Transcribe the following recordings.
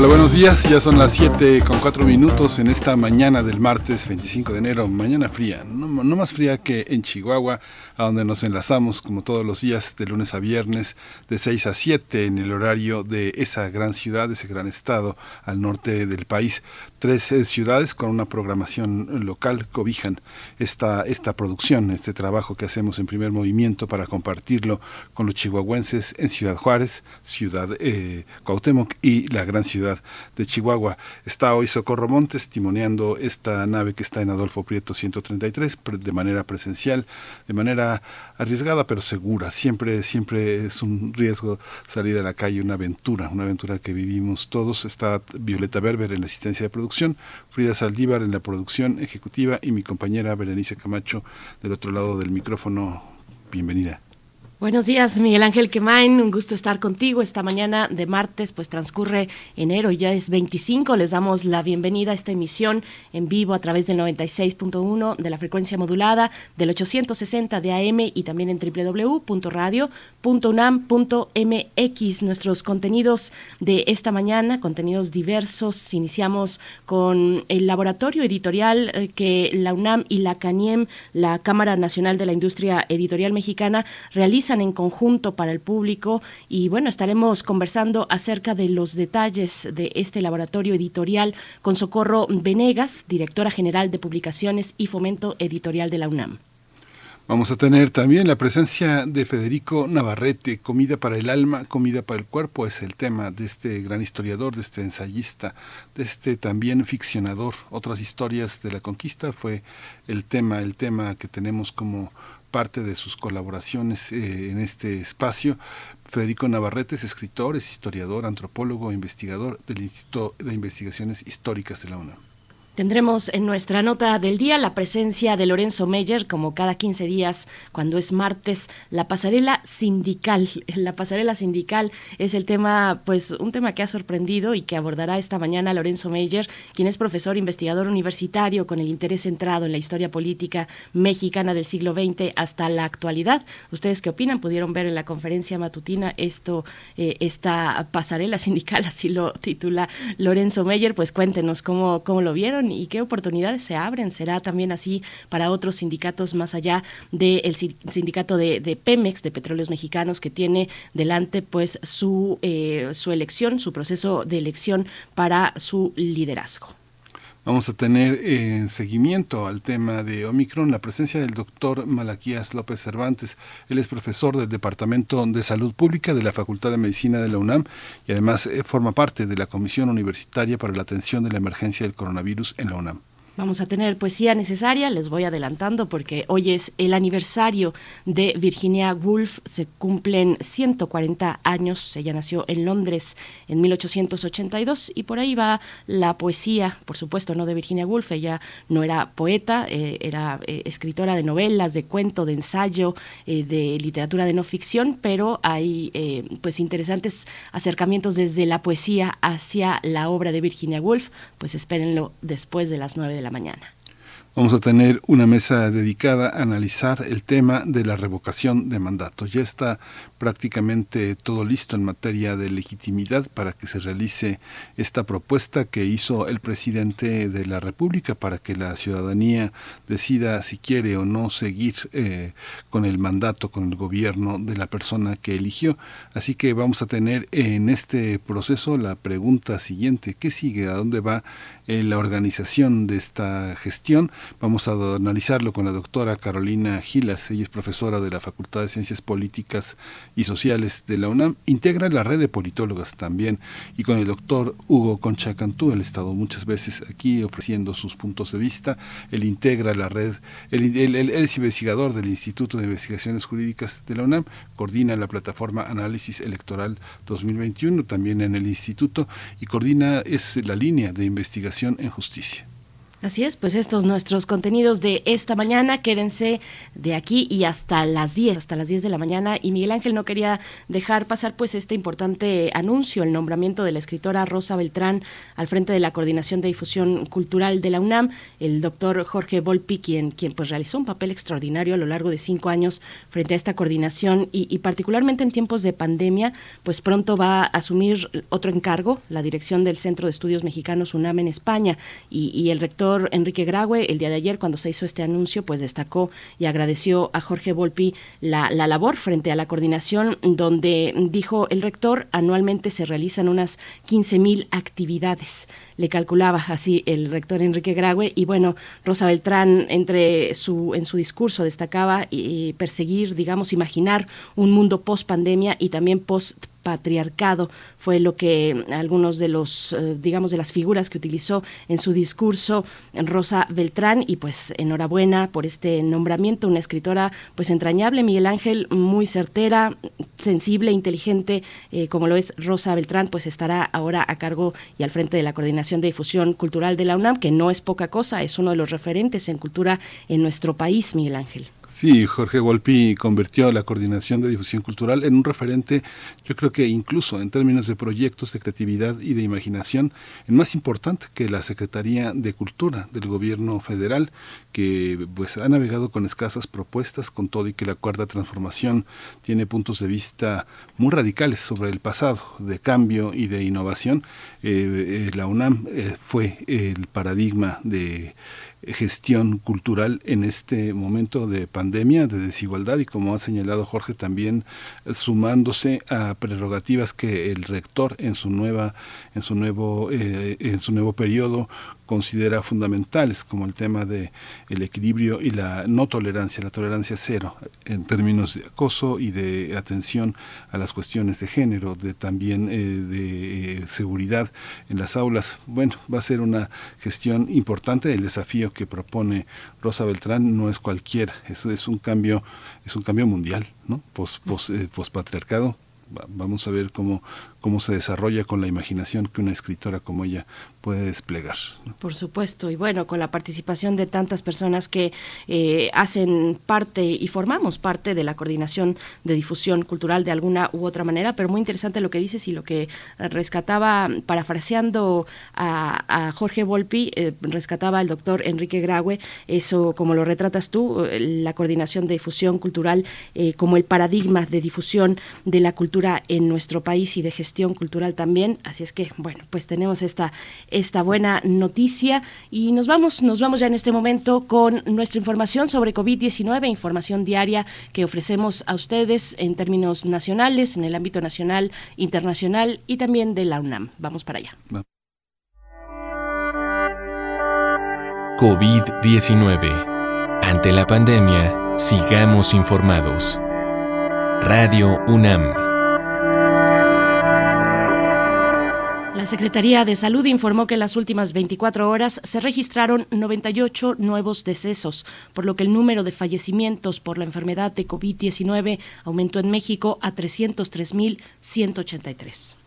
Hola, buenos días. Ya son las 7 con 4 minutos en esta mañana del martes 25 de enero. Mañana fría, no, no, más fría que en Chihuahua, donde nos enlazamos como todos los días, de lunes a viernes, de 6 a 7 en el horario de esa gran ciudad, ese gran estado al norte del país. Tres eh, ciudades con una programación local cobijan esta, esta producción, este trabajo que hacemos en primer movimiento para compartirlo con los chihuahuenses en Ciudad Juárez, Ciudad eh, Cuauhtémoc y la gran ciudad de Chihuahua. Está hoy Socorro Montes timoneando esta nave que está en Adolfo Prieto 133 de manera presencial, de manera arriesgada pero segura. Siempre, siempre es un riesgo salir a la calle, una aventura, una aventura que vivimos todos. Está Violeta Berber en la asistencia de producción, Frida Saldívar en la producción ejecutiva y mi compañera Berenice Camacho del otro lado del micrófono. Bienvenida. Buenos días, Miguel Ángel Quemain. Un gusto estar contigo esta mañana de martes, pues transcurre enero, ya es 25. Les damos la bienvenida a esta emisión en vivo a través del 96.1 de la frecuencia modulada, del 860 de AM y también en www.radio.unam.mx. Nuestros contenidos de esta mañana, contenidos diversos. Iniciamos con el laboratorio editorial eh, que la UNAM y la CANIEM, la Cámara Nacional de la Industria Editorial Mexicana, realizan en conjunto para el público y bueno, estaremos conversando acerca de los detalles de este laboratorio editorial con Socorro Venegas, directora general de publicaciones y fomento editorial de la UNAM. Vamos a tener también la presencia de Federico Navarrete, Comida para el alma, comida para el cuerpo, es el tema de este gran historiador, de este ensayista, de este también ficcionador. Otras historias de la conquista fue el tema, el tema que tenemos como parte de sus colaboraciones eh, en este espacio. Federico Navarrete es escritor, es historiador, antropólogo, investigador del Instituto de Investigaciones Históricas de la UNAM. Tendremos en nuestra nota del día la presencia de Lorenzo Meyer, como cada 15 días, cuando es martes, la pasarela sindical. La pasarela sindical es el tema, pues un tema que ha sorprendido y que abordará esta mañana Lorenzo Meyer, quien es profesor investigador universitario con el interés centrado en la historia política mexicana del siglo XX hasta la actualidad. ¿Ustedes qué opinan? Pudieron ver en la conferencia matutina esto, eh, esta pasarela sindical, así lo titula Lorenzo Meyer. Pues cuéntenos cómo, cómo lo vieron y qué oportunidades se abren. Será también así para otros sindicatos más allá del sindicato de, Pemex, de Petróleos Mexicanos, que tiene delante pues su, eh, su elección, su proceso de elección para su liderazgo. Vamos a tener en seguimiento al tema de Omicron la presencia del doctor Malaquías López Cervantes. Él es profesor del Departamento de Salud Pública de la Facultad de Medicina de la UNAM y además eh, forma parte de la Comisión Universitaria para la Atención de la Emergencia del Coronavirus en la UNAM. Vamos a tener poesía necesaria, les voy adelantando porque hoy es el aniversario de Virginia Woolf, se cumplen 140 años, ella nació en Londres en 1882 y por ahí va la poesía, por supuesto no de Virginia Woolf, ella no era poeta, eh, era eh, escritora de novelas, de cuento, de ensayo, eh, de literatura de no ficción, pero hay pues interesantes acercamientos desde la poesía hacia la obra de Virginia Woolf, pues espérenlo después de las 9 de la mañana. Vamos a tener una mesa dedicada a analizar el tema de la revocación de mandato. Ya está prácticamente todo listo en materia de legitimidad para que se realice esta propuesta que hizo el presidente de la República para que la ciudadanía decida si quiere o no seguir eh, con el mandato, con el gobierno de la persona que eligió. Así que vamos a tener en este proceso la pregunta siguiente, ¿qué sigue? ¿A dónde va en la organización de esta gestión. Vamos a analizarlo con la doctora Carolina Gilas, ella es profesora de la Facultad de Ciencias Políticas y Sociales de la UNAM, integra la red de politólogas también, y con el doctor Hugo Concha Cantú, él ha estado muchas veces aquí ofreciendo sus puntos de vista, él integra la red, él, él es investigador del Instituto de Investigaciones Jurídicas de la UNAM, coordina la plataforma Análisis Electoral 2021, también en el instituto, y coordina es la línea de investigación en justicia. Así es, pues estos nuestros contenidos de esta mañana, quédense de aquí y hasta las 10, hasta las 10 de la mañana. Y Miguel Ángel no quería dejar pasar pues este importante anuncio, el nombramiento de la escritora Rosa Beltrán al frente de la Coordinación de Difusión Cultural de la UNAM, el doctor Jorge Volpi, quien, quien pues realizó un papel extraordinario a lo largo de cinco años frente a esta coordinación y, particularmente en tiempos de pandemia, pues pronto va a asumir otro encargo, la dirección del Centro de Estudios Mexicanos UNAM en España y, y el rector Enrique Graue, el día de ayer, cuando se hizo este anuncio, pues destacó y agradeció a Jorge Volpi la, labor frente a la coordinación, donde dijo el rector, anualmente se realizan unas 15 mil actividades. Le calculaba así el rector Enrique Graue y bueno, Rosa Beltrán entre su, en su discurso destacaba y perseguir, digamos, imaginar un mundo post pandemia y también post patriarcado fue lo que algunos de los eh, digamos de las figuras que utilizó en su discurso Rosa Beltrán. Y pues enhorabuena por este nombramiento una escritora pues entrañable Miguel Ángel muy certera sensible inteligente eh, como lo es Rosa Beltrán pues estará ahora a cargo y al frente de la coordinación de difusión cultural de la UNAM que no es poca cosa es uno de los referentes en cultura en nuestro país Miguel Ángel Sí, Jorge Volpi convirtió la coordinación de difusión cultural en un referente, yo creo que incluso en términos de proyectos de creatividad y de imaginación, en más importante que la Secretaría de Cultura del Gobierno Federal, que pues ha navegado con escasas propuestas, con todo y que la cuarta transformación tiene puntos de vista muy radicales sobre el pasado, de cambio y de innovación. Eh, eh, la UNAM eh, fue el paradigma de gestión cultural en este momento de pandemia, de desigualdad y como ha señalado Jorge también sumándose a prerrogativas que el rector en su nueva en su nuevo eh, en su nuevo periodo considera fundamentales, como el tema de el equilibrio y la no tolerancia, la tolerancia cero, en términos de acoso y de atención a las cuestiones de género, de también eh, de eh, seguridad en las aulas. Bueno, va a ser una gestión importante. El desafío que propone Rosa Beltrán no es cualquiera, eso es un cambio, es un cambio mundial, ¿no? Pos, pos, eh, pospatriarcado. Vamos a ver cómo, cómo se desarrolla con la imaginación que una escritora como ella puede desplegar. Por supuesto, y bueno, con la participación de tantas personas que eh, hacen parte y formamos parte de la coordinación de difusión cultural de alguna u otra manera, pero muy interesante lo que dices y lo que rescataba, parafraseando a, Jorge Volpi, eh, rescataba el doctor Enrique Graue, eso como lo retratas tú, la coordinación de difusión cultural eh, como el paradigma de difusión de la cultura en nuestro país y de gestión cultural también. Así es que, bueno, pues tenemos esta, esta buena noticia y nos vamos, nos vamos ya en este momento con nuestra información sobre COVID-19, información diaria que ofrecemos a ustedes en términos nacionales, en el ámbito nacional, internacional y también de la UNAM. Vamos para allá. COVID-19. Ante la pandemia, sigamos informados. Radio UNAM. La Secretaría de Salud informó que en las últimas 24 horas se registraron 98 nuevos decesos, por lo que el número de fallecimientos por la enfermedad de COVID-19 aumentó en México a 303.183.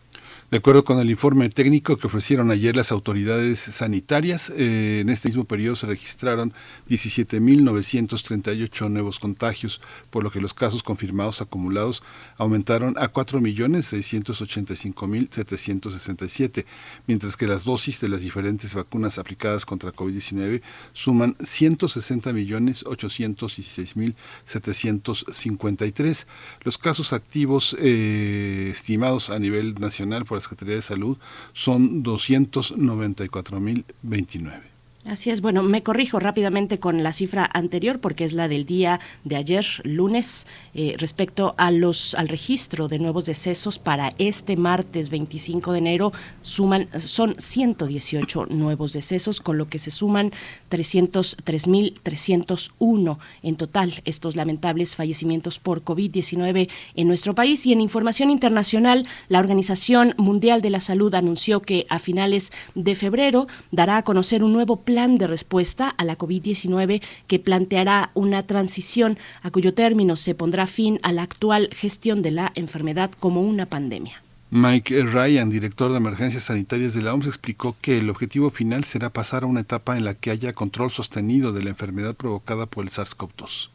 De acuerdo con el informe técnico que ofrecieron ayer las autoridades sanitarias, eh, en este mismo periodo se registraron 17.938 nuevos contagios, por lo que los casos confirmados acumulados aumentaron a 4.685.767, mientras que las dosis de las diferentes vacunas aplicadas contra COVID-19 suman 160.816.753. Los casos activos eh, estimados a nivel nacional por Secretaría de Salud son 294.029. Así es, bueno, me corrijo rápidamente con la cifra anterior porque es la del día de ayer, lunes, eh, respecto a los al registro de nuevos decesos para este martes 25 de enero. Suman son 118 nuevos decesos, con lo que se suman 303.301 en total estos lamentables fallecimientos por COVID-19 en nuestro país. Y en información internacional, la Organización Mundial de la Salud anunció que a finales de febrero dará a conocer un nuevo plan plan de respuesta a la COVID-19 que planteará una transición a cuyo término se pondrá fin a la actual gestión de la enfermedad como una pandemia. Mike Ryan, director de emergencias sanitarias de la OMS, explicó que el objetivo final será pasar a una etapa en la que haya control sostenido de la enfermedad provocada por el SARS-CoV-2.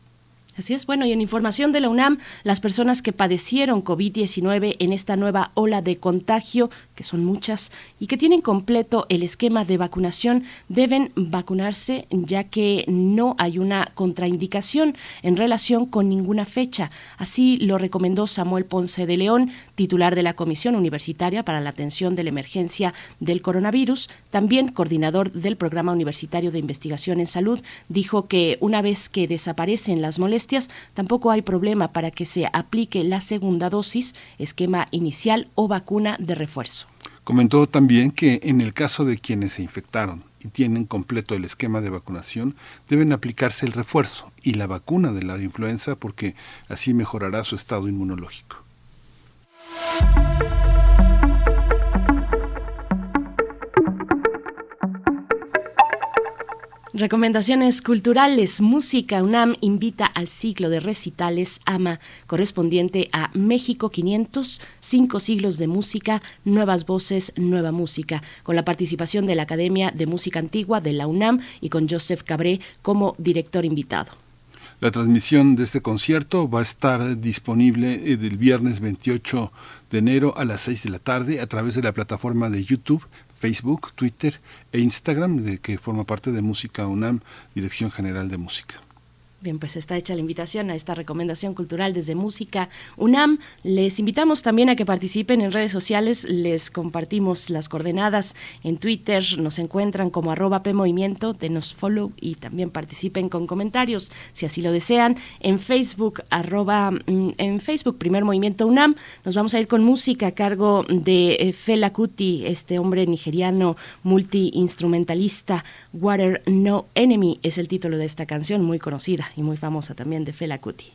Así es, bueno, y en información de la UNAM, las personas que padecieron COVID-19 en esta nueva ola de contagio, que son muchas, y que tienen completo el esquema de vacunación, deben vacunarse ya que no hay una contraindicación en relación con ninguna fecha. Así lo recomendó Samuel Ponce de León, titular de la Comisión Universitaria para la Atención de la Emergencia del Coronavirus, también coordinador del Programa Universitario de Investigación en Salud, dijo que una vez que desaparecen las molestias, tampoco hay problema para que se aplique la segunda dosis, esquema inicial o vacuna de refuerzo. Comentó también que en el caso de quienes se infectaron y tienen completo el esquema de vacunación, deben aplicarse el refuerzo y la vacuna de la influenza porque así mejorará su estado inmunológico. Recomendaciones culturales. Música UNAM invita al ciclo de recitales AMA, correspondiente a México 500, cinco siglos de música, nuevas voces, nueva música, con la participación de la Academia de Música Antigua de la UNAM y con Joseph Cabré como director invitado. La transmisión de este concierto va a estar disponible eh, del viernes 28 de enero a las 6 de la tarde a través de la plataforma de YouTube Facebook, Twitter e Instagram, de que forma parte de Música UNAM, Dirección General de Música. Bien, pues está hecha la invitación a esta recomendación cultural desde Música UNAM. Les invitamos también a que participen en redes sociales. Les compartimos las coordenadas en Twitter. Nos encuentran como arroba PMovimiento. Denos follow y también participen con comentarios si así lo desean. En Facebook, arroba, mm, en Facebook, Primer Movimiento UNAM. Nos vamos a ir con música a cargo de eh, Fela Kuti, este hombre nigeriano multi-instrumentalista. Water No Enemy es el título de esta canción muy conocida y muy famosa también de Fela Kuti.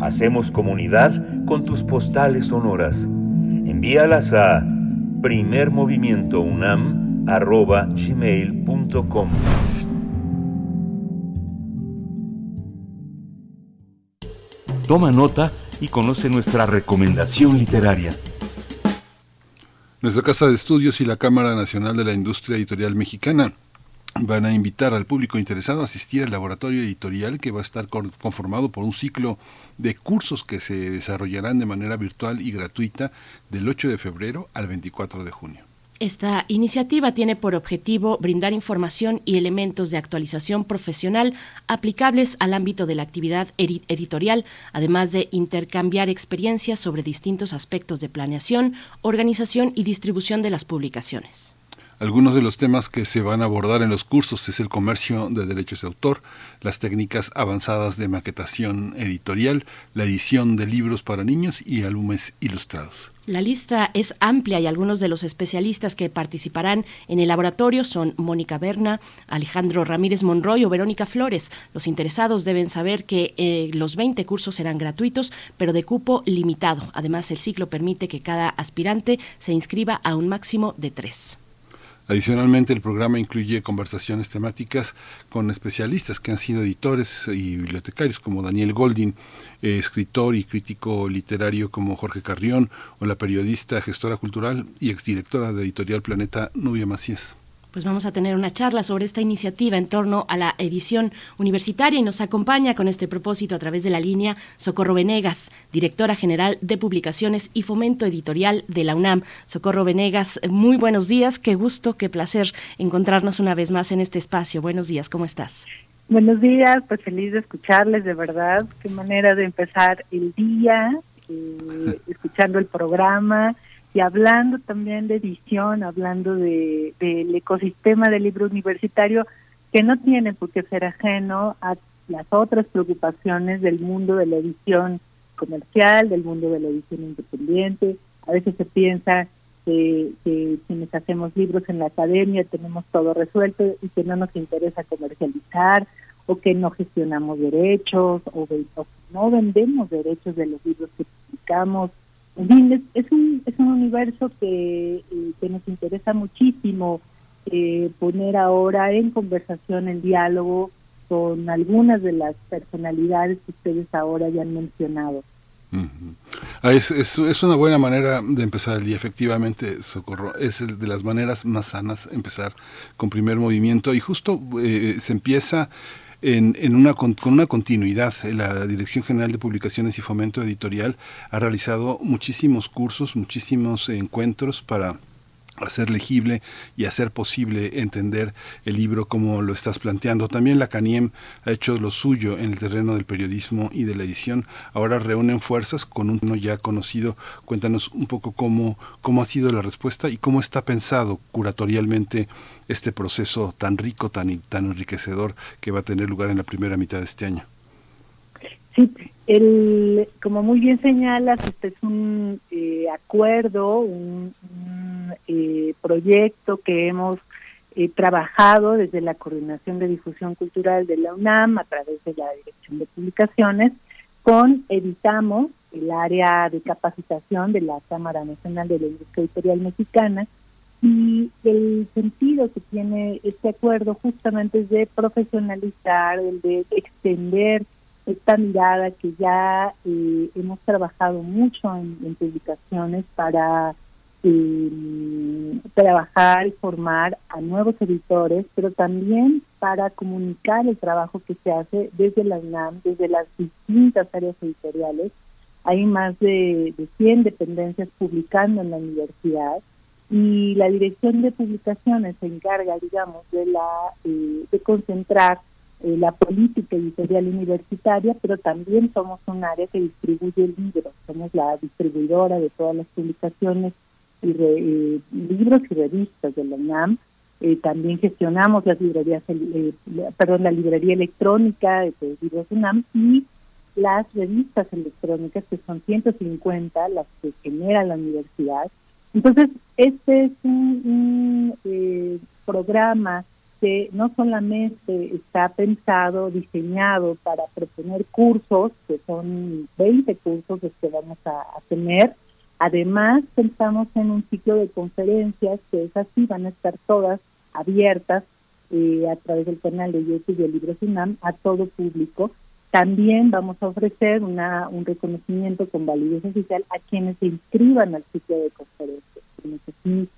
Hacemos comunidad con tus postales sonoras. Envíalas a primermovimientounam.gmail.com Toma nota y conoce nuestra recomendación literaria. Nuestra Casa de Estudios y la Cámara Nacional de la Industria Editorial Mexicana van a invitar al público interesado a asistir al laboratorio editorial que va a estar conformado por un ciclo de cursos que se desarrollarán de manera virtual y gratuita del 8 de febrero al 24 de junio. Esta iniciativa tiene por objetivo brindar información y elementos de actualización profesional aplicables al ámbito de la actividad editorial, además de intercambiar experiencias sobre distintos aspectos de planeación, organización y distribución de las publicaciones. Algunos de los temas que se van a abordar en los cursos es el comercio de derechos de autor, las técnicas avanzadas de maquetación editorial, la edición de libros para niños y álbumes ilustrados. La lista es amplia y algunos de los especialistas que participarán en el laboratorio son Mónica Berna, Alejandro Ramírez Monroy o Verónica Flores. Los interesados deben saber que eh, los 20 cursos serán gratuitos, pero de cupo limitado. Además, el ciclo permite que cada aspirante se inscriba a un máximo de tres. Adicionalmente, el programa incluye conversaciones temáticas con especialistas que han sido editores y bibliotecarios como Daniel Goldin, eh, escritor y crítico literario como Jorge Carrión o la periodista, gestora cultural y exdirectora de Editorial Planeta Nubia Macías pues vamos a tener una charla sobre esta iniciativa en torno a la edición universitaria y nos acompaña con este propósito a través de la línea Socorro Venegas, directora general de publicaciones y fomento editorial de la UNAM. Socorro Venegas, muy buenos días, qué gusto, qué placer encontrarnos una vez más en este espacio. Buenos días, ¿cómo estás? Buenos días, pues feliz de escucharles, de verdad, qué manera de empezar el día, eh, escuchando el programa y hablando también de edición, hablando de, del ecosistema del libro universitario, que no tiene por qué ser ajeno a las otras preocupaciones del mundo de la edición comercial, del mundo de la edición independiente. A veces se piensa que, quienes hacemos libros en la academia tenemos todo resuelto y que no nos interesa comercializar o que no gestionamos derechos o, o no vendemos derechos de los libros que publicamos es, un, es un universo que, eh, que nos interesa muchísimo eh, poner ahora en conversación, en diálogo con algunas de las personalidades que ustedes ahora ya han mencionado. Ah, es, es, una buena manera de empezar el efectivamente, Socorro. Es de las maneras más sanas empezar con primer movimiento y justo eh, se empieza en, una, con, una continuidad. La Dirección General de Publicaciones y Fomento Editorial ha realizado muchísimos cursos, muchísimos encuentros para hacer legible y hacer posible entender el libro como lo estás planteando. También la CANIEM ha hecho lo suyo en el terreno del periodismo y de la edición. Ahora reúnen fuerzas con uno ya conocido. Cuéntanos un poco cómo, cómo ha sido la respuesta y cómo está pensado curatorialmente este proceso tan rico, tan, tan enriquecedor que va a tener lugar en la primera mitad de este año. Sí, el, como muy bien señalas, este es un eh, acuerdo, un, eh, proyecto que hemos eh, trabajado desde la Coordinación de Difusión Cultural de la UNAM a través de la Dirección de Publicaciones con Editamos, el área de capacitación de la Cámara Nacional de la Industria Editorial Mexicana, y el sentido que tiene este acuerdo justamente es de profesionalizar, el de extender esta mirada que ya eh, hemos trabajado mucho en, publicaciones para eh, trabajar y formar a nuevos editores, pero también para comunicar el trabajo que se hace desde la UNAM, desde las distintas áreas editoriales. Hay más de, de 100 dependencias publicando en la universidad y la dirección de publicaciones se encarga, digamos, de la eh, de concentrar eh, la política editorial universitaria, pero también somos un área que distribuye el libro, somos la distribuidora de todas las publicaciones y eh, libros y revistas de la UNAM. también gestionamos las librerías, perdón, la librería electrónica de libros UNAM y las revistas electrónicas, que son 150 las que genera la universidad, entonces, este es un, eh, programa que no solamente está pensado, diseñado para proponer cursos, que son 20 cursos los que vamos a, tener, además pensamos en un ciclo de conferencias que es así, van a estar todas abiertas eh, a través del canal de YouTube de Libros UNAM a todo público también vamos a ofrecer una, un reconocimiento con validez oficial a quienes se inscriban al ciclo de conferencias. Quienes así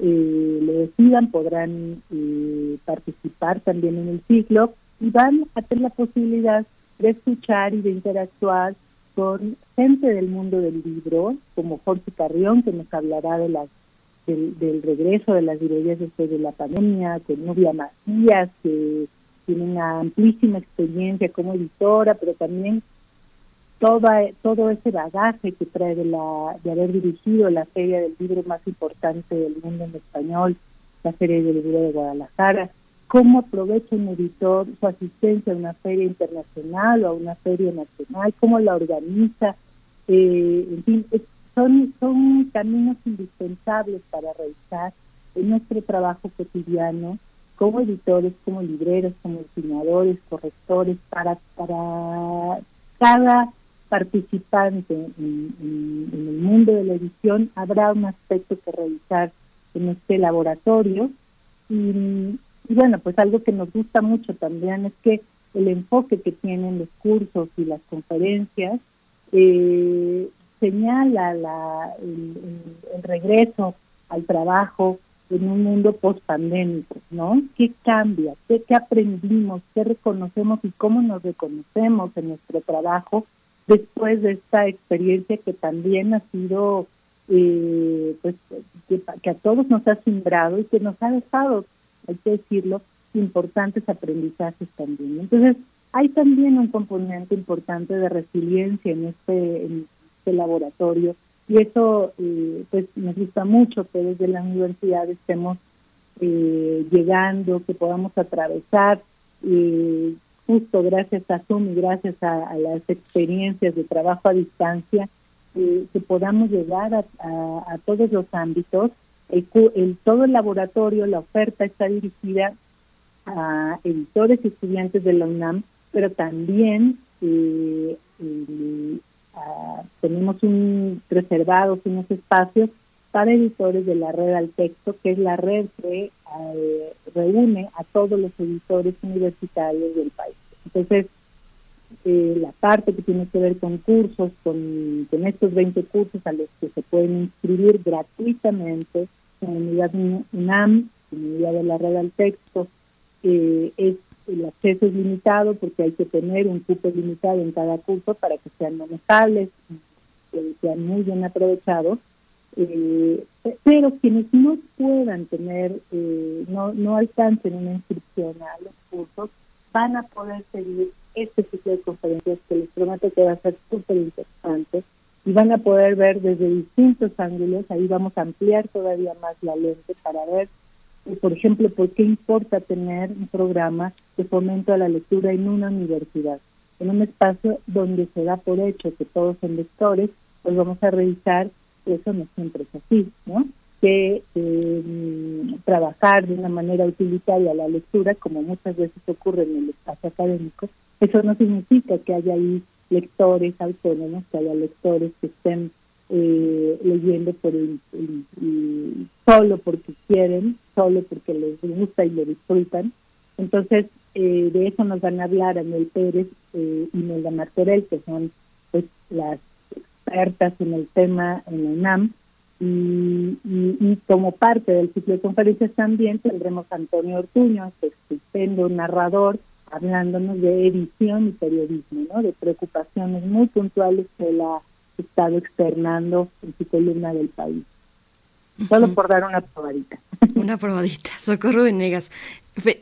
eh, lo decidan podrán eh, participar también en el ciclo y van a tener la posibilidad de escuchar y de interactuar gente del mundo del libro, como Jorge Carrión, que nos hablará de las del, regreso de las librerías después de la pandemia, con Nubia Macías, que tiene una amplísima experiencia como editora, pero también todo ese bagaje que trae de, la, de haber dirigido la feria del libro más importante del mundo en español, la Feria del Libro de Guadalajara, cómo aprovecha un editor su asistencia a una feria internacional o a una feria nacional, cómo la organiza, eh, en fin, son, son caminos indispensables para realizar en nuestro trabajo cotidiano como editores, como libreros, como diseñadores, correctores, para, para cada participante en, el mundo de la edición habrá un aspecto que realizar en este laboratorio. Y, bueno, pues algo que nos gusta mucho también es que el enfoque que tienen los cursos y las conferencias eh, señala la, el, regreso al trabajo en un mundo post-pandémico, ¿no? ¿Qué cambia? ¿Qué, ¿Qué aprendimos? ¿Qué reconocemos y cómo nos reconocemos en nuestro trabajo después de esta experiencia que también ha sido, eh, pues, que, a todos nos ha simbrado y que nos ha dejado, hay que decirlo, importantes aprendizajes también. Entonces, hay también un componente importante de resiliencia en este, en este laboratorio y eso eh, pues nos gusta mucho que desde la universidad estemos eh, llegando, que podamos atravesar eh, justo gracias a Zoom y gracias a, las experiencias de trabajo a distancia, eh, que podamos llegar a, todos los ámbitos. El, todo el laboratorio, la oferta está dirigida a editores y estudiantes de la UNAM, pero también eh, tenemos un reservados unos espacios para editores de la red al texto, que es la red que eh, reúne a todos los editores universitarios del país. Entonces, eh, la parte que tiene que ver con cursos, con, con, estos 20 cursos a los que se pueden inscribir gratuitamente en la unidad UNAM, unidad de la red al texto, eh, es el acceso es limitado porque hay que tener un cupo limitado en cada curso para que sean manejables, que sean muy bien aprovechados eh, pero quienes no puedan tener, eh, no, no alcancen una inscripción a los cursos, van a poder seguir este ciclo de conferencias que les prometo que va a ser súper interesante y van a poder ver desde distintos ángulos, ahí vamos a ampliar todavía más la lente para ver, eh, por ejemplo, por qué importa tener un programa de fomento a la lectura en una universidad, en un espacio donde se da por hecho que todos son lectores, pues vamos a revisar eso no siempre es así, ¿no? Que eh, trabajar de una manera utilitaria la lectura, como muchas veces ocurre en el espacio académico, eso no significa que haya ahí lectores autónomos, que haya lectores que estén eh, leyendo por el, solo porque quieren, solo porque les gusta y lo disfrutan. Entonces, eh, de eso nos van a hablar Anel Pérez y Melda Martorell, que son pues las expertas en el tema en la UNAM. Y, y, como parte del ciclo de conferencias también tendremos a Antonio Ortuño, que es estupendo narrador, hablándonos de edición y periodismo, ¿no? de preocupaciones muy puntuales que él ha estado externando en su columna del país. Solo por dar una probadita. Una probadita. Socorro Venegas.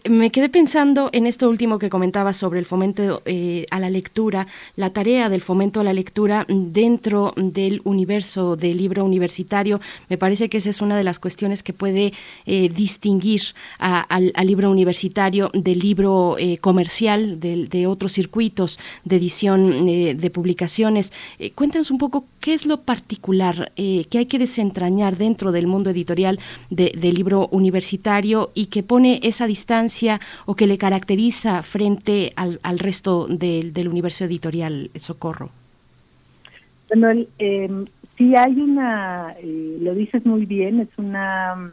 Me quedé pensando en esto último que comentaba sobre el fomento eh, a la lectura, la tarea del fomento a la lectura dentro del universo del libro universitario. Me parece que esa es una de las cuestiones que puede eh, distinguir al, libro universitario del libro eh, comercial, de, otros circuitos de edición de publicaciones. cuéntanos un poco qué es lo particular que hay que desentrañar dentro del mundo editorial del libro universitario y que pone esa o que le caracteriza frente al, al resto del, del universo editorial, Socorro? Bueno, eh, sí hay una, eh, lo dices muy bien, es una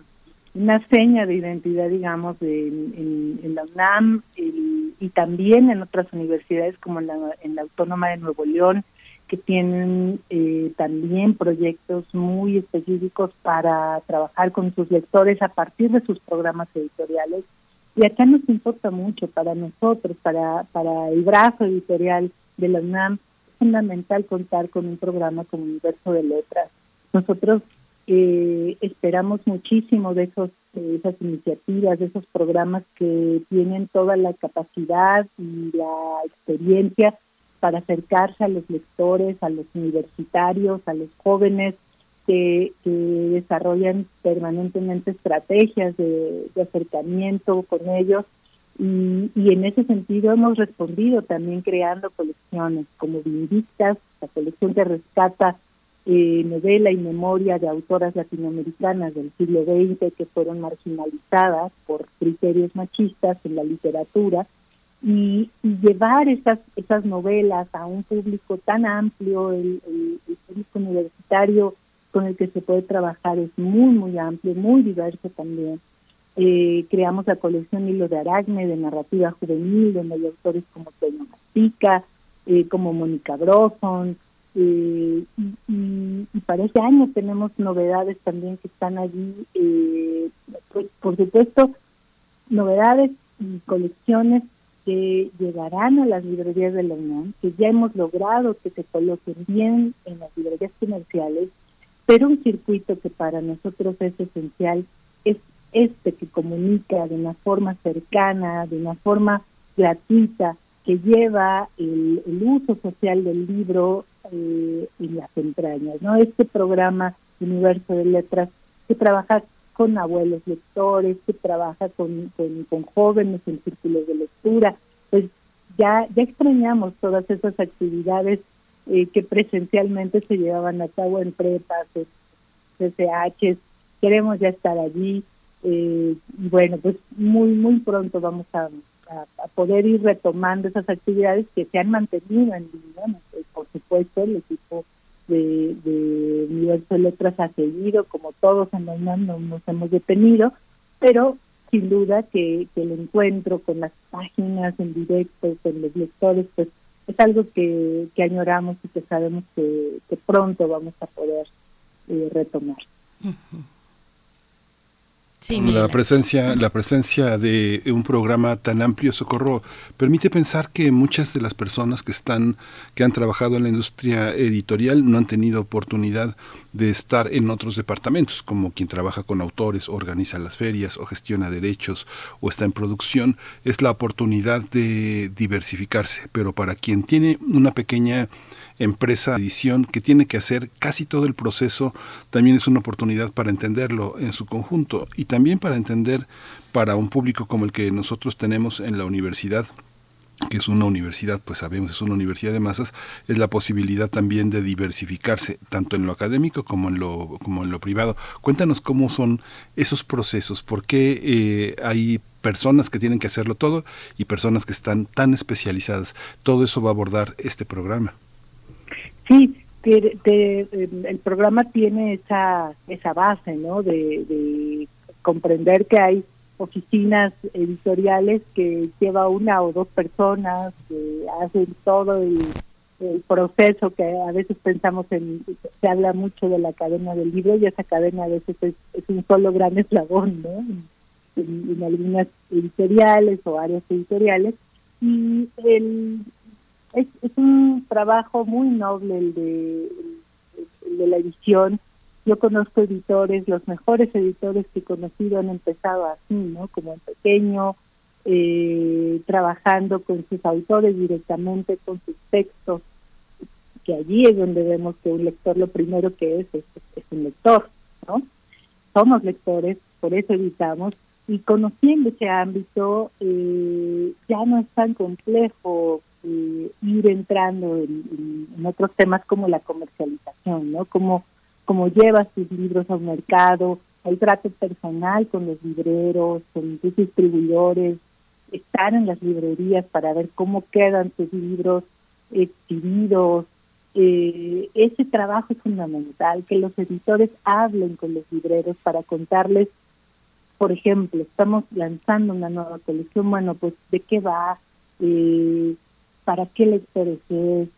una seña de identidad, digamos, de, en, la UNAM y, también en otras universidades como en la, en la Autónoma de Nuevo León, que tienen eh, también proyectos muy específicos para trabajar con sus lectores a partir de sus programas editoriales y acá nos importa mucho para nosotros, para, para el brazo editorial de la UNAM, es fundamental contar con un programa como Universo de Letras. Nosotros eh, esperamos muchísimo de esos de esas iniciativas, de esos programas que tienen toda la capacidad y la experiencia para acercarse a los lectores, a los universitarios, a los jóvenes, que, desarrollan permanentemente estrategias de, acercamiento con ellos y, en ese sentido hemos respondido también creando colecciones como Vindictas, la colección que rescata eh, novela y memoria de autoras latinoamericanas del siglo XX que fueron marginalizadas por criterios machistas en la literatura y, llevar esas esas novelas a un público tan amplio, el, el público universitario con el que se puede trabajar es muy, muy amplio, muy diverso también. Eh, creamos la colección Hilo de Aracne de narrativa juvenil, donde hay autores como Toño Mastica, eh, como Mónica Broson, eh, y, para ese año tenemos novedades también que están allí, pues, por supuesto, novedades y colecciones que llegarán a las librerías de la UNAM, que ya hemos logrado que se coloquen bien en las librerías comerciales pero un circuito que para nosotros es esencial es este que comunica de una forma cercana, de una forma gratuita, que lleva el, uso social del libro eh, en las entrañas. ¿no? Este programa Universo de Letras que trabaja con abuelos lectores, que trabaja con, con, jóvenes en círculos de lectura, pues ya, ya extrañamos todas esas actividades eh, que presencialmente se llevaban a cabo en prepas, CCH, queremos ya estar allí. Eh, bueno, pues muy, muy pronto vamos a, poder ir retomando esas actividades que se han mantenido en línea. por supuesto, el equipo de, de Universo Letras ha seguido, como todos en la UNAM no nos hemos detenido, pero sin duda que, que el encuentro con las páginas en directo, con los lectores, pues es algo que, que añoramos y que sabemos que, que pronto vamos a poder eh, retomar la presencia, la presencia de un programa tan amplio, Socorro, permite pensar que muchas de las personas que están, que han trabajado en la industria editorial no han tenido oportunidad de estar en otros departamentos, como quien trabaja con autores, organiza las ferias o gestiona derechos o está en producción, es la oportunidad de diversificarse. Pero para quien tiene una pequeña empresa de edición que tiene que hacer casi todo el proceso, también es una oportunidad para entenderlo en su conjunto y también para entender para un público como el que nosotros tenemos en la universidad que es una universidad, pues sabemos, es una universidad de masas, es la posibilidad también de diversificarse, tanto en lo académico como en lo, como en lo privado. Cuéntanos cómo son esos procesos, por qué eh, hay personas que tienen que hacerlo todo y personas que están tan especializadas. Todo eso va a abordar este programa. Sí, em, el programa tiene esa, esa base, ¿no? De, comprender que hay oficinas editoriales que lleva una o dos personas, que hacen todo el, proceso que a veces pensamos en, se habla mucho de la cadena del libro y esa cadena a veces es, un solo gran eslabón, ¿no? en, algunas editoriales o áreas editoriales. Y el, es, un trabajo muy noble el de, de la edición. Yo conozco editores, los mejores editores que he conocido han empezado así, ¿no? Como en pequeño, eh, trabajando con sus autores directamente, con sus textos, que allí es donde vemos que un lector lo primero que es es, es un lector, ¿no? Somos lectores, por eso editamos, y conociendo ese ámbito eh, ya no es tan complejo eh, ir entrando en, otros temas como la comercialización, ¿no? Como, como llevas tus libros al mercado, el trato personal con los libreros, con tus distribuidores, estar en las librerías para ver cómo quedan tus libros exhibidos. Eh, ese trabajo es fundamental, que los editores hablen con los libreros para contarles, por ejemplo, estamos lanzando una nueva colección, bueno, pues de qué va, eh, para qué lectores es,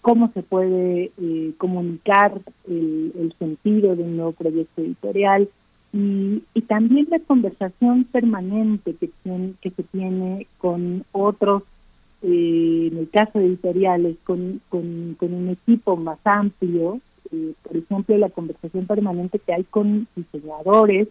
cómo se puede eh, comunicar el, sentido de un nuevo proyecto editorial y, también la conversación permanente que, que se tiene con otros, eh, en el caso de editoriales, con, con, un equipo más amplio, eh, por ejemplo, la conversación permanente que hay con diseñadores,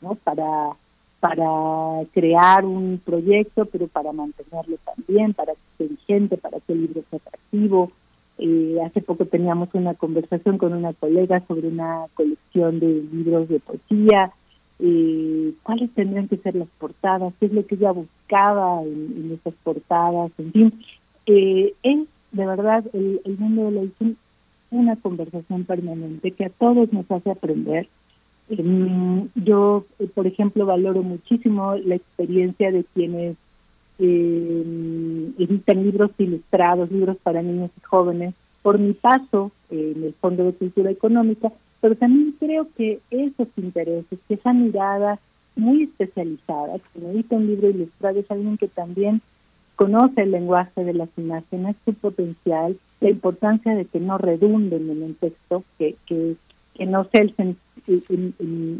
¿no? Para para crear un proyecto, pero para mantenerlo también, para que esté vigente, para que el libro sea atractivo. Eh, hace poco teníamos una conversación con una colega sobre una colección de libros de poesía, eh, cuáles tendrían que ser las portadas, qué es lo que ella buscaba en, esas portadas, en fin. Eh, es de verdad el, el mundo de la edición una conversación permanente que a todos nos hace aprender. Em, yo, eh, por ejemplo, valoro muchísimo la experiencia de quienes eh, editan libros ilustrados, libros para niños y jóvenes, por mi paso en el Fondo de Cultura Económica, pero también creo que esos intereses, que esa mirada muy especializada, que edita un libro ilustrado es alguien que también conoce el lenguaje de las imágenes, su potencial, la importancia de que no redunden en un texto, que, que, que no sea el,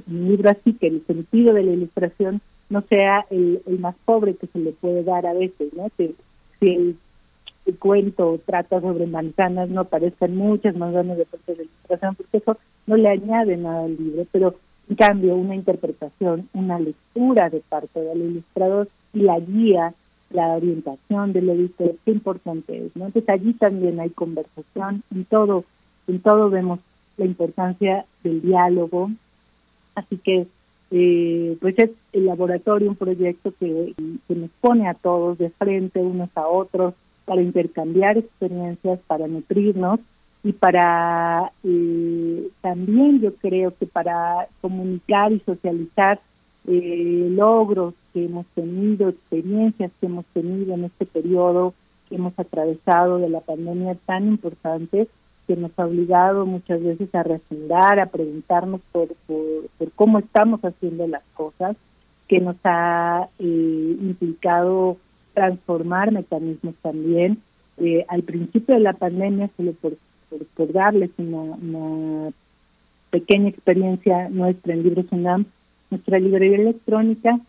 libro así, que el sentido de la ilustración no sea el, más pobre que se le puede dar a veces, ¿no? Si el, cuento trata sobre manzanas, no aparezcan muchas manzanas de parte de la ilustración, porque eso no le añade nada al libro, pero en cambio una interpretación, una lectura de parte del ilustrador y la guía la orientación del editor, qué importante es, ¿no? Entonces allí también hay conversación, en todo, en todo vemos la importancia del diálogo, así que eh, pues es el laboratorio un proyecto que, nos pone a todos de frente unos a otros para intercambiar experiencias, para nutrirnos y para eh, también yo creo que para comunicar y socializar eh, logros que hemos tenido, experiencias que hemos tenido en este periodo que hemos atravesado de la pandemia tan importante que nos ha obligado muchas veces a refundar, a preguntarnos por, por, cómo estamos haciendo las cosas, que nos ha eh, implicado transformar mecanismos también. Eh, al principio de la pandemia, solo por, por, darles una, pequeña experiencia nuestra en Libros UNAM, nuestra librería electrónica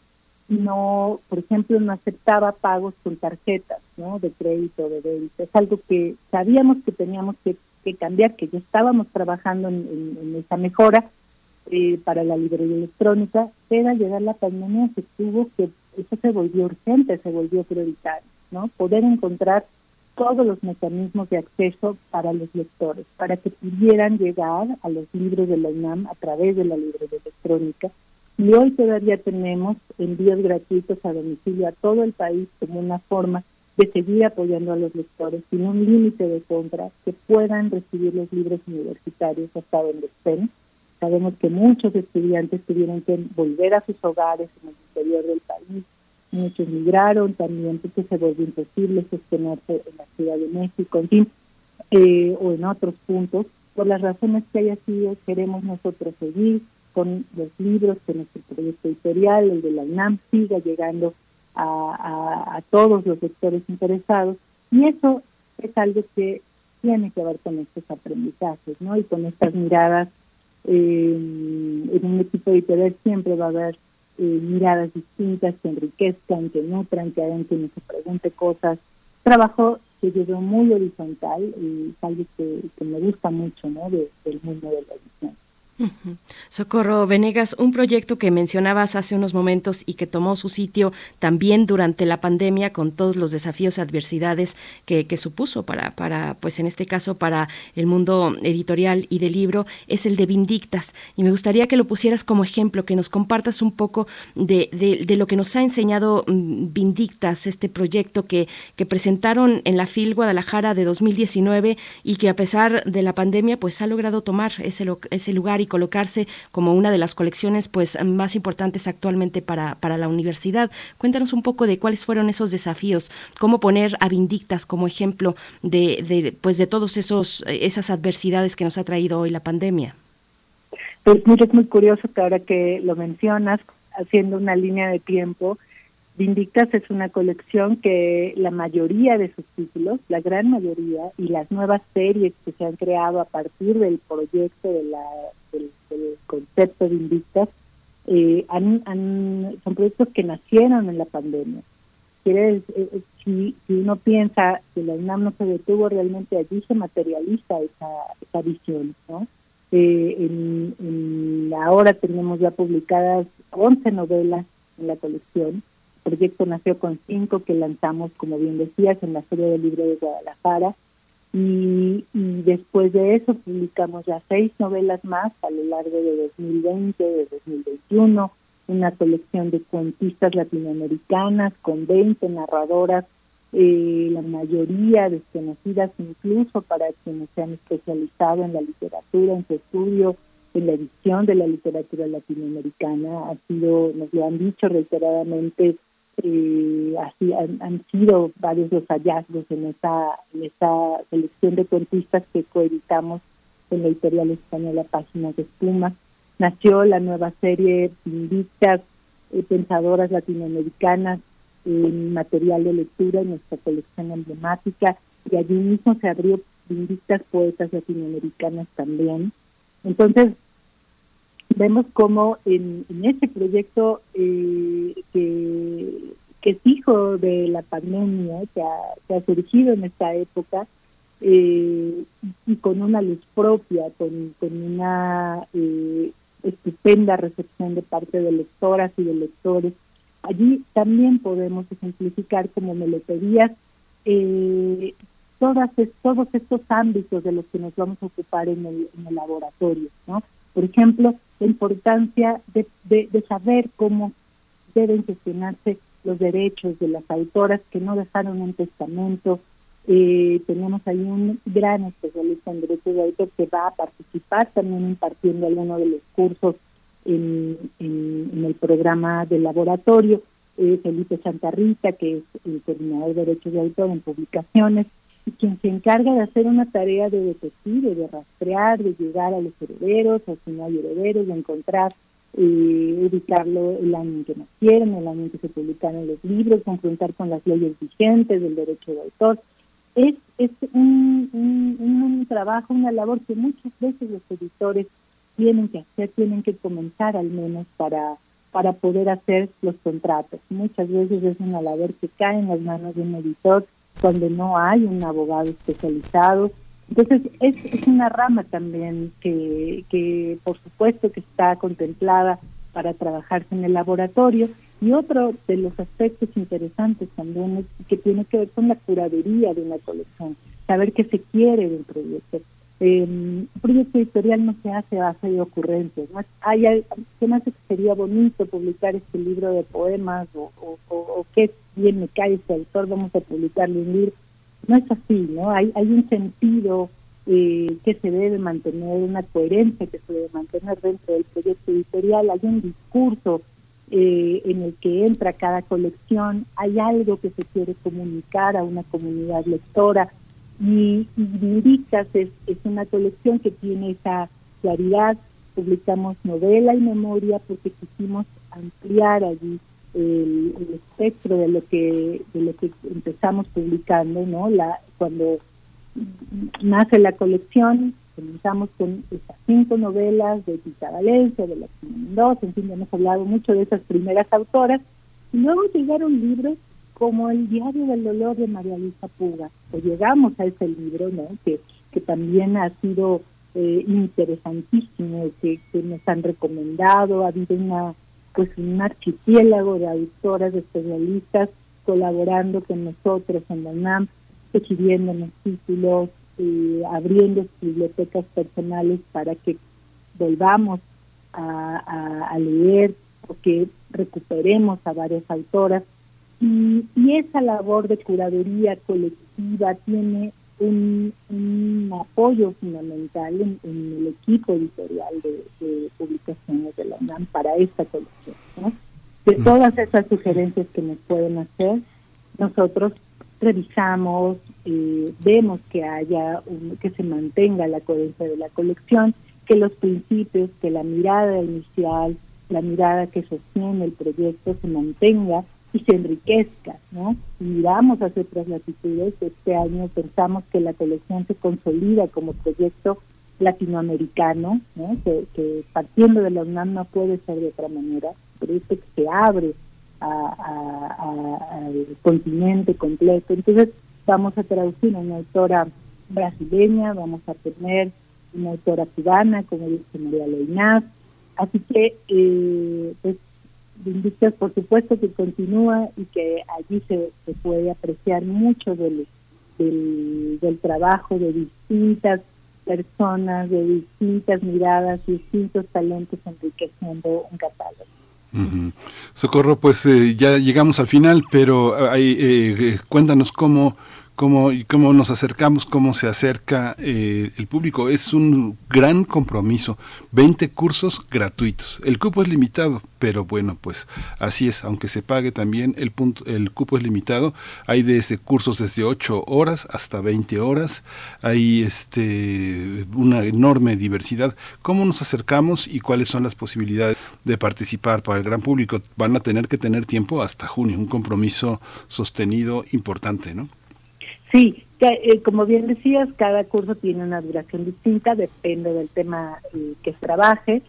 no, por ejemplo, no aceptaba pagos con tarjetas, ¿no? De crédito, de débito. Es algo que sabíamos que teníamos que, cambiar, que ya estábamos trabajando en, esa mejora eh, para la librería electrónica, pero al llegar la pandemia se tuvo que, eso se volvió urgente, se volvió prioritario, ¿no? Poder encontrar todos los mecanismos de acceso para los lectores, para que pudieran llegar a los libros de la UNAM a través de la librería electrónica y hoy todavía tenemos envíos gratuitos a domicilio a todo el país como una forma de seguir apoyando a los lectores sin un límite de compra que puedan recibir los libros universitarios hasta donde estén. Sabemos que muchos estudiantes tuvieron que volver a sus hogares en el interior del país. Muchos migraron también porque se volvió imposible sostenerse en la Ciudad de México, en fin, eh, o en otros puntos. Por las razones que haya sido, queremos nosotros seguir con los libros, que nuestro proyecto editorial, el de la UNAM, siga llegando a, a, todos los sectores interesados. Y eso es algo que tiene que ver con estos aprendizajes, ¿no? Y con estas miradas. Eh, en un equipo editorial siempre va a haber eh, miradas distintas que enriquezcan, que nutran, que hagan que nos pregunte cosas. Trabajo que llegó muy horizontal y es algo que, me gusta mucho, ¿no? del mundo de la edición. Socorro Venegas, un proyecto que mencionabas hace unos momentos y que tomó su sitio también durante la pandemia con todos los desafíos, adversidades que, supuso para, pues en este caso, para el mundo editorial y del libro, es el de Vindictas. Y me gustaría que lo pusieras como ejemplo, que nos compartas un poco de, lo que nos ha enseñado mm, Vindictas, este proyecto que, que presentaron en la FIL Guadalajara de 2019 y que a pesar de la pandemia, pues ha logrado tomar ese, ese lugar y colocarse como una de las colecciones pues más importantes actualmente para, para la universidad. Cuéntanos un poco de cuáles fueron esos desafíos, cómo poner a Vindictas como ejemplo de, de pues de todos esos esas adversidades que nos ha traído hoy la pandemia. Pues mira, es muy curioso que ahora que lo mencionas, haciendo una línea de tiempo, Vindictas es una colección que la mayoría de sus títulos, la gran mayoría, y las nuevas series que se han creado a partir del proyecto de la del, concepto de Invictas, eh, son proyectos que nacieron en la pandemia. Eh, eh, si, si uno piensa que la UNAM no se detuvo, realmente allí se materializa esa, esa visión. ¿no? en, en, ahora tenemos ya publicadas 11 novelas en la colección. El proyecto nació con cinco que lanzamos, como bien decías, en la Feria del Libro de Guadalajara Y, después de eso publicamos ya seis novelas más a lo largo de 2020, de 2021, una colección de cuentistas latinoamericanas con 20 narradoras, eh, la mayoría desconocidas incluso para quienes se han especializado en la literatura, en su estudio, en la edición de la literatura latinoamericana. Ha sido, nos lo han dicho reiteradamente, eh, así han, sido varios los hallazgos en esa, en esa selección de cuentistas que coeditamos en la editorial española Páginas de Espuma. Nació la nueva serie Invictas, eh, Pensadoras Latinoamericanas, en material de lectura en nuestra colección emblemática, y allí mismo se abrió Invictas Poetas Latinoamericanas también. Entonces, vemos cómo en, en ese proyecto eh, que, es hijo de la pandemia, que ha, surgido en esta época, eh, y con una luz propia, con, una eh, estupenda recepción de parte de lectoras y de lectores. Allí también podemos ejemplificar, como me lo pedías, todas, todos estos ámbitos de los que nos vamos a ocupar en el, en el laboratorio. ¿no? Por ejemplo, la importancia de, de, saber cómo deben gestionarse los derechos de las autoras que no dejaron un testamento. Eh, tenemos ahí un gran especialista en derechos de autor que va a participar también impartiendo algunos de los cursos en, en, el programa del laboratorio. Eh, Felipe Santarrita, que es el coordinador de derechos de autor en publicaciones, quien se encarga de hacer una tarea de detective, de rastrear, de llegar a los herederos, a si no hay herederos, de encontrar, eh, ubicarlo el año en que nacieron, el año en que se publicaron los libros, confrontar con las leyes vigentes del derecho de autor. Es, es un, un, trabajo, una labor que muchas veces los editores tienen que hacer, tienen que comenzar al menos para para poder hacer los contratos. Muchas veces es una labor que cae en las manos de un editor cuando no hay un abogado especializado. Entonces, es, una rama también que, que, por supuesto, que está contemplada para trabajarse en el laboratorio. Y otro de los aspectos interesantes también es que tiene que ver con la curaduría de una colección, saber qué se quiere del proyecto. Eh, un proyecto editorial no se hace a base de ocurrencias. ¿no? Hay, ¿Qué más sería bonito publicar este libro de poemas o, o, o, qué bien me cae este autor, vamos a publicarle un libro? No es así, ¿no? Hay, hay un sentido eh, que se debe mantener, una coherencia que se debe mantener dentro del proyecto editorial, hay un discurso eh, en el que entra cada colección, hay algo que se quiere comunicar a una comunidad lectora y, y es, es una colección que tiene esa claridad. Publicamos novela y memoria porque quisimos ampliar allí el, espectro de lo que de lo que empezamos publicando, ¿no? La cuando nace la colección comenzamos con estas cinco novelas de Tita Valencia, de la Mendoza, en fin, hemos hablado mucho de esas primeras autoras y luego llegaron libros como el diario del dolor de María Luisa Puga, o llegamos a ese libro, ¿no? Que, que también ha sido eh, interesantísimo, que, que, nos han recomendado, ha habido una pues un archipiélago de autoras, de especialistas colaborando con nosotros en la UNAM, los títulos, eh, abriendo bibliotecas personales para que volvamos a leer o que recuperemos a varias autoras y, esa labor de curaduría colectiva tiene un, apoyo fundamental en, el equipo editorial de, publicaciones de la UNAM para esta colección. De todas esas sugerencias que nos pueden hacer, nosotros revisamos, eh, vemos que haya que se mantenga la coherencia de la colección, que los principios, que la mirada inicial, la mirada que sostiene el proyecto se mantenga y se enriquezca, ¿no? Miramos hacia otras latitudes. Este año pensamos que la colección se consolida como proyecto latinoamericano, ¿no? que, partiendo de la UNAM no puede ser de otra manera, pero que se abre al continente completo. Entonces vamos a traducir a una autora brasileña, vamos a tener una autora cubana, como dice María Leinaz, así que eh, pues Industria, por supuesto, que continúa y que allí se, puede apreciar mucho del, del, trabajo de distintas personas, de distintas miradas, distintos talentos enriqueciendo un catálogo. Socorro, pues eh, ya llegamos al final, pero eh, eh, cuéntanos cómo cómo, cómo nos acercamos, cómo se acerca eh, el público. Es un gran compromiso. 20 cursos gratuitos. El cupo es limitado, pero bueno, pues así es. Aunque se pague también, el, punto, el cupo es limitado. Hay desde cursos desde 8 horas hasta 20 horas. Hay este, una enorme diversidad. ¿Cómo nos acercamos y cuáles son las posibilidades de participar para el gran público? Van a tener que tener tiempo hasta junio, un compromiso sostenido importante, ¿no? Sí, eh, como bien decías, cada curso tiene una duración distinta, depende del tema eh, que trabaje.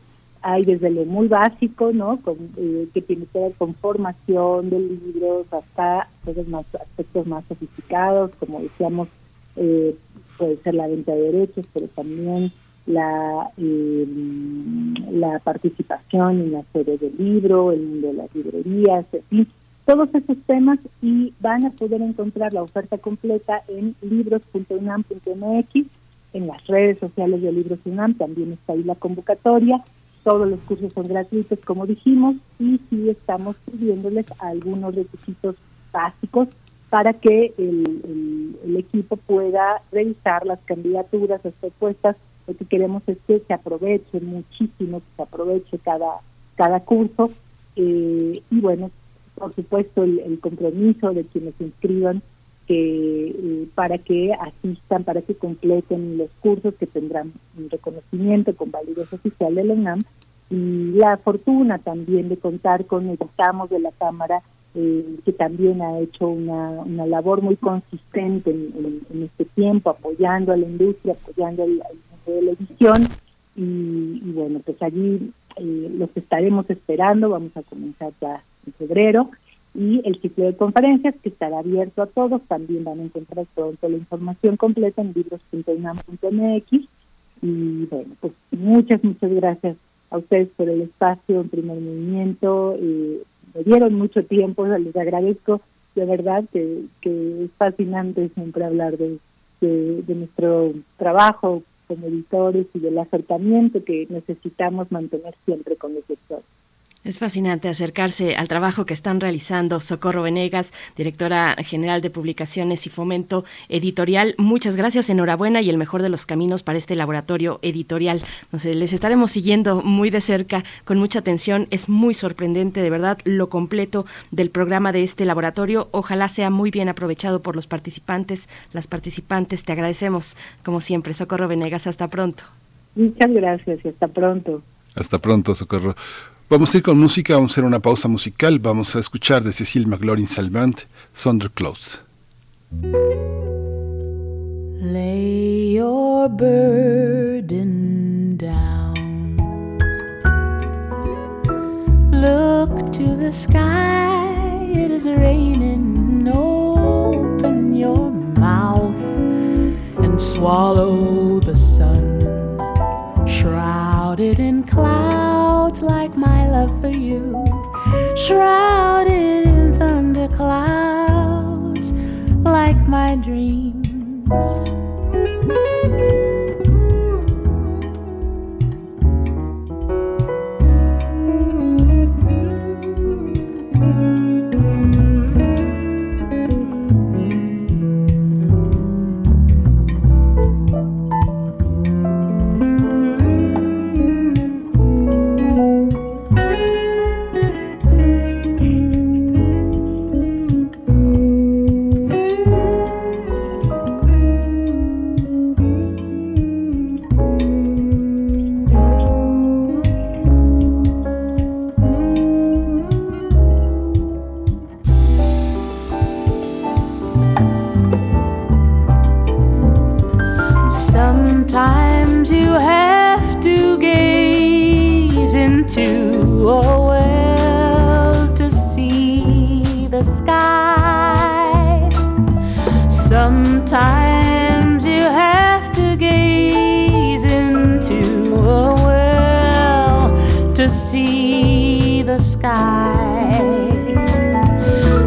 Hay desde lo muy básico, ¿no? Con, eh, que tiene que ver con formación de libros hasta más, aspectos más sofisticados, como decíamos, puede ser la venta de derechos, pero también la la participación en la serie del libro, el mundo de las librerías, en fin todos esos temas y van a poder encontrar la oferta completa en libros.unam.mx, en las redes sociales de Libros UNAM, también está ahí la convocatoria. Todos los cursos son gratuitos, como dijimos, y sí estamos pidiéndoles algunos requisitos básicos para que el, equipo pueda revisar las candidaturas, las propuestas. Lo que queremos es que se aproveche muchísimo, que se aproveche cada, cada curso. Eh, y bueno, por supuesto, el, compromiso de quienes se inscriban que, eh, para que asistan, para que completen los cursos que tendrán un reconocimiento con validez oficial de la y la fortuna también de contar con el estamos de la Cámara eh, que también ha hecho una, una labor muy consistente en, este tiempo, apoyando a la industria, apoyando al, mundo de la edición. Y, bueno, pues allí eh, los estaremos esperando, vamos a comenzar ya en febrero y el ciclo de conferencias que estará abierto a todos, también van a encontrar pronto la información completa en libros.inam.mx y bueno, pues muchas, muchas gracias a ustedes por el espacio en primer movimiento, eh, me dieron mucho tiempo, les agradezco de verdad que, que es fascinante siempre hablar de, de nuestro trabajo como editores y del acercamiento que necesitamos mantener siempre con los lectores. Es fascinante acercarse al trabajo que están realizando Socorro Venegas, directora general de Publicaciones y Fomento Editorial. Muchas gracias, enhorabuena y el mejor de los caminos para este laboratorio editorial. No sé, les estaremos siguiendo muy de cerca, con mucha atención. Es muy sorprendente, de verdad, lo completo del programa de este laboratorio. Ojalá sea muy bien aprovechado por los participantes, las participantes. Te agradecemos, como siempre, Socorro Venegas. Hasta pronto. Muchas gracias y hasta pronto. Hasta pronto, Socorro. Vamos a ir con música, vamos a hacer una pausa musical, vamos a escuchar de Cecil McLaurin Salvant, Thunder Clothes. Lay your burden down. Look to the sky, it is raining. Open your mouth and swallow the sun. Shrouded in clouds my love for you, shrouded in thunderclouds like my dreams. Sometimes you have to gaze into a well to see the sky.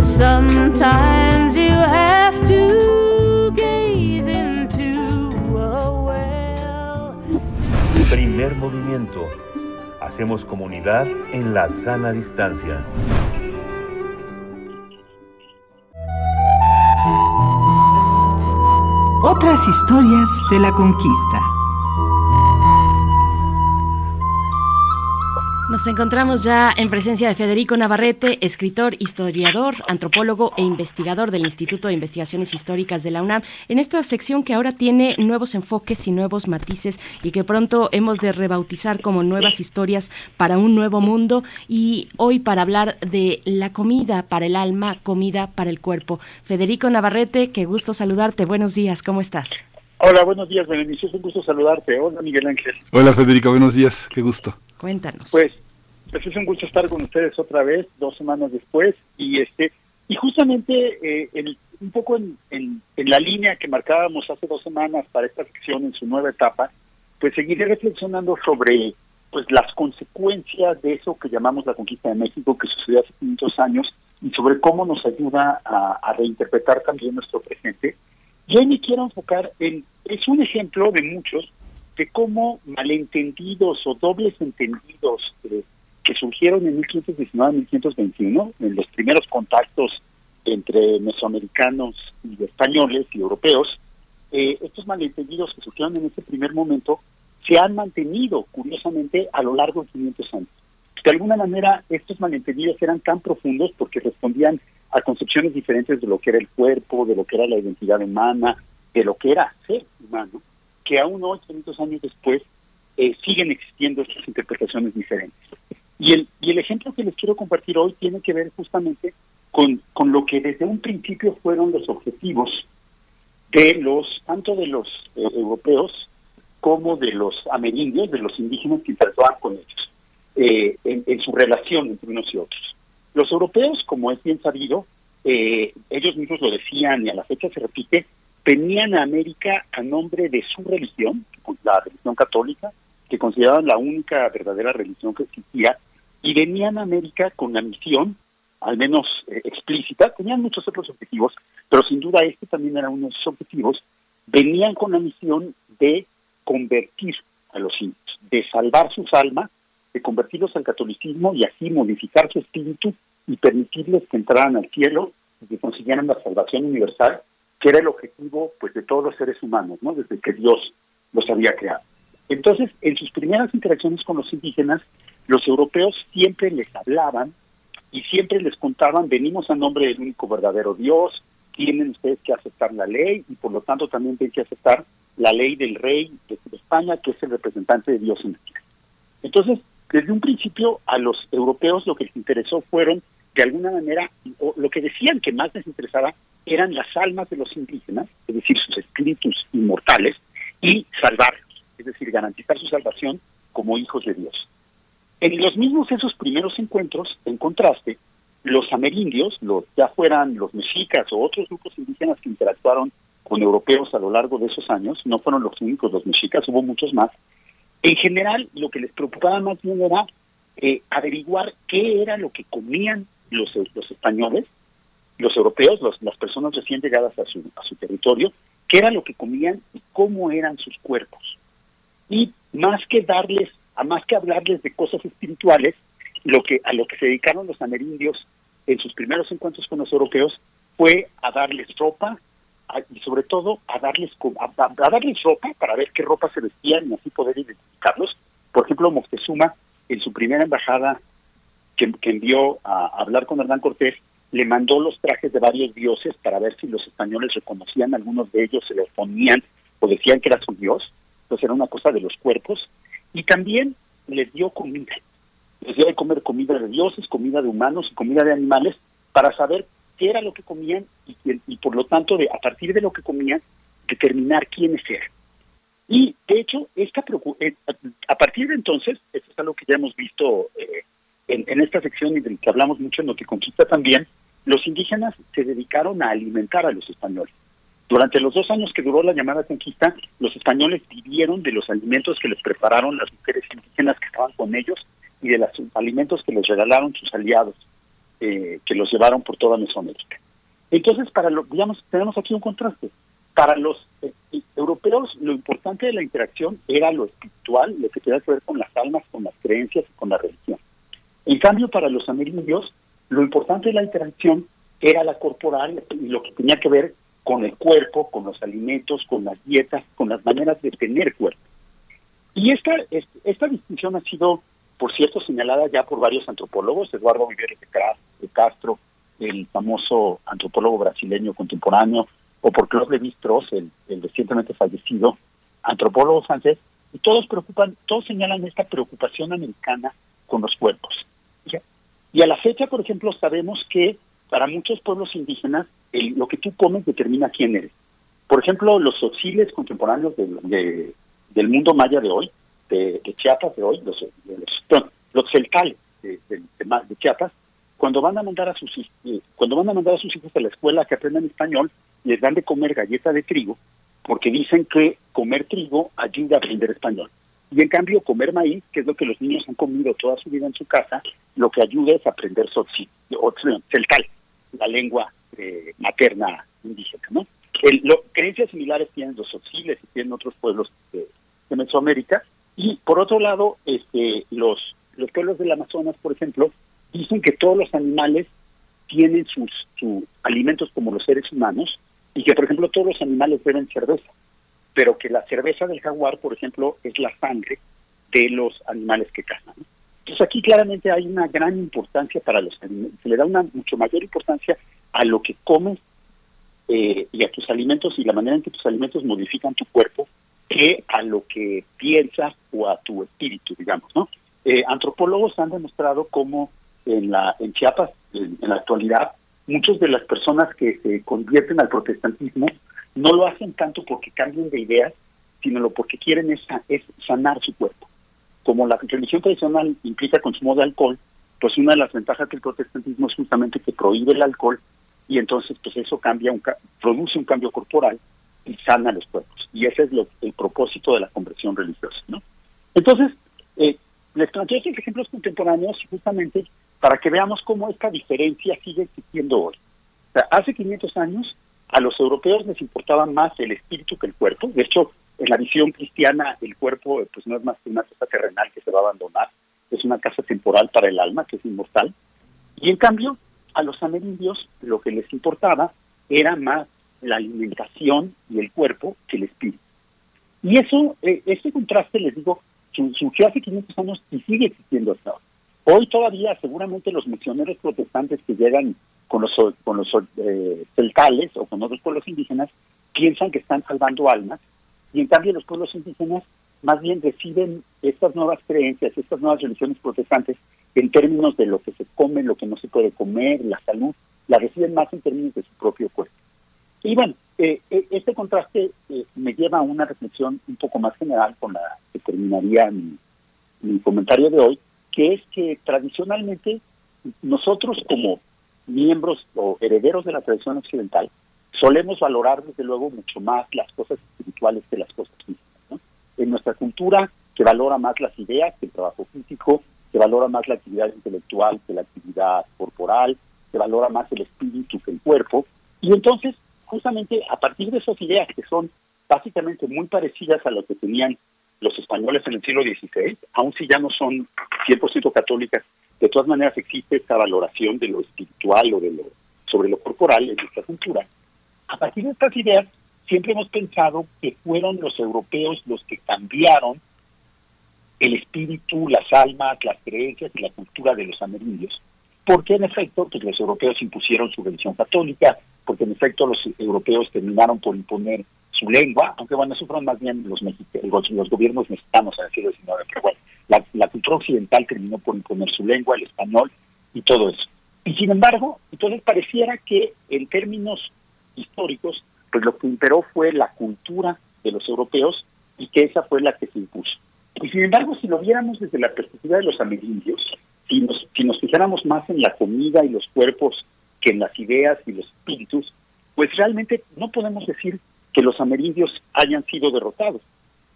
Sometimes you have to gaze into a well. Primer movimiento. Hacemos comunidad en la sana distancia. Otras historias de la conquista. Nos encontramos ya en presencia de Federico Navarrete, escritor, historiador, antropólogo e investigador del Instituto de Investigaciones Históricas de la UNAM, en esta sección que ahora tiene nuevos enfoques y nuevos matices y que pronto hemos de rebautizar como nuevas historias para un nuevo mundo y hoy para hablar de la comida para el alma, comida para el cuerpo. Federico Navarrete, qué gusto saludarte. Buenos días, ¿cómo estás? Hola, buenos días, Berenice. Es un gusto saludarte. Hola, Miguel Ángel. Hola, Federico. Buenos días. Qué gusto. Cuéntanos. Pues, pues es un gusto estar con ustedes otra vez, dos semanas después. Y este y justamente eh, un poco en, en, en la línea que marcábamos hace dos semanas para esta sección en su nueva etapa, pues seguiré reflexionando sobre pues las consecuencias de eso que llamamos la conquista de México, que sucedió hace 500 años, y sobre cómo nos ayuda a, a reinterpretar también nuestro presente. Y hoy me quiero enfocar en, es un ejemplo de muchos, de cómo malentendidos o dobles entendidos eh, que surgieron en 1519-1521, en los primeros contactos entre mesoamericanos y españoles y europeos, eh, estos malentendidos que surgieron en ese primer momento se han mantenido, curiosamente, a lo largo de 500 años. De alguna manera, estos malentendidos eran tan profundos porque respondían a concepciones diferentes de lo que era el cuerpo, de lo que era la identidad humana, de lo que era ser humano, que aún hoy, 500 años después, eh, siguen existiendo estas interpretaciones diferentes. Y el, y el ejemplo que les quiero compartir hoy tiene que ver justamente con, con lo que desde un principio fueron los objetivos de los, tanto de los eh, europeos como de los amerindios, de los indígenas que interactuaban con ellos, eh, en, en su relación entre unos y otros. Los europeos, como es bien sabido, eh, ellos mismos lo decían y a la fecha se repite, venían a América a nombre de su religión, la religión católica, consideraban la única verdadera religión que existía, y venían a América con la misión, al menos eh, explícita, tenían muchos otros objetivos, pero sin duda este también era uno de sus objetivos, venían con la misión de convertir a los indios, de salvar sus almas, de convertirlos al catolicismo y así modificar su espíritu y permitirles que entraran al cielo y que consiguieran la salvación universal, que era el objetivo pues de todos los seres humanos, ¿no? Desde que Dios los había creado. Entonces, en sus primeras interacciones con los indígenas, los europeos siempre les hablaban y siempre les contaban, venimos a nombre del único verdadero Dios, tienen ustedes que aceptar la ley y por lo tanto también tienen que aceptar la ley del rey de España, que es el representante de Dios en la tierra. Entonces, desde un principio a los europeos lo que les interesó fueron, de alguna manera, o lo que decían que más les interesaba eran las almas de los indígenas, es decir, sus espíritus inmortales, y salvarlos, es decir, garantizar su salvación como hijos de Dios. En los mismos esos primeros encuentros, en contraste, los amerindios, los, ya fueran los mexicas o otros grupos indígenas que interactuaron con europeos a lo largo de esos años, no fueron los únicos los mexicas, hubo muchos más, en general lo que les preocupaba más bien era eh, averiguar qué era lo que comían los, los españoles, los europeos, las personas recién llegadas a su, a su territorio, qué era lo que comían y cómo eran sus cuerpos. Y más que darles, a más que hablarles de cosas espirituales, lo que a lo que se dedicaron los amerindios en sus primeros encuentros con los europeos fue a darles ropa y sobre todo a darles a, darles ropa para ver qué ropa se vestían y así poder identificarlos. Por ejemplo, Moctezuma en su primera embajada que, envió a, a hablar con Hernán Cortés le mandó los trajes de varios dioses para ver si los españoles reconocían algunos de ellos, se los ponían o decían que era su dios. Entonces era una cosa de los cuerpos. Y también les dio comida. Les dio de comer comida de dioses, comida de humanos y comida de animales para saber qué era lo que comían y, por lo tanto, de, a partir de lo que comían, determinar quiénes eran. Y de hecho, esta eh, a- partir de entonces, esto es algo que ya hemos visto eh, en, esta sección y que hablamos mucho en lo que conquista también, los indígenas se dedicaron a alimentar a los españoles. Durante los dos años que duró la llamada conquista, los españoles vivieron de los alimentos que les prepararon las mujeres indígenas que estaban con ellos y de los alimentos que les regalaron sus aliados, eh, que los llevaron por toda Mesoamérica. Entonces, para lo, digamos, tenemos aquí un contraste. para los eh, europeos lo importante de la interacción era lo espiritual, lo que tenía que ver con las almas, con las creencias y con la religión. En cambio, para los amerindios, lo importante de la interacción era la corporal y lo que tenía que ver con el cuerpo, con los alimentos, con las dietas, con las maneras de tener cuerpo. Y esta, esta distinción ha sido, por cierto, señalada ya por varios antropólogos, Eduardo Viveros de Castro, el famoso antropólogo brasileño contemporáneo, o por Claude Lévi-Strauss, el, el, recientemente fallecido antropólogo francés, y todos preocupan, todos señalan esta preocupación americana con los cuerpos. Y a la fecha, por ejemplo, sabemos que para muchos pueblos indígenas lo que tú comes determina quién eres. Por ejemplo, los auxiles contemporáneos de, del mundo maya de hoy, de, Chiapas de hoy, los, los, los de, de, Chiapas, cuando van a mandar a sus eh, cuando van a mandar a sus hijos a la escuela que aprendan español, les dan de comer galleta de trigo, porque dicen que comer trigo ayuda a aprender español. Y en cambio, comer maíz, que es lo que los niños han comido toda su vida en su casa, lo que ayuda es aprender celtal, la lengua eh, materna indígena. ¿no? El, lo, creencias similares tienen los auxiles y tienen otros pueblos de, Mesoamérica. Y por otro lado, este, los, los pueblos del Amazonas, por ejemplo, dicen que todos los animales tienen sus, sus alimentos como los seres humanos y que, por ejemplo, todos los animales beben cerveza, pero que la cerveza del jaguar, por ejemplo, es la sangre de los animales que cazan. Entonces aquí claramente hay una gran importancia para los alimentos, se le da una mucho mayor importancia a lo que comes eh, y a tus alimentos y la manera en que tus alimentos modifican tu cuerpo que a lo que piensas o a tu espíritu, digamos, ¿no? Eh, antropólogos han demostrado cómo en la en Chiapas, en, la actualidad, muchas de las personas que se convierten al protestantismo no lo hacen tanto porque cambien de ideas, sino lo porque quieren es, es sanar su cuerpo. Como la religión tradicional implica consumo de alcohol, pues una de las ventajas del protestantismo es justamente que prohíbe el alcohol y entonces pues eso cambia un, produce un cambio corporal y sana los cuerpos. Y ese es lo, el propósito de la conversión religiosa. ¿no? Entonces, eh, les planteo estos ejemplos contemporáneos justamente para que veamos cómo esta diferencia sigue existiendo hoy. Hace 500 años a los europeos les importaba más el espíritu que el cuerpo. De hecho, en la visión cristiana, el cuerpo pues no es más que una casa terrenal que se va a abandonar, es una casa temporal para el alma, que es inmortal. Y en cambio, a los amerindios lo que les importaba era más la alimentación y el cuerpo que el espíritu. Y eso, eh, este contraste, les digo, surgió hace 500 años y sigue existiendo hasta ahora. Hoy todavía seguramente los misioneros protestantes que llegan con los, con los eh, celtales o con otros pueblos indígenas piensan que están salvando almas y en cambio los pueblos indígenas más bien reciben estas nuevas creencias, estas nuevas religiones protestantes en términos de lo que se come, lo que no se puede comer, la salud, la reciben más en términos de su propio cuerpo. Y bueno, eh, eh, este contraste eh, me lleva a una reflexión un poco más general con la que terminaría mi, mi comentario de hoy, que es que tradicionalmente nosotros como miembros o herederos de la tradición occidental solemos valorar desde luego mucho más las cosas espirituales que las cosas físicas. En nuestra cultura que valora más las ideas que el trabajo físico, se valora más la actividad intelectual que la actividad corporal, se valora más el espíritu que el cuerpo. Y entonces, justamente a partir de esas ideas que son básicamente muy parecidas a lo que tenían los españoles en el siglo XVI, aun si ya no son 100% católicas, de todas maneras existe esta valoración de lo espiritual o de lo sobre lo corporal en nuestra cultura. A partir de estas ideas, siempre hemos pensado que fueron los europeos los que cambiaron el espíritu, las almas, las creencias y la cultura de los amerindios. Porque en efecto, pues los europeos impusieron su religión católica, porque en efecto los europeos terminaron por imponer su lengua, aunque bueno, fueron más bien los, los, los gobiernos mexicanos en el siglo XIX, pero bueno, la, la, cultura occidental terminó por imponer su lengua, el español y todo eso. Y sin embargo, entonces pareciera que en términos históricos, pues lo que imperó fue la cultura de los europeos y que esa fue la que se impuso. Y sin embargo, si lo viéramos desde la perspectiva de los amerindios, si nos, si nos fijáramos más en la comida y los cuerpos que en las ideas y los espíritus, pues realmente no podemos decir que los amerindios hayan sido derrotados.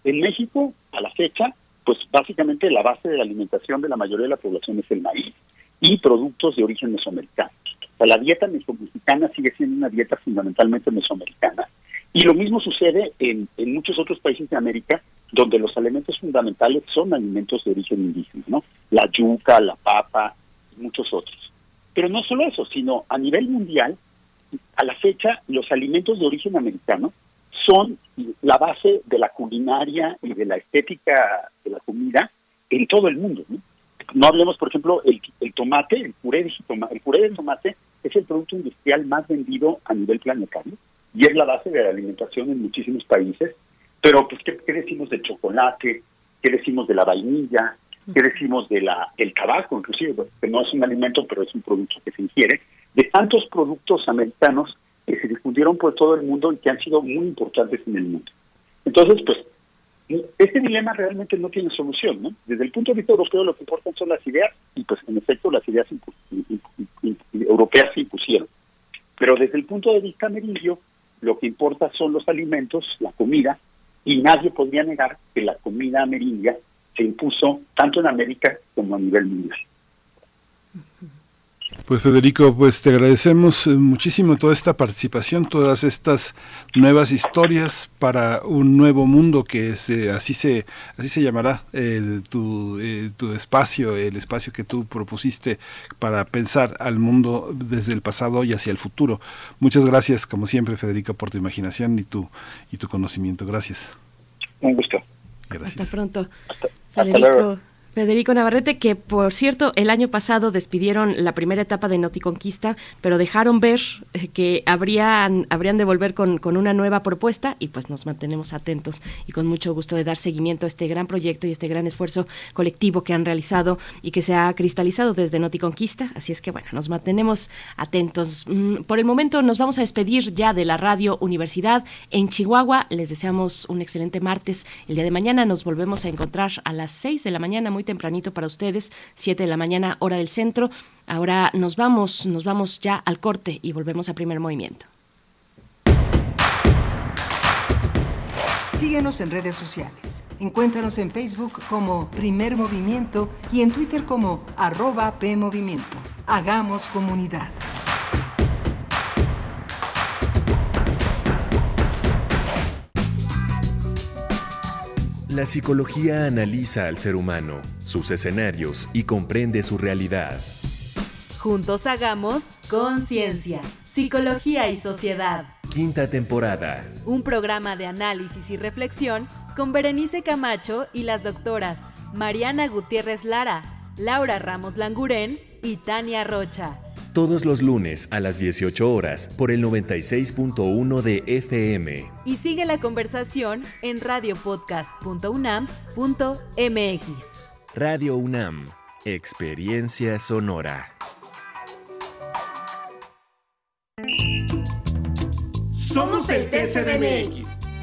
En México, a la fecha, pues básicamente la base de la alimentación de la mayoría de la población es el maíz y productos de origen mesoamericano. O sea, la dieta mesomexicana sigue siendo una dieta fundamentalmente mesoamericana Y lo mismo sucede en, en muchos otros países de América, donde los alimentos fundamentales son alimentos de origen indígena, ¿no? La yuca, la papa, y muchos otros. Pero no solo eso, sino a nivel mundial, a la fecha, los alimentos de origen americano son la base de la culinaria y de la estética de la comida en todo el mundo. No, no hablemos, por ejemplo, el, tomate, el puré, de tomate, el puré de tomate es el producto industrial más vendido a nivel planetario y es la base de la alimentación en muchísimos países. Pero, pues, ¿qué, decimos del chocolate? ¿Qué decimos de la vainilla? ¿Qué decimos de la el tabaco, inclusive, que no es un alimento, pero es un producto que se ingiere? De tantos productos americanos que se difundieron por todo el mundo y que han sido muy importantes en el mundo. Entonces, pues, este dilema realmente no tiene solución, ¿no? Desde el punto de vista europeo lo que importan son las ideas y pues en efecto las ideas europeas se impusieron. Pero desde el punto de vista amerindio lo que importa son los alimentos, la comida, y nadie podría negar que la comida amerindia se impuso tanto en América como a nivel mundial. Pues Federico, pues te agradecemos eh, muchísimo toda esta participación, todas estas nuevas historias para un nuevo mundo que se, así se así se llamará eh, tu, eh, tu espacio, el espacio que tú propusiste para pensar al mundo desde el pasado y hacia el futuro. Muchas gracias, como siempre, Federico, por tu imaginación y tu y tu conocimiento. Gracias. Un gusto. Gracias. Hasta pronto. Hasta Federico. luego. Federico Navarrete, que por cierto, el año pasado despidieron la primera etapa de Noticonquista, pero dejaron ver eh, que habrían, habrían de volver con, con una nueva propuesta y pues nos mantenemos atentos y con mucho gusto de dar seguimiento a este gran proyecto y este gran esfuerzo colectivo que han realizado y que se ha cristalizado desde Noticonquista. Así es que bueno, nos mantenemos atentos. Mm, Por el momento nos vamos a despedir ya de la Radio Universidad en Chihuahua. Les deseamos un excelente martes. El día de mañana nos volvemos a encontrar a las 6 de la mañana, tempranito para ustedes, 7 de la mañana, hora del centro. Ahora nos vamos, nos vamos ya al corte y volvemos a primer movimiento. Síguenos en redes sociales. Encuéntranos en Facebook como Primer Movimiento y en Twitter como arroba PMovimiento. Hagamos comunidad. La psicología analiza al ser humano, sus escenarios y comprende su realidad. Juntos hagamos conciencia, psicología y sociedad. Quinta temporada. Un programa de análisis y reflexión con Berenice Camacho y las doctoras Mariana Gutiérrez Lara, Laura Ramos Langurén y Tania Rocha. Todos los lunes a las 18 horas por el 96.1 de FM. Y sigue la conversación en radiopodcast.unam.mx. Radio UNAM. Experiencia sonora. Somos el TCDMX.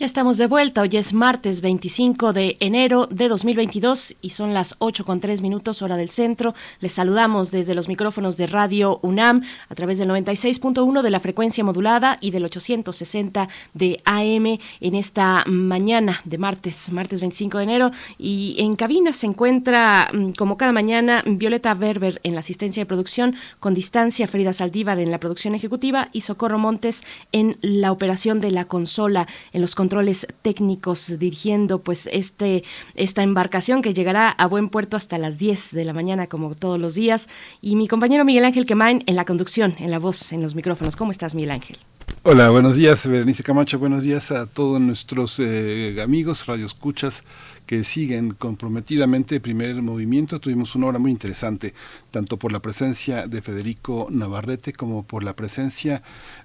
Ya estamos de vuelta, hoy es martes 25 de enero de 2022 y son las 8 con 3 minutos hora del centro. Les saludamos desde los micrófonos de Radio UNAM a través del 96.1 de la frecuencia modulada y del 860 de AM en esta mañana de martes, martes 25 de enero. Y en cabina se encuentra, mm, como cada mañana, Violeta Berber en la asistencia de producción, con distancia Frida Saldívar en la producción ejecutiva y Socorro Montes en la operación de la consola, en los controles técnicos dirigiendo pues este esta embarcación que llegará a buen puerto hasta las 10 de la mañana como todos los días y mi compañero Miguel Ángel Quemain en la conducción, en la voz, en los micrófonos. ¿Cómo estás, Miguel Ángel? Hola, buenos días, Berenice Camacho. Buenos días a todos nuestros eh, amigos, radioescuchas que siguen comprometidamente primer movimiento. Tuvimos una hora muy interesante, tanto por la presencia de Federico Navarrete como por la presencia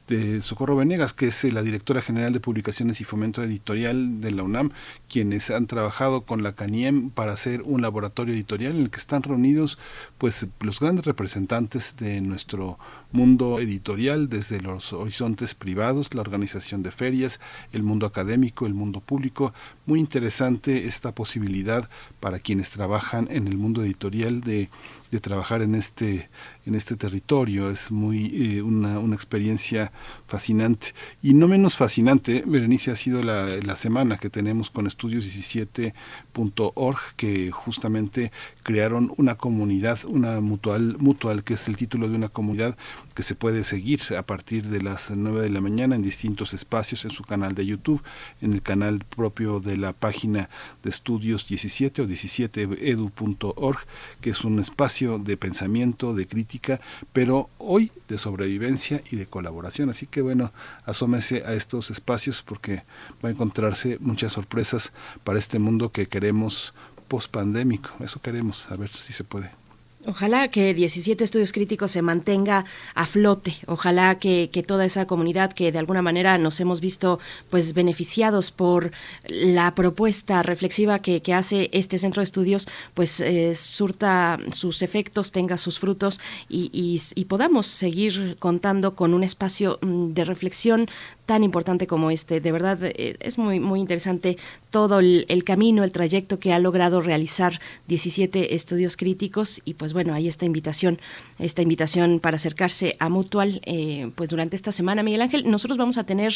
de Socorro Venegas, que es eh, la directora general de Publicaciones y Fomento Editorial de la UNAM, quienes han trabajado con la CANIEM para hacer un laboratorio editorial en el que están reunidos pues los grandes representantes de nuestro mundo editorial desde los horizontes privados, la organización de ferias, el mundo académico, el mundo público. Muy interesante esta posibilidad para quienes trabajan en el mundo editorial de de trabajar en este en este territorio. Es muy eh, una, una, experiencia fascinante. Y no menos fascinante Berenice ha sido la, la semana que tenemos con estudios17.org que justamente crearon una comunidad una mutual mutual que es el título de una comunidad que se puede seguir a partir de las 9 de la mañana en distintos espacios en su canal de YouTube en el canal propio de la página de estudios 17 o 17edu.org que es un espacio de pensamiento, de crítica, pero hoy de sobrevivencia y de colaboración. Así que bueno, asómese a estos espacios porque va a encontrarse muchas sorpresas para este mundo que queremos post-pandémico. Eso queremos, a ver si se puede. Ojalá que 17 estudios críticos se mantenga a flote. Ojalá que, toda esa comunidad que de alguna manera nos hemos visto pues beneficiados por la propuesta reflexiva que, hace este centro de estudios pues eh, surta sus efectos, tenga sus frutos y, y podamos seguir contando con un espacio mm, de reflexión tan importante como este. De verdad, eh, es muy, muy interesante todo el, camino, el trayecto que ha logrado realizar 17 estudios críticos y pues bueno, ahí esta invitación, esta invitación para acercarse a Mutual, eh, pues durante esta semana, Miguel Ángel, nosotros vamos a tener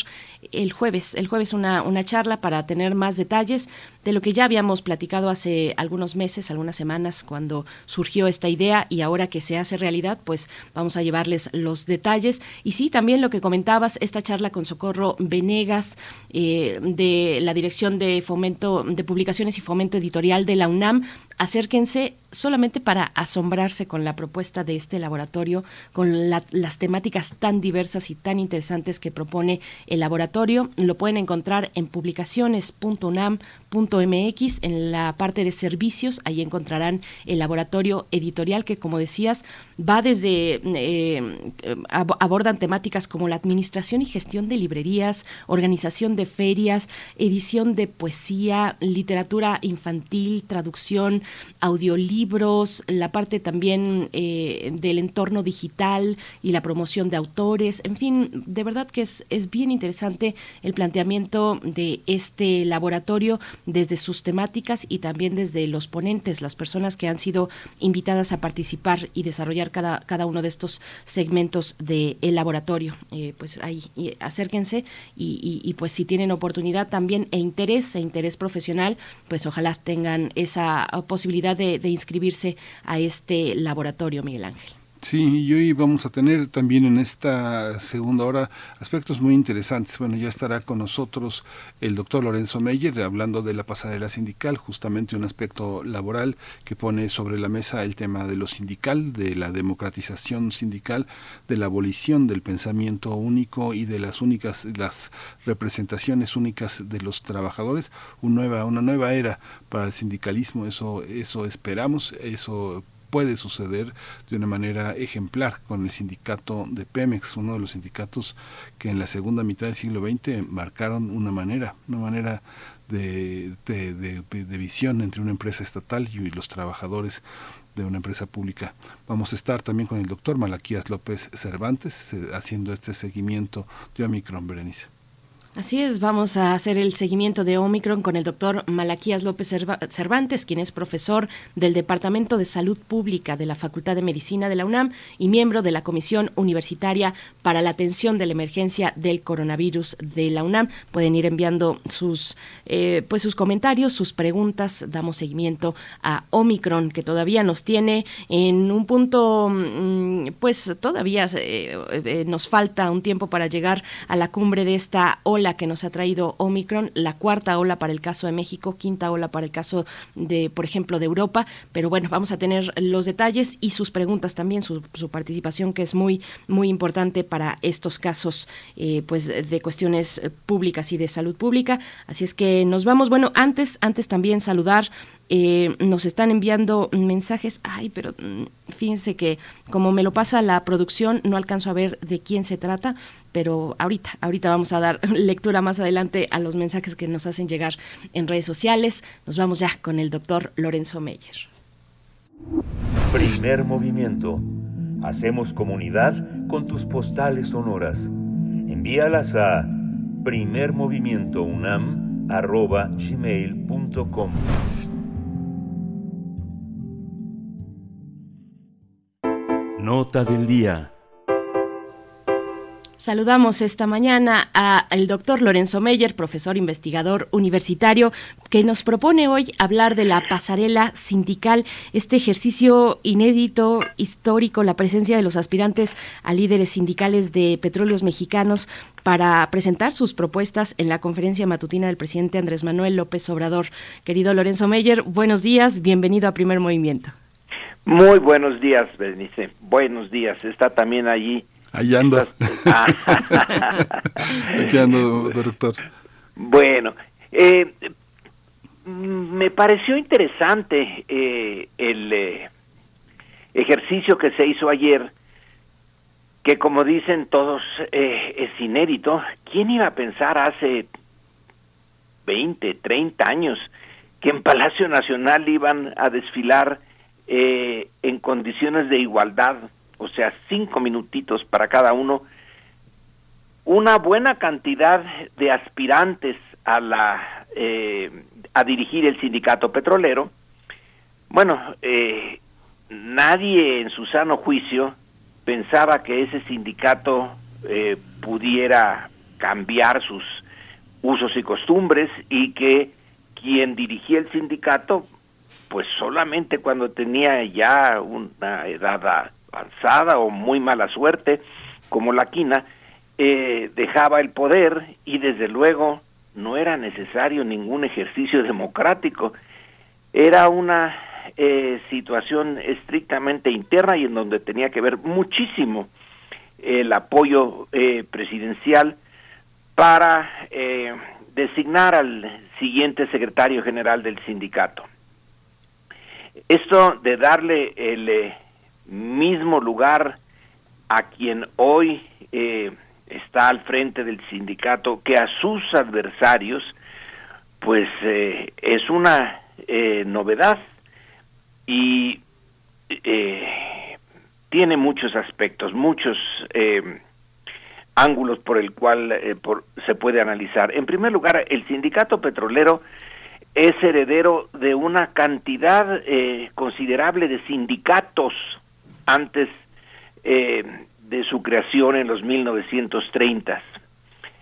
el jueves, el jueves una, una charla para tener más detalles de lo que ya habíamos platicado hace algunos meses, algunas semanas, cuando surgió esta idea y ahora que se hace realidad, pues vamos a llevarles los detalles. Y sí, también lo que comentabas, esta charla con Socorro Venegas, eh, de la Dirección de Fomento de Publicaciones y Fomento Editorial de la UNAM, acérquense solamente para asombrarse con la propuesta de este laboratorio, con las temáticas tan diversas y tan interesantes que propone el laboratorio. Lo pueden encontrar en publicaciones.unam.mx, en la parte de servicios, ahí encontrarán el laboratorio editorial que, como decías, va desde, eh, abordan temáticas como la administración y gestión de librerías, organización de ferias, edición de poesía, literatura infantil, traducción, audiolibros, la parte también eh, del entorno digital y la promoción de autores, en fin, de verdad que es, es bien interesante el planteamiento de este laboratorio desde sus temáticas y también desde los ponentes, las personas que han sido invitadas a participar y desarrollar cada, cada uno de estos segmentos del laboratorio. Eh, pues ahí acérquense y, y pues si tienen oportunidad también e interés, e interés profesional, pues ojalá tengan esa posibilidad de, inscribirse a este laboratorio, Miguel Ángel. Sí, y hoy vamos a tener también en esta segunda hora aspectos muy interesantes. Bueno, ya estará con nosotros el doctor Lorenzo Meyer hablando de la pasarela sindical, justamente un aspecto laboral que pone sobre la mesa el tema de lo sindical, de la democratización sindical, de la abolición del pensamiento único y de las únicas, las representaciones únicas de los trabajadores, una nueva, una nueva era para el sindicalismo, eso, eso esperamos, eso puede suceder de una manera ejemplar con el sindicato de Pemex, uno de los sindicatos que en la segunda mitad del siglo XX marcaron una manera, una manera de, de, visión entre una empresa estatal y los trabajadores de una empresa pública. Vamos a estar también con el doctor Malaquías López Cervantes eh, haciendo este seguimiento de Omicron, Berenice. Así es, vamos a hacer el seguimiento de Omicron con el doctor Malaquías López Cervantes, quien es profesor del Departamento de Salud Pública de la Facultad de Medicina de la UNAM y miembro de la Comisión Universitaria para la Atención de la Emergencia del Coronavirus de la UNAM. Pueden ir enviando sus, eh, pues sus comentarios, sus preguntas. Damos seguimiento a Omicron, que todavía nos tiene en un punto, mm, pues todavía eh, eh, nos falta un tiempo para llegar a la cumbre de esta que nos ha traído Omicron, la cuarta ola para el caso de México, quinta ola para el caso de, por ejemplo, de Europa. Pero bueno, vamos a tener los detalles y sus preguntas también, su, participación que es muy, muy importante para estos casos, eh, pues de cuestiones públicas y de salud pública. Así es que nos vamos. Bueno, antes, antes también saludar eh, nos están enviando mensajes, ay, pero mm, fíjense que como me lo pasa la producción, no alcanzo a ver de quién se trata, pero ahorita, ahorita vamos a dar lectura más adelante a los mensajes que nos hacen llegar en redes sociales. Nos vamos ya con el doctor Lorenzo Meyer. Primer movimiento. Hacemos comunidad con tus postales sonoras. Envíalas a primermovimientounam.gmail.com Nota del día. Saludamos esta mañana al doctor Lorenzo Meyer, profesor investigador universitario, que nos propone hoy hablar de la pasarela sindical, este ejercicio inédito, histórico, la presencia de los aspirantes a líderes sindicales de petróleos mexicanos para presentar sus propuestas en la conferencia matutina del presidente Andrés Manuel López Obrador. Querido Lorenzo Meyer, buenos días, bienvenido a Primer Movimiento. Muy buenos días, Bernice. Buenos días. Está también allí. Allí ando. Ah. Allí ando, doctor. Bueno, eh, me pareció interesante eh, el eh, ejercicio que se hizo ayer, que como dicen todos es inédito. ¿Quién iba a pensar hace 20, 30 años que en Palacio Nacional iban a desfilar eh, en condiciones de igualdad, o sea, cinco minutitos para cada uno, una buena cantidad de aspirantes a la eh, a dirigir el sindicato petrolero. Bueno, eh, nadie en su sano juicio pensaba que ese sindicato pudiera cambiar sus usos y costumbres y que quien dirigía el sindicato pues solamente cuando tenía ya una edad avanzada o muy mala suerte, como la quina, eh, dejaba el poder y desde luego no era necesario ningún ejercicio democrático, era una eh, situación estrictamente interna y en donde tenía que ver muchísimo el apoyo eh, presidencial para designar al siguiente secretario general del sindicato. Esto de darle el eh, mismo lugar a quien hoy eh, está al frente del sindicato que a sus adversarios, pues eh, es una novedad y tiene muchos aspectos, muchos ángulos por el cual se puede analizar. En primer lugar, el sindicato petrolero es heredero de una cantidad eh, considerable de sindicatos antes eh, de su creación en los 1930.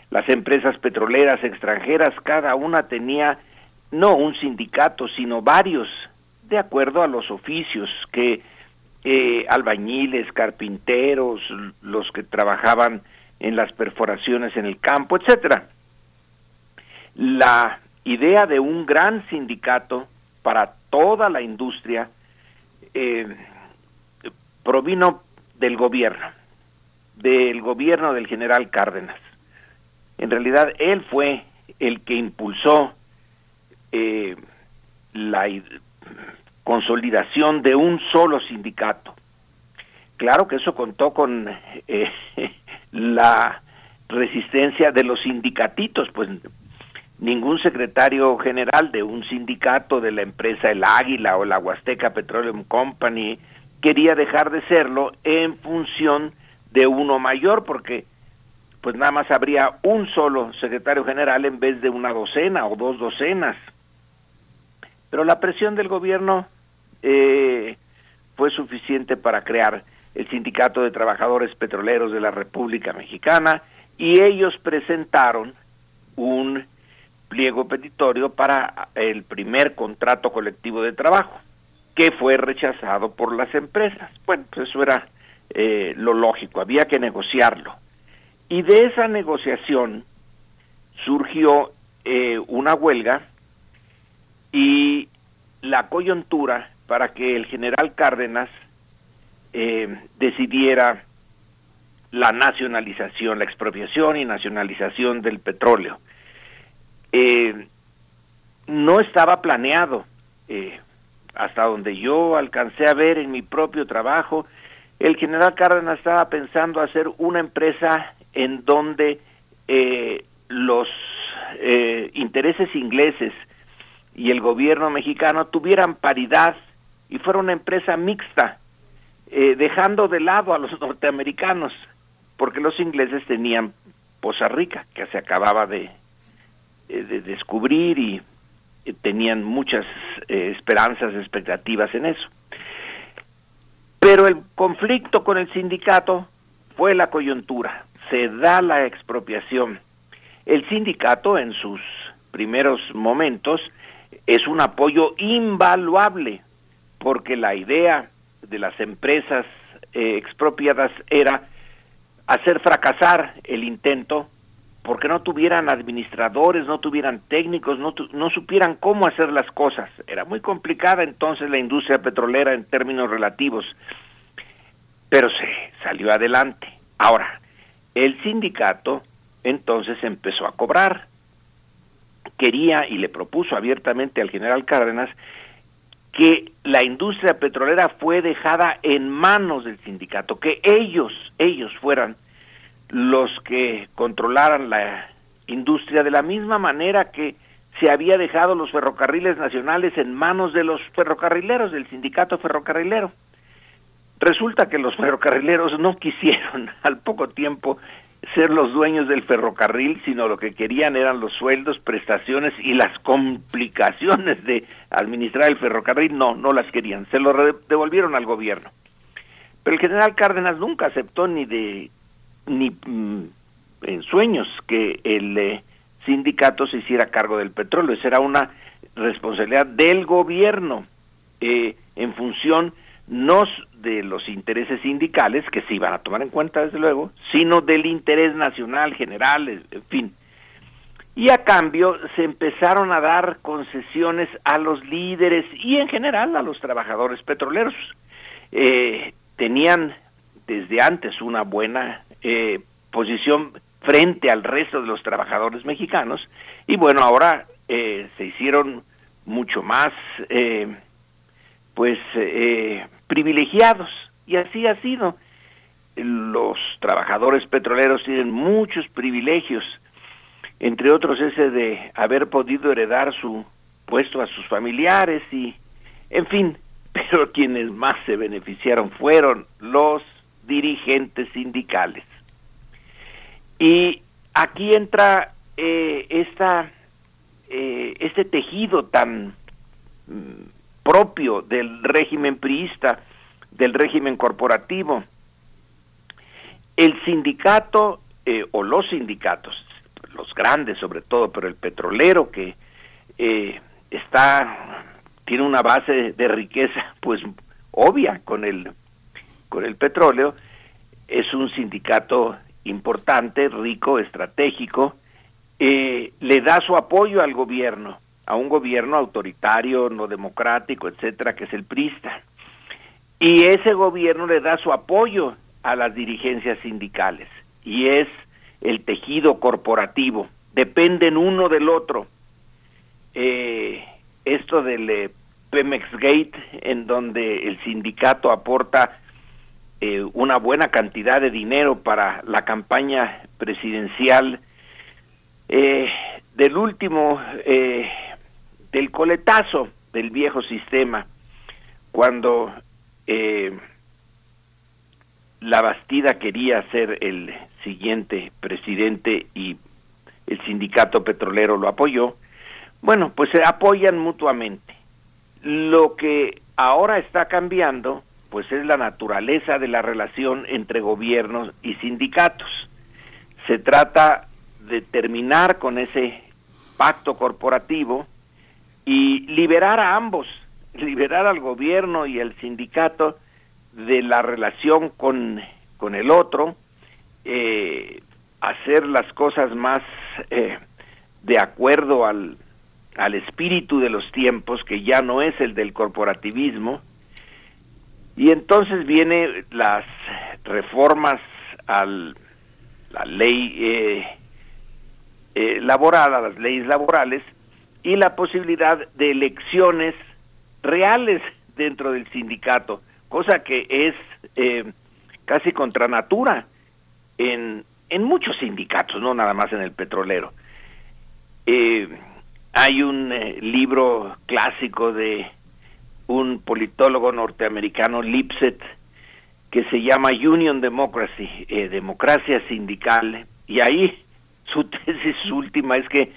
Las empresas petroleras extranjeras, cada una tenía no un sindicato, sino varios, de acuerdo a los oficios que eh, albañiles, carpinteros, los que trabajaban en las perforaciones en el campo, etcétera. La idea de un gran sindicato para toda la industria eh, provino del gobierno, del gobierno del general Cárdenas. En realidad, él fue el que impulsó eh, la consolidación de un solo sindicato. Claro que eso contó con eh, la resistencia de los sindicatitos, pues ningún secretario general de un sindicato de la empresa El Águila o la Huasteca Petroleum Company quería dejar de serlo en función de uno mayor, porque pues nada más habría un solo secretario general en vez de una docena o dos docenas. Pero la presión del gobierno eh, fue suficiente para crear el Sindicato de Trabajadores Petroleros de la República Mexicana y ellos presentaron un pliego petitorio para el primer contrato colectivo de trabajo, que fue rechazado por las empresas. Bueno, pues eso era eh, lo lógico, había que negociarlo. Y de esa negociación surgió eh, una huelga y la coyuntura para que el general Cárdenas eh, decidiera la nacionalización, la expropiación y nacionalización del petróleo. Eh, no estaba planeado, eh, hasta donde yo alcancé a ver en mi propio trabajo, el general Cárdenas estaba pensando hacer una empresa en donde eh, los intereses ingleses y el gobierno mexicano tuvieran paridad y fuera una empresa mixta, dejando de lado a los norteamericanos, porque los ingleses tenían Poza Rica, que se acababa de eh, de descubrir y eh, tenían muchas eh, esperanzas, expectativas en eso. Pero el conflicto con el sindicato fue la coyuntura, se da la expropiación. El sindicato en sus primeros momentos es un apoyo invaluable, porque la idea de las empresas expropiadas era hacer fracasar el intento porque no tuvieran administradores, no tuvieran técnicos, no, no supieran cómo hacer las cosas. Era muy complicada entonces la industria petrolera en términos relativos, pero se salió adelante. Ahora, el sindicato entonces empezó a cobrar. Quería y le propuso abiertamente al general Cárdenas que la industria petrolera fue dejada en manos del sindicato, que ellos, ellos fueran los que controlaran la industria de la misma manera que se había dejado los ferrocarriles nacionales en manos de los ferrocarrileros, del sindicato ferrocarrilero. Resulta que los ferrocarrileros no quisieron al poco tiempo ser los dueños del ferrocarril, sino lo que querían eran los sueldos, prestaciones y las complicaciones de administrar el ferrocarril. No, no las querían, se lo devolvieron al gobierno. Pero el general Cárdenas nunca aceptó ni de ni mm, en sueños que el eh, sindicato se hiciera cargo del petróleo. Esa era una responsabilidad del gobierno eh, en función no de los intereses sindicales, que se iban a tomar en cuenta desde luego, sino del interés nacional general, en fin. Y a cambio se empezaron a dar concesiones a los líderes y en general a los trabajadores petroleros. Eh, tenían desde antes una buena eh, posición frente al resto de los trabajadores mexicanos. Y bueno ahora eh, se hicieron mucho más eh, pues privilegiados. Y así ha sido. Los trabajadores petroleros tienen muchos privilegios. Entre otros ese de haber podido heredar su puesto a sus familiares y en fin pero quienes más se beneficiaron fueron los dirigentes sindicales. Y aquí entra eh, esta, eh, este tejido tan mm, propio del régimen priista, del régimen corporativo. El sindicato eh, o los sindicatos, los grandes sobre todo, pero el petrolero que está tiene una base de riqueza pues obvia con el con el petróleo, es un sindicato importante, rico, estratégico, eh, le da su apoyo al gobierno, a un gobierno autoritario, no democrático, etcétera, que es el PRISTA. Y ese gobierno le da su apoyo a las dirigencias sindicales, y es el tejido corporativo, dependen uno del otro. Eh, esto del eh, Pemex Gate, en donde el sindicato aporta eh, una buena cantidad de dinero para la campaña presidencial eh, del último, eh, del coletazo del viejo sistema, cuando la Bastida quería ser el siguiente presidente y el sindicato petrolero lo apoyó, bueno, pues se apoyan mutuamente. Lo que ahora está cambiando, pues es la naturaleza de la relación entre gobiernos y sindicatos. Se trata de terminar con ese pacto corporativo y liberar a ambos, liberar al gobierno y al sindicato de la relación con, con el otro, eh, hacer las cosas más eh, de acuerdo al, al espíritu de los tiempos, que ya no es el del corporativismo, y entonces vienen las reformas a la ley eh, eh, laboral, a las leyes laborales, y la posibilidad de elecciones reales dentro del sindicato, cosa que es eh, casi contra natura en, en muchos sindicatos, no nada más en el petrolero. Eh, hay un eh, libro clásico de un politólogo norteamericano, Lipset, que se llama Union Democracy, eh, democracia sindical, y ahí su tesis última es que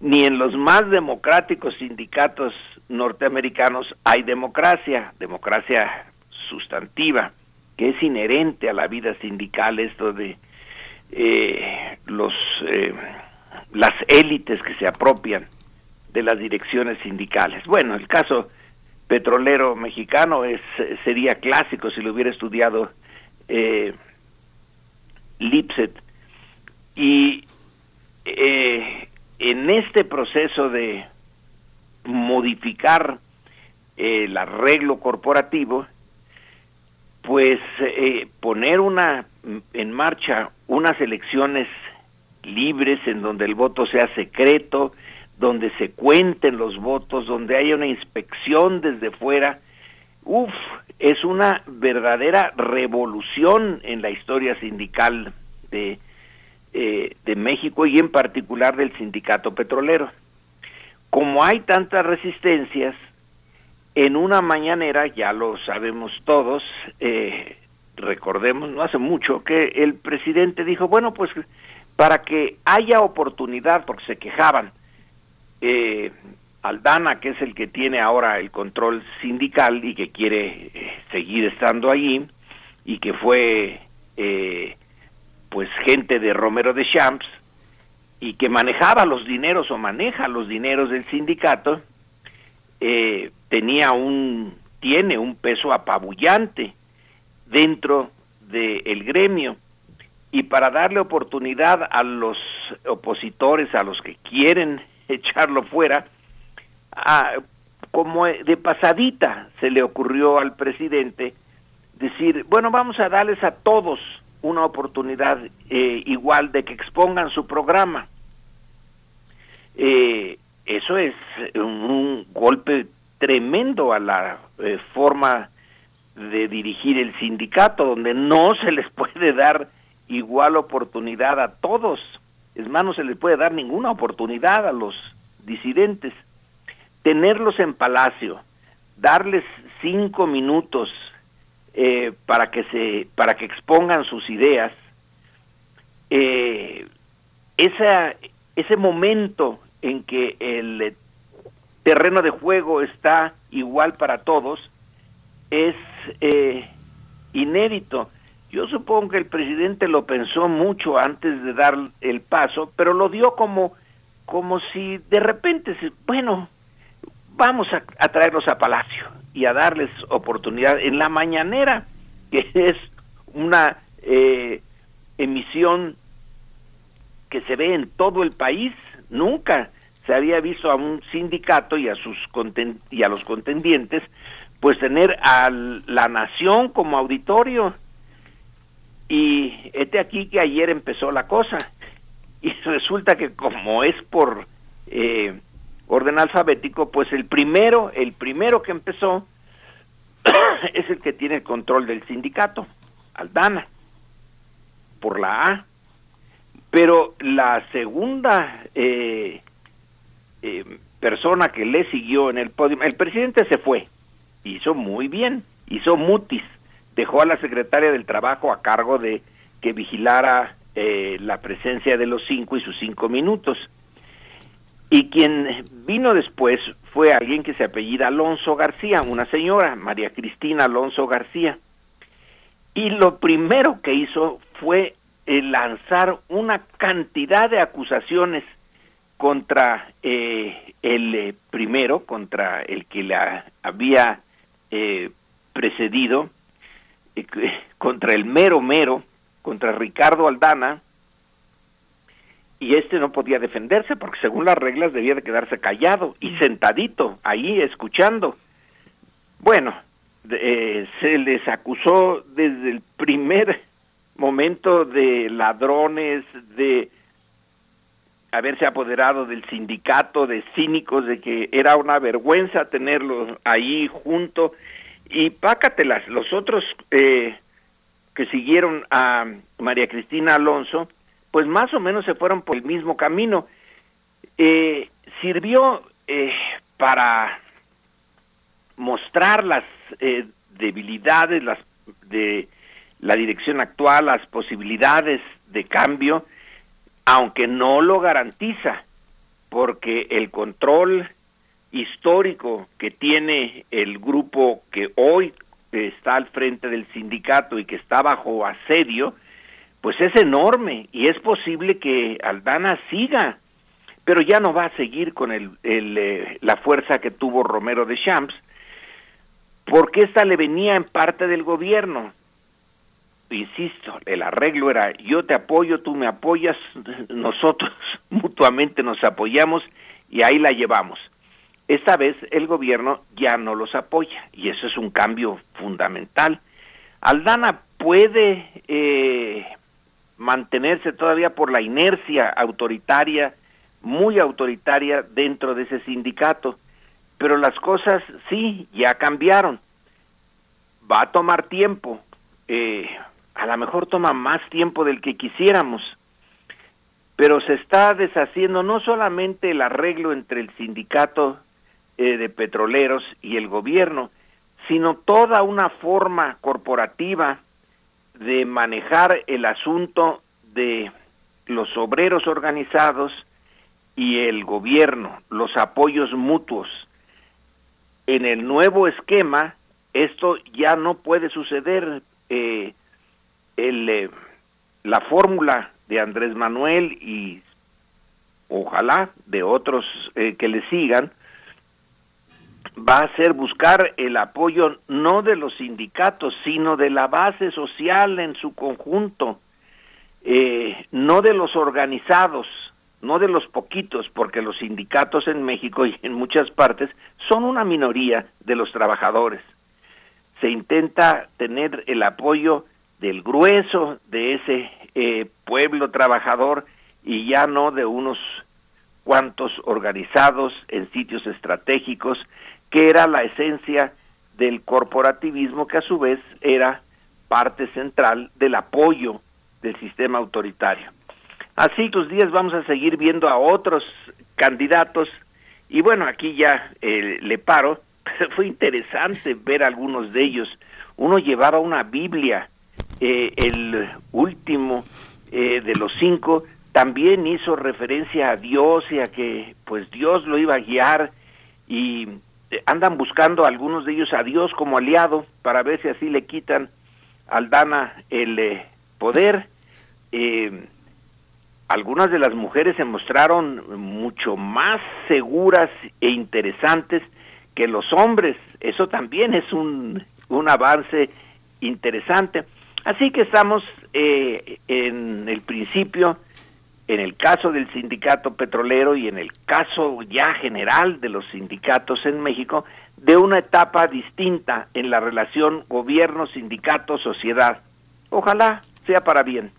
ni en los más democráticos sindicatos norteamericanos hay democracia, democracia sustantiva, que es inherente a la vida sindical, esto de eh, los eh, las élites que se apropian de las direcciones sindicales. Bueno, el caso petrolero mexicano es sería clásico si lo hubiera estudiado eh, Lipset. Y eh, en este proceso de modificar el arreglo corporativo, pues eh, poner una en marcha unas elecciones libres en donde el voto sea secreto, donde se cuenten los votos, donde haya una inspección desde fuera, uf, es una verdadera revolución en la historia sindical de, eh, de México y en particular del sindicato petrolero. Como hay tantas resistencias, en una mañanera, ya lo sabemos todos, eh, recordemos, no hace mucho, que el presidente dijo, bueno, pues para que haya oportunidad, porque se quejaban, eh, Aldana, que es el que tiene ahora el control sindical y que quiere eh, seguir estando allí, y que fue eh, pues gente de Romero de Champs, y que manejaba los dineros o maneja los dineros del sindicato, eh, tenía un, tiene un peso apabullante dentro del gremio. Y para darle oportunidad a los opositores, a los que quieren echarlo fuera, como de pasadita se le ocurrió al presidente decir, bueno, vamos a darles a todos una oportunidad eh, igual de que expongan su programa. Eh, eso es un, golpe tremendo a la eh, forma de dirigir el sindicato, donde no se les puede dar igual oportunidad a todos. Es no se les puede dar ninguna oportunidad a los disidentes. Tenerlos en palacio, darles cinco minutos eh, para que se, para que expongan sus ideas, eh, ese momento en que el terreno de juego está igual para todos es eh, inédito. Yo supongo que el presidente lo pensó mucho antes de dar el paso, pero lo dio como, como si de repente, bueno, vamos a, a traerlos a Palacio y a darles oportunidad en la mañanera, que es una eh, emisión que se ve en todo el país, nunca se había visto a un sindicato y a sus y a los contendientes pues tener a la nación como auditorio y este aquí que ayer empezó la cosa. Y resulta que como es por eh, orden alfabético pues el primero el primero que empezó es el que tiene el control del sindicato Aldana por la A. Pero la segunda eh, eh, persona que le siguió en el podio el presidente se fue. Hizo muy bien hizo mutis dejó a la secretaria del trabajo a cargo de que vigilara eh, la presencia de los cinco y sus cinco minutos. Y quien vino después fue alguien que se apellida Alonso García, una señora, María Cristina Alonso García. Y lo primero que hizo fue eh, lanzar una cantidad de acusaciones contra eh, el eh, primero, contra el que la había precedido, contra el mero mero, contra Ricardo Aldana, y este no podía defenderse porque según las reglas debía de quedarse callado y sentadito ahí escuchando. Bueno, eh, se les acusó desde el primer momento de ladrones, de haberse apoderado del sindicato, de cínicos, de que era una vergüenza tenerlos ahí junto. Y pácatelas, los otros eh, que siguieron a María Cristina Alonso, pues más o menos se fueron por el mismo camino. Eh, sirvió eh, para mostrar las eh, debilidades las, de la dirección actual, las posibilidades de cambio, aunque no lo garantiza, porque el control histórico que tiene el grupo que hoy está al frente del sindicato y que está bajo asedio, pues es enorme y es posible que Aldana siga, pero ya no va a seguir con el, eh, la fuerza que tuvo Romero de Champs, porque esta le venía en parte del gobierno. Insisto, el arreglo era yo te apoyo, tú me apoyas, nosotros mutuamente nos apoyamos y ahí la llevamos. Esta vez el gobierno ya no los apoya y eso es un cambio fundamental. Aldana puede eh, mantenerse todavía por la inercia autoritaria, muy autoritaria dentro de ese sindicato. Pero las cosas sí, ya cambiaron. Va a tomar tiempo. Eh, a lo mejor toma más tiempo del que quisiéramos. Pero se está deshaciendo no solamente el arreglo entre el sindicato eh, de petroleros y el gobierno, sino toda una forma corporativa de manejar el asunto de los obreros organizados y el gobierno, los apoyos mutuos. En el nuevo esquema, esto ya no puede suceder. Eh, el, eh, la fórmula de Andrés Manuel y ojalá de otros eh, que le sigan, va a ser buscar el apoyo no de los sindicatos, sino de la base social en su conjunto, eh, no de los organizados, no de los poquitos, porque los sindicatos en México y en muchas partes son una minoría de los trabajadores. Se intenta tener el apoyo del grueso de ese eh, pueblo trabajador y ya no de unos cuantos organizados en sitios estratégicos que era la esencia del corporativismo que a su vez era parte central del apoyo del sistema autoritario. Así los días vamos a seguir viendo a otros candidatos. Y bueno, aquí ya eh, le paro, fue interesante ver algunos de ellos. Uno llevaba una Biblia, eh, el último eh, de los cinco. También hizo referencia a Dios y a que pues Dios lo iba a guiar. Y andan buscando algunos de ellos a Dios como aliado para ver si así le quitan al Dana el eh, poder. Eh, algunas de las mujeres se mostraron mucho más seguras e interesantes que los hombres. Eso también es un, un avance interesante. Así que estamos en el principio en el caso del sindicato petrolero y en el caso ya general de los sindicatos en México, de una etapa distinta en la relación gobierno, sindicato, sociedad. Ojalá sea para bien.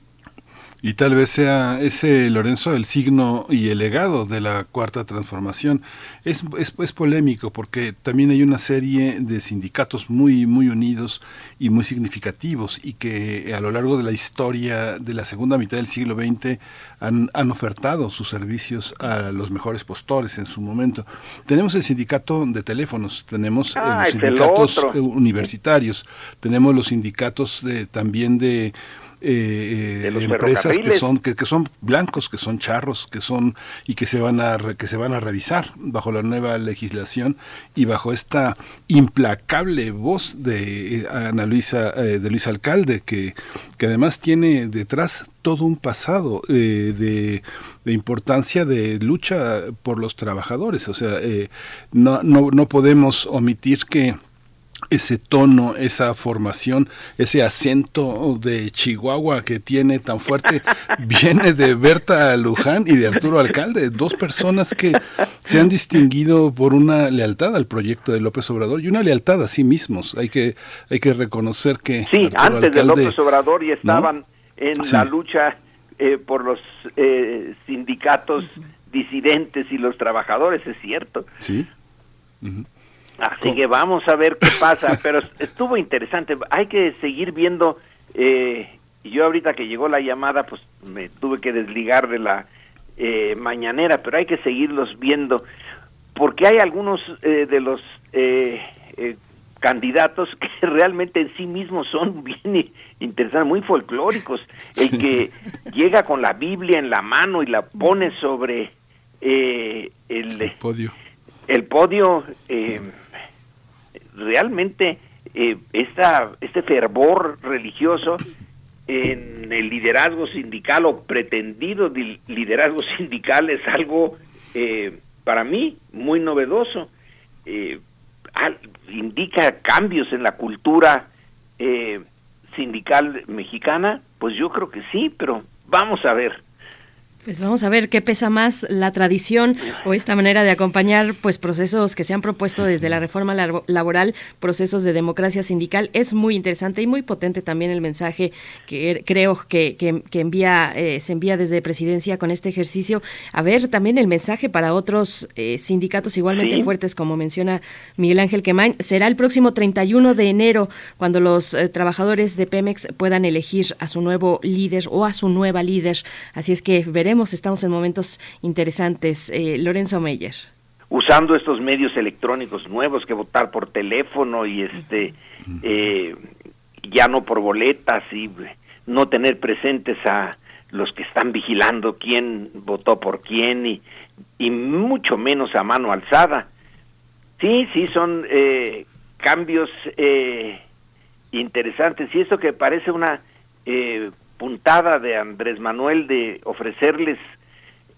Y tal vez sea ese, Lorenzo, el signo y el legado de la cuarta transformación. Es, es, polémico porque también hay una serie de sindicatos muy, muy unidos y muy significativos y que a lo largo de la historia de la segunda mitad del siglo XX han, han ofertado sus servicios a los mejores postores en su momento. Tenemos el sindicato de teléfonos, tenemos eh, ah, los sindicatos universitarios, tenemos los sindicatos de, también de eh, De los empresas que son que, que son blancos, que son charros, que son y que se van a que se van a revisar bajo la nueva legislación y bajo esta implacable voz de eh, Ana Luisa eh, de Luis Alcalde que que además tiene detrás todo un pasado eh, de, de importancia de lucha por los trabajadores. O sea, eh, no, no, no podemos omitir que ese tono, esa formación, ese acento de Chihuahua que tiene tan fuerte, viene de Berta Luján y de Arturo Alcalde, dos personas que se han distinguido por una lealtad al proyecto de López Obrador y una lealtad a sí mismos. Hay que, hay que reconocer que Sí, Arturo antes de López Obrador ya estaban en Sí. la lucha eh, por los eh, sindicatos disidentes y los trabajadores, es cierto. Sí. Así que vamos a ver qué pasa, pero estuvo interesante. Hay que seguir viendo. Eh, yo ahorita que llegó la llamada, pues me tuve que desligar de la eh, mañanera, pero hay que seguirlos viendo, porque hay algunos eh, de los eh, eh, candidatos que realmente en sí mismos son bien interesantes, muy folclóricos. El que llega con la Biblia en la mano y la pone sobre eh, el, podio. el podio eh, realmente eh, esta, este fervor religioso en el liderazgo sindical o pretendido di- liderazgo sindical es algo eh, para mí muy novedoso. Eh, indica cambios en la cultura eh, sindical mexicana, pues yo creo que sí, pero vamos a ver. Pues vamos a ver qué pesa más la tradición o esta manera de acompañar pues procesos que se han propuesto desde la reforma labo- laboral, procesos de democracia sindical. Es muy interesante y muy potente también el mensaje que er- creo que, que- que envía eh, se envía desde presidencia con este ejercicio. A ver también el mensaje para otros eh, sindicatos igualmente Sí. fuertes como menciona Miguel Ángel Quemain. Será el próximo 31 de enero cuando los eh, trabajadores de Pemex puedan elegir a su nuevo líder o a su nueva líder. Así es que veremos, estamos en momentos interesantes. Eh, Lorenzo Meyer. usando estos medios electrónicos nuevos que votar por teléfono y este eh, ya no por boletas y no tener presentes a los que están vigilando quién votó por quién y, y mucho menos a mano alzada. Sí, sí, son eh, cambios eh, interesantes y esto que parece una eh, puntada de Andrés Manuel de ofrecerles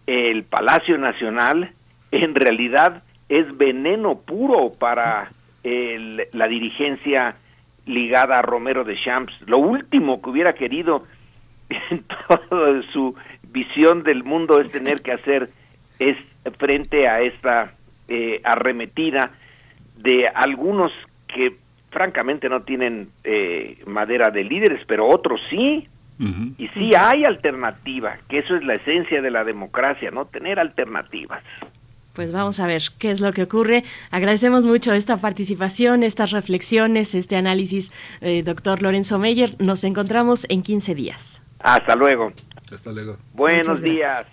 el Palacio Nacional, en realidad es veneno puro para el- la dirigencia ligada a Romero de Champs. Lo último que hubiera querido en toda su visión del mundo es tener que hacer es frente a esta eh, arremetida de algunos que francamente no tienen eh, madera de líderes, pero otros sí. Y sí hay alternativa, que eso es la esencia de la democracia, ¿no? Tener alternativas. Pues vamos a ver qué es lo que ocurre. Agradecemos mucho esta participación, estas reflexiones, este análisis, eh, doctor Lorenzo Meyer. Nos encontramos en 15 días. Hasta luego. Hasta luego. Buenos días.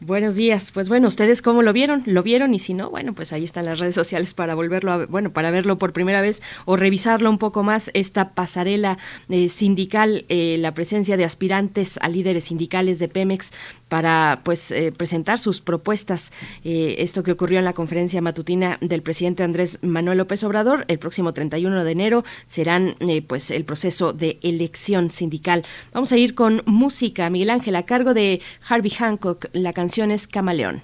Buenos días. Pues bueno, ¿ustedes cómo lo vieron? ¿Lo vieron? Y si no, bueno, pues ahí están las redes sociales para volverlo a, bueno, para verlo por primera vez o revisarlo un poco más, esta pasarela eh, sindical, eh, la presencia de aspirantes a líderes sindicales de Pemex para pues eh, presentar sus propuestas. Eh, esto que ocurrió en la conferencia matutina del presidente Andrés Manuel López Obrador el próximo 31 de enero serán eh, pues el proceso de elección sindical. Vamos a ir con música, Miguel Ángel, a cargo de Harvey Hancock. La canción es Camaleón.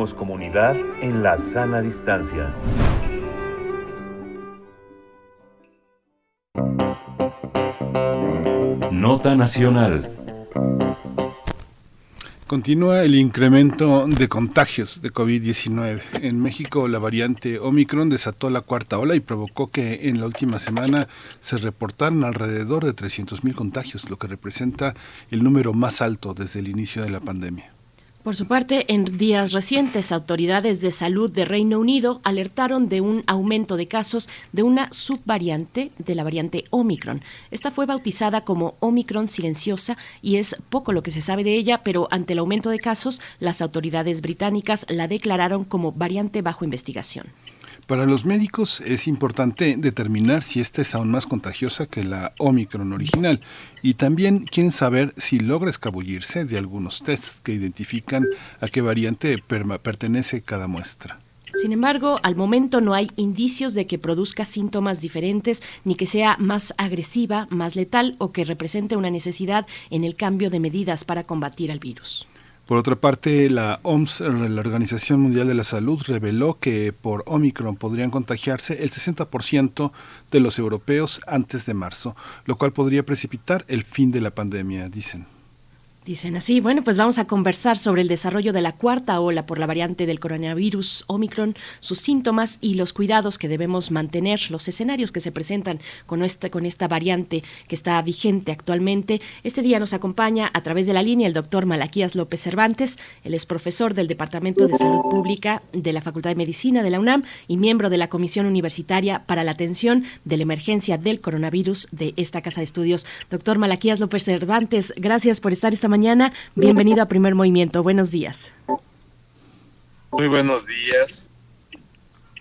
Comunidad en la sana distancia. Nota Nacional. Continúa el incremento de contagios de COVID-19. En México, la variante Omicron desató la cuarta ola y provocó que en la última semana se reportaran alrededor de 300.000 contagios, lo que representa el número más alto desde el inicio de la pandemia. Por su parte, en días recientes, autoridades de salud de Reino Unido alertaron de un aumento de casos de una subvariante de la variante Omicron. Esta fue bautizada como Omicron silenciosa y es poco lo que se sabe de ella, pero ante el aumento de casos, las autoridades británicas la declararon como variante bajo investigación. Para los médicos es importante determinar si esta es aún más contagiosa que la Omicron original y también quieren saber si logra escabullirse de algunos tests que identifican a qué variante pertenece cada muestra. Sin embargo, al momento no hay indicios de que produzca síntomas diferentes ni que sea más agresiva, más letal o que represente una necesidad en el cambio de medidas para combatir al virus. Por otra parte, la OMS, la Organización Mundial de la Salud, reveló que por Omicron podrían contagiarse el 60% de los europeos antes de marzo, lo cual podría precipitar el fin de la pandemia, dicen. Dicen así, bueno, pues vamos a conversar sobre el desarrollo de la cuarta ola por la variante del coronavirus Omicron, sus síntomas y los cuidados que debemos mantener, los escenarios que se presentan con esta, con esta variante que está vigente actualmente. Este día nos acompaña a través de la línea el doctor Malaquías López Cervantes, él es profesor del Departamento de Salud Pública de la Facultad de Medicina de la UNAM y miembro de la Comisión Universitaria para la Atención de la Emergencia del Coronavirus de esta Casa de Estudios. Doctor Malaquías López Cervantes, gracias por estar esta mañana. Bienvenido a Primer Movimiento. Buenos días. Muy buenos días.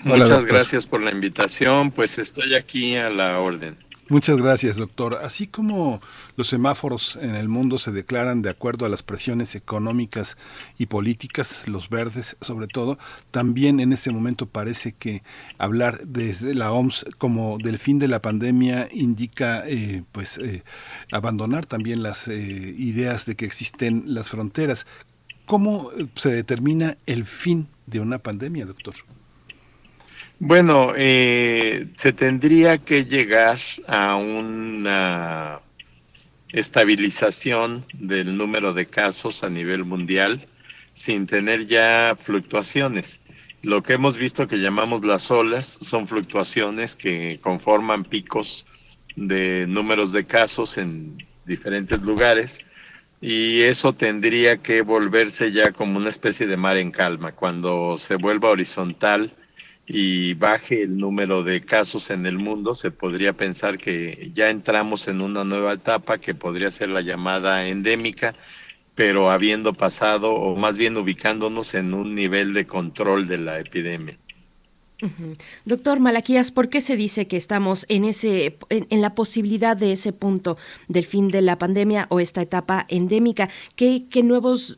Hola, Muchas doctor. gracias por la invitación. Pues estoy aquí a la orden. Muchas gracias, doctor. Así como los semáforos en el mundo se declaran de acuerdo a las presiones económicas y políticas, los verdes sobre todo, también en este momento parece que hablar desde la OMS como del fin de la pandemia indica eh, pues eh, abandonar también las eh, ideas de que existen las fronteras. ¿Cómo eh, se determina el fin de una pandemia, doctor? Bueno, eh, se tendría que llegar a una estabilización del número de casos a nivel mundial sin tener ya fluctuaciones. Lo que hemos visto que llamamos las olas son fluctuaciones que conforman picos de números de casos en diferentes lugares, y eso tendría que volverse ya como una especie de mar en calma. Cuando se vuelva horizontal y baje el número de casos en el mundo, se podría pensar que ya entramos en una nueva etapa que podría ser la llamada endémica, pero habiendo pasado o más bien ubicándonos en un nivel de control de la epidemia. Doctor Malaquías, ¿por qué se dice que estamos en ese, en, la posibilidad de ese punto del fin de la pandemia o esta etapa endémica? ¿Qué, qué nuevos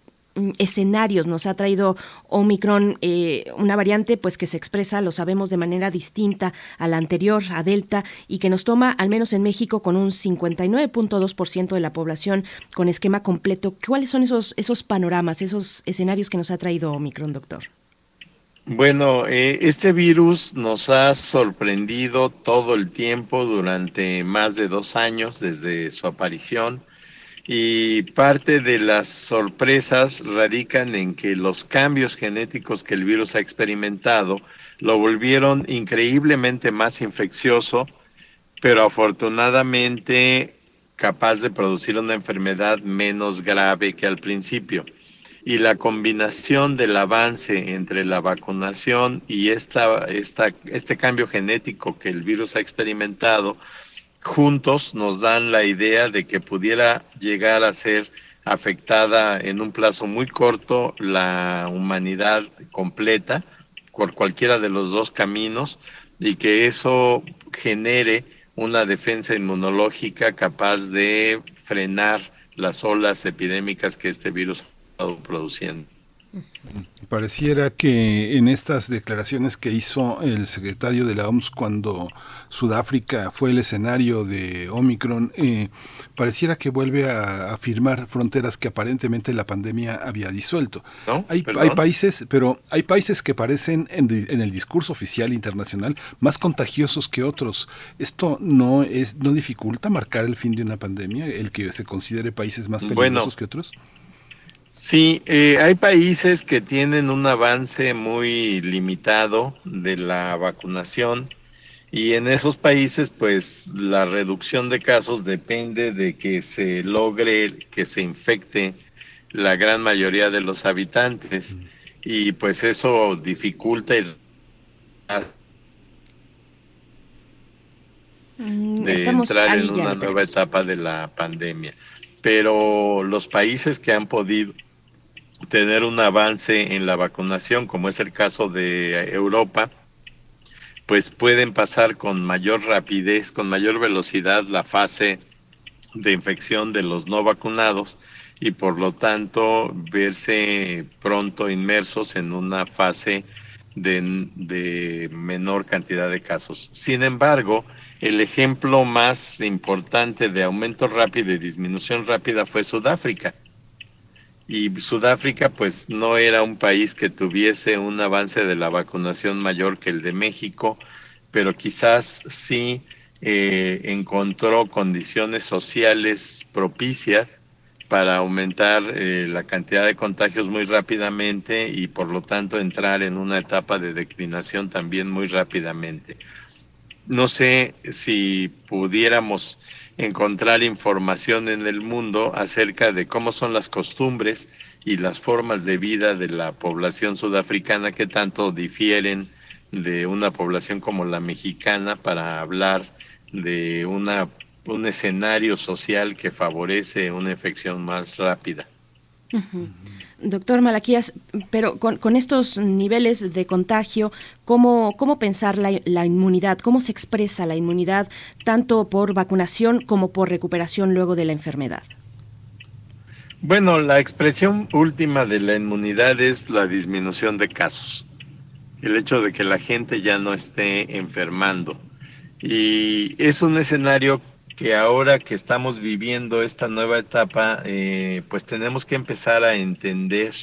escenarios nos ha traído Omicron, eh, una variante pues que se expresa, lo sabemos, de manera distinta a la anterior, a Delta, y que nos toma, al menos en México, con un 59.2% de la población con esquema completo. ¿Cuáles son esos, esos panoramas, esos escenarios que nos ha traído Omicron, doctor? Bueno, eh, este virus nos ha sorprendido todo el tiempo durante más de dos años desde su aparición y parte de las sorpresas radican en que los cambios genéticos que el virus ha experimentado lo volvieron increíblemente más infeccioso, pero afortunadamente capaz de producir una enfermedad menos grave que al principio. Y la combinación del avance entre la vacunación y esta, esta, este cambio genético que el virus ha experimentado, juntos nos dan la idea de que pudiera llegar a ser afectada en un plazo muy corto la humanidad completa por cualquiera de los dos caminos y que eso genere una defensa inmunológica capaz de frenar las olas epidémicas que este virus produciendo. Pareciera que en estas declaraciones que hizo el secretario de la OMS cuando Sudáfrica fue el escenario de Omicron, eh, pareciera que vuelve a afirmar fronteras que aparentemente la pandemia había disuelto. Hay, países, pero hay países que parecen en, el discurso oficial internacional más contagiosos que otros. ¿Esto no es no dificulta marcar el fin de una pandemia, el que se considere países más peligrosos que otros? Sí, eh, hay países que tienen un avance muy limitado de la vacunación y en esos países pues la reducción de casos depende de que se logre que se infecte la gran mayoría de los habitantes y pues eso dificulta el mm, de entrar en una nueva etapa de la pandemia pero los países que han podido tener un avance en la vacunación, como es el caso de Europa, pues pueden pasar con mayor rapidez, con mayor velocidad la fase de infección de los no vacunados y por lo tanto verse pronto inmersos en una fase de, de menor cantidad de casos. Sin embargo, el ejemplo más importante de aumento rápido y disminución rápida fue Sudáfrica. Y Sudáfrica pues no era un país que tuviese un avance de la vacunación mayor que el de México, pero quizás sí eh, encontró condiciones sociales propicias para aumentar eh, la cantidad de contagios muy rápidamente y por lo tanto entrar en una etapa de declinación también muy rápidamente no sé si pudiéramos encontrar información en el mundo acerca de cómo son las costumbres y las formas de vida de la población sudafricana que tanto difieren de una población como la mexicana para hablar de una, un escenario social que favorece una infección más rápida. Doctor Malaquías, pero con, estos niveles de contagio, ¿cómo, cómo pensar la, inmunidad? ¿Cómo se expresa la inmunidad tanto por vacunación como por recuperación luego de la enfermedad? Bueno, la expresión última de la inmunidad es la disminución de casos, el hecho de que la gente ya no esté enfermando. Y es un escenario que ahora que estamos viviendo esta nueva etapa, eh, pues tenemos que empezar a entender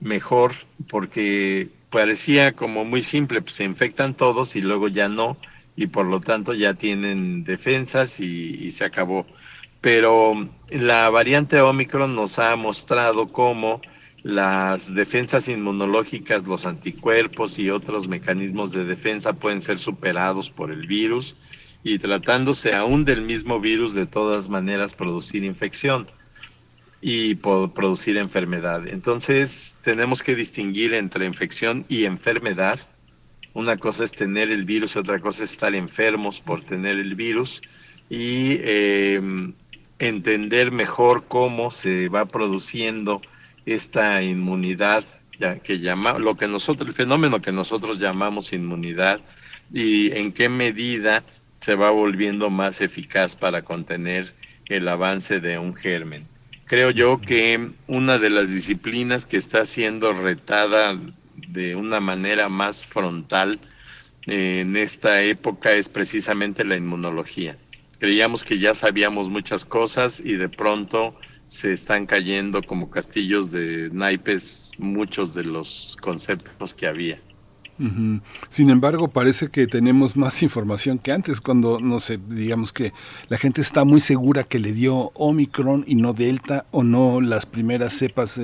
mejor, porque parecía como muy simple, pues se infectan todos y luego ya no, y por lo tanto ya tienen defensas y, se acabó. Pero la variante Omicron nos ha mostrado cómo las defensas inmunológicas, los anticuerpos y otros mecanismos de defensa pueden ser superados por el virus y tratándose aún del mismo virus de todas maneras producir infección. y producir enfermedad. Entonces tenemos que distinguir entre infección y enfermedad. Una cosa es tener el virus, otra cosa es estar enfermos por tener el virus y em, entender mejor cómo se va produciendo esta inmunidad ya, que llama, lo que nosotros, el fenómeno que nosotros llamamos inmunidad y en qué medida se va volviendo más eficaz para contener el avance de un germen. Creo yo que una de las disciplinas que está siendo retada de una manera más frontal eh, en esta época es precisamente la inmunología. Creíamos que ya sabíamos muchas cosas y de pronto se están cayendo como castillos de naipes muchos de los conceptos que había. Sin embargo, parece que tenemos más información que antes, cuando, no sé, digamos que la gente está muy segura que le dio Omicron y no Delta o no las primeras cepas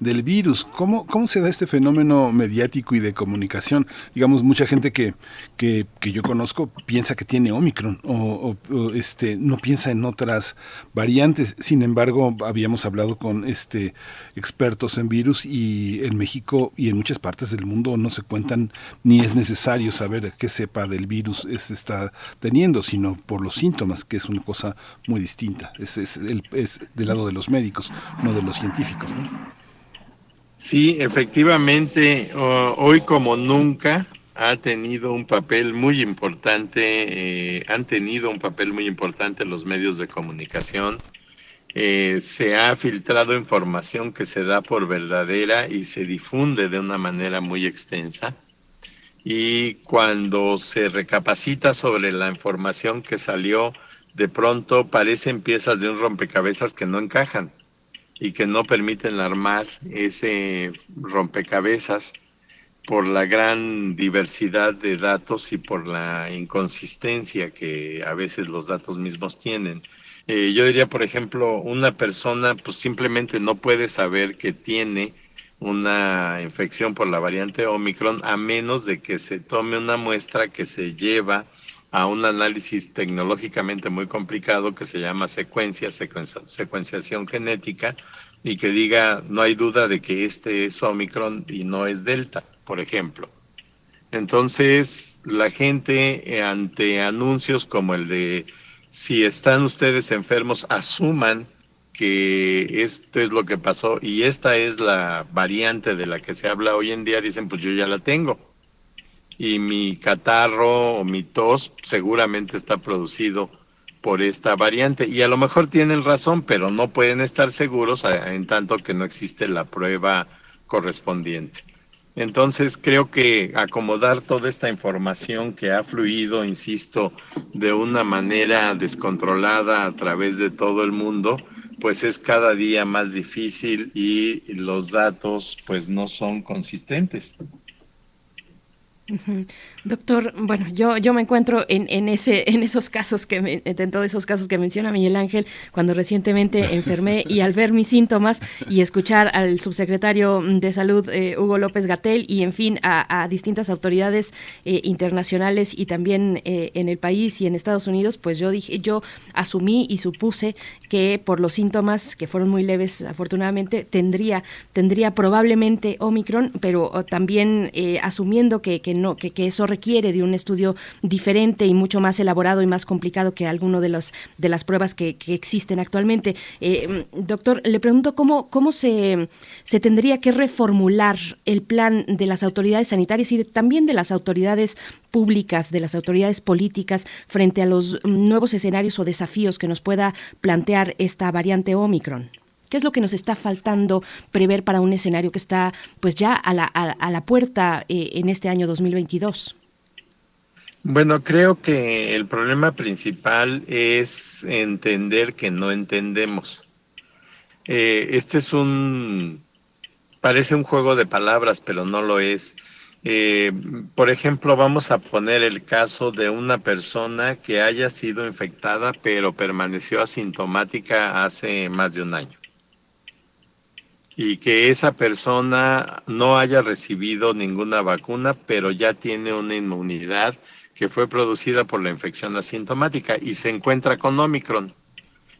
del virus. ¿Cómo, ¿Cómo se da este fenómeno mediático y de comunicación? Digamos, mucha gente que, que, yo conozco piensa que tiene Omicron o, este, no piensa en otras variantes. Sin embargo, habíamos hablado con este, expertos en virus y en México y en muchas partes del mundo no se cuentan ni es necesario saber qué cepa del virus se está teniendo, sino por los síntomas, que es una cosa muy distinta. Es, es, el, es del lado de los médicos, no de los científicos. Sí, efectivamente, hoy como nunca ha tenido un papel muy importante, eh, han tenido un papel muy importante los medios de comunicación. Eh, se ha filtrado información que se da por verdadera y se difunde de una manera muy extensa y cuando se recapacita sobre la información que salió, de pronto parecen piezas de un rompecabezas que no encajan y que no permiten armar ese rompecabezas por la gran diversidad de datos y por la inconsistencia que a veces los datos mismos tienen. Eh, yo diría, por ejemplo, una persona pues simplemente no puede saber que tiene una infección por la variante Omicron a menos de que se tome una muestra que se lleva a un análisis tecnológicamente muy complicado que se llama secuencia, secuenciación genética, y que diga, no hay duda de que este es Omicron y no es Delta, por ejemplo. Entonces, la gente eh, ante anuncios como el de, si están ustedes enfermos, asuman que esto es lo que pasó y esta es la variante de la que se habla hoy en día, dicen, pues yo ya la tengo. Y mi catarro o mi tos seguramente está producido por esta variante. Y a lo mejor tienen razón, pero no pueden estar seguros en tanto que no existe la prueba correspondiente. Entonces creo que acomodar toda esta información que ha fluido, insisto, de una manera descontrolada a través de todo el mundo, pues es cada día más difícil y los datos pues no son consistentes. Doctor, bueno, yo, yo me encuentro en, en, ese, en esos casos que en todos esos casos que menciona Miguel Ángel, cuando recientemente enfermé y al ver mis síntomas y escuchar al subsecretario de Salud eh, Hugo López Gatel y en fin a, distintas autoridades eh, internacionales y también eh, en el país y en Estados Unidos, pues yo dije, yo asumí y supuse que por los síntomas que fueron muy leves, afortunadamente tendría, tendría probablemente Omicron, pero también asumiendo que, que no, que, que, eso requiere de un estudio diferente y mucho más elaborado y más complicado que alguno de los de las pruebas que, existen actualmente. Eh, doctor, le pregunto cómo, cómo se, se tendría que reformular el plan de las autoridades sanitarias y también de las autoridades públicas, de las autoridades políticas frente a los nuevos escenarios o desafíos que nos pueda plantear esta variante Omicron. ¿Qué es lo que nos está faltando prever para un escenario que está pues ya a la, a, la puerta eh, en este año 2022? Bueno, creo que el problema principal es entender que no entendemos. Eh, este es un, parece un juego de palabras, pero no lo es. Eh, por ejemplo, vamos a poner el caso de una persona que haya sido infectada, pero permaneció asintomática hace más de un año y que esa persona no haya recibido ninguna vacuna, pero ya tiene una inmunidad que fue producida por la infección asintomática y se encuentra con Omicron.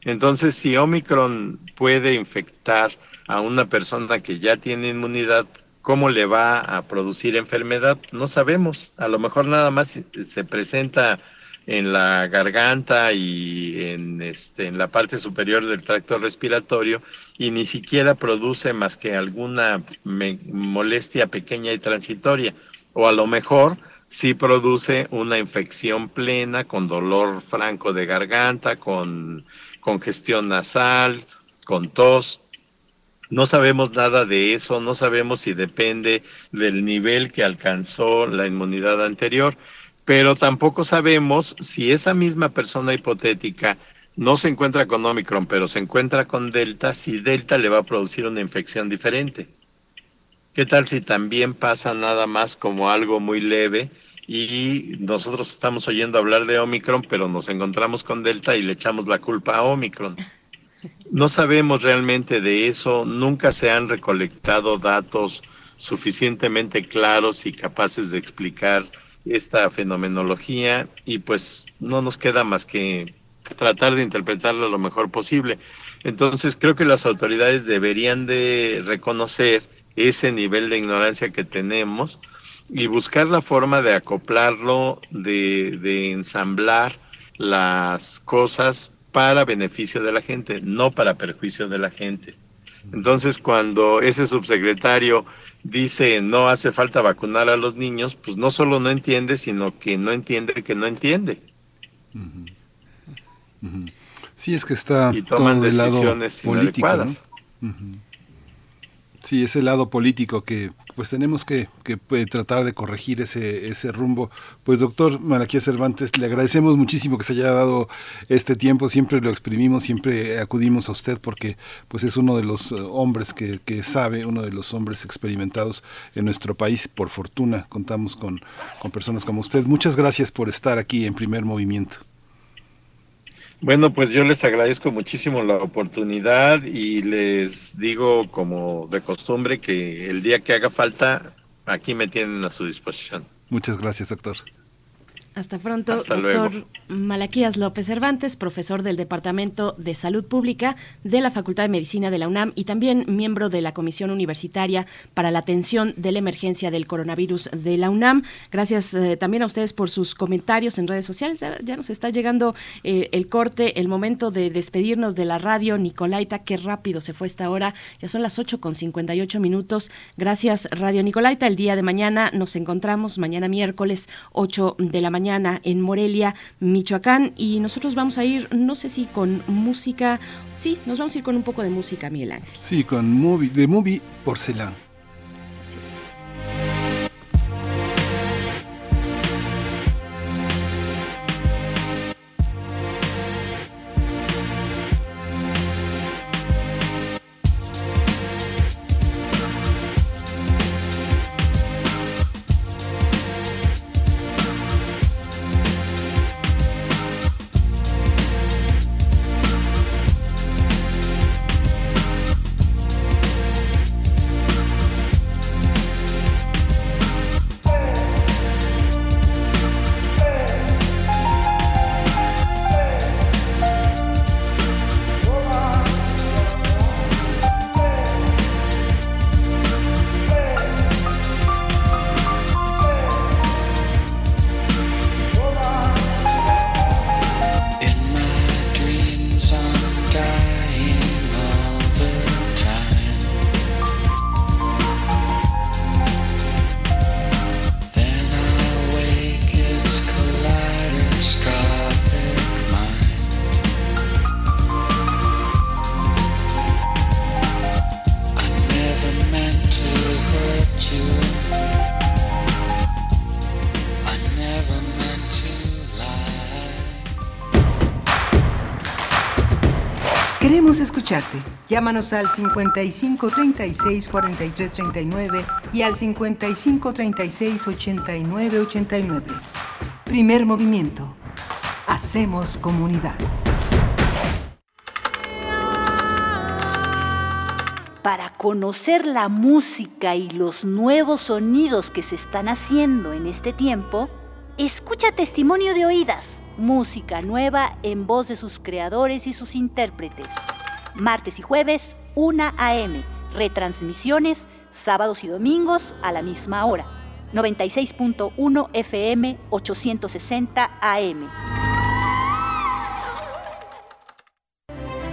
Entonces, si Omicron puede infectar a una persona que ya tiene inmunidad, ¿cómo le va a producir enfermedad? No sabemos. A lo mejor nada más se presenta en la garganta y en, este, en la parte superior del tracto respiratorio y ni siquiera produce más que alguna molestia pequeña y transitoria. O a lo mejor sí produce una infección plena con dolor franco de garganta, con congestión nasal, con tos. No sabemos nada de eso, no sabemos si depende del nivel que alcanzó la inmunidad anterior, pero tampoco sabemos si esa misma persona hipotética no se encuentra con Omicron, pero se encuentra con Delta, si Delta le va a producir una infección diferente. ¿Qué tal si también pasa nada más como algo muy leve y nosotros estamos oyendo hablar de Omicron, pero nos encontramos con Delta y le echamos la culpa a Omicron? No sabemos realmente de eso, nunca se han recolectado datos suficientemente claros y capaces de explicar esta fenomenología y pues no nos queda más que tratar de interpretarlo lo mejor posible. Entonces creo que las autoridades deberían de reconocer ese nivel de ignorancia que tenemos y buscar la forma de acoplarlo, de, de ensamblar las cosas para beneficio de la gente, no para perjuicio de la gente. Entonces, cuando ese subsecretario dice no hace falta vacunar a los niños, pues no solo no entiende, sino que no entiende que no entiende. Sí, es que está todo del lado político. Sí, ese lado político que pues tenemos que, que pues, tratar de corregir ese, ese rumbo. Pues doctor Malaquía Cervantes, le agradecemos muchísimo que se haya dado este tiempo, siempre lo exprimimos, siempre acudimos a usted porque pues es uno de los eh, hombres que, que sabe, uno de los hombres experimentados en nuestro país. Por fortuna contamos con, con personas como usted. Muchas gracias por estar aquí en primer movimiento. Bueno, pues yo les agradezco muchísimo la oportunidad y les digo como de costumbre que el día que haga falta, aquí me tienen a su disposición. Muchas gracias, doctor. Hasta pronto, doctor Malaquías López Cervantes, profesor del Departamento de Salud Pública de la Facultad de Medicina de la UNAM y también miembro de la Comisión Universitaria para la Atención de la Emergencia del Coronavirus de la UNAM. Gracias eh, también a ustedes por sus comentarios en redes sociales. Ya, nos está llegando eh, el corte, el momento de despedirnos de la radio. Nicolaita, qué rápido se fue esta hora. Ya son las 8 con 58 minutos. Gracias, Radio Nicolaita. El día de mañana nos encontramos, mañana miércoles 8 de la mañana en Morelia, Michoacán. Y nosotros vamos a ir, no sé si con música, sí, nos vamos a ir con un poco de música, Miguel Ángel. Sí, con movie, de movie Porcelán. Llámanos al 55 36 43 39 y al 55 36 89 89. Primer movimiento. Hacemos comunidad. Para conocer la música y los nuevos sonidos que se están haciendo en este tiempo, escucha Testimonio de Oídas música nueva en voz de sus creadores y sus intérpretes. Martes y jueves, 1 a.m. Retransmisiones, sábados y domingos a la misma hora. 96.1 FM, 860 AM.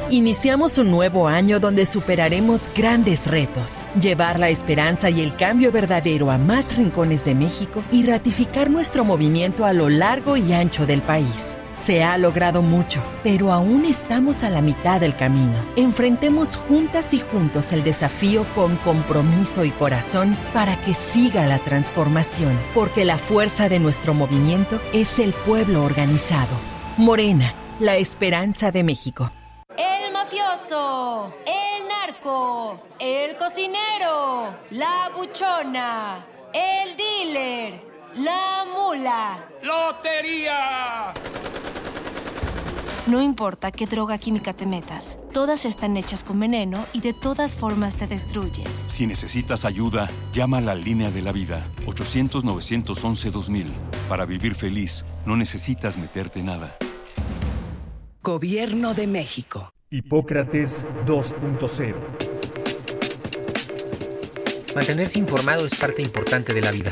Iniciamos un nuevo año donde superaremos grandes retos, llevar la esperanza y el cambio verdadero a más rincones de México y ratificar nuestro movimiento a lo largo y ancho del país. Se ha logrado mucho, pero aún estamos a la mitad del camino. Enfrentemos juntas y juntos el desafío con compromiso y corazón para que siga la transformación, porque la fuerza de nuestro movimiento es el pueblo organizado. Morena, la esperanza de México mafioso, el narco, el cocinero, la buchona, el dealer, la mula. ¡Lotería! No importa qué droga química te metas, todas están hechas con veneno y de todas formas te destruyes. Si necesitas ayuda, llama a la línea de la vida, 800-911-2000. Para vivir feliz, no necesitas meterte nada. Gobierno de México. Hipócrates 2.0 Mantenerse informado es parte importante de la vida.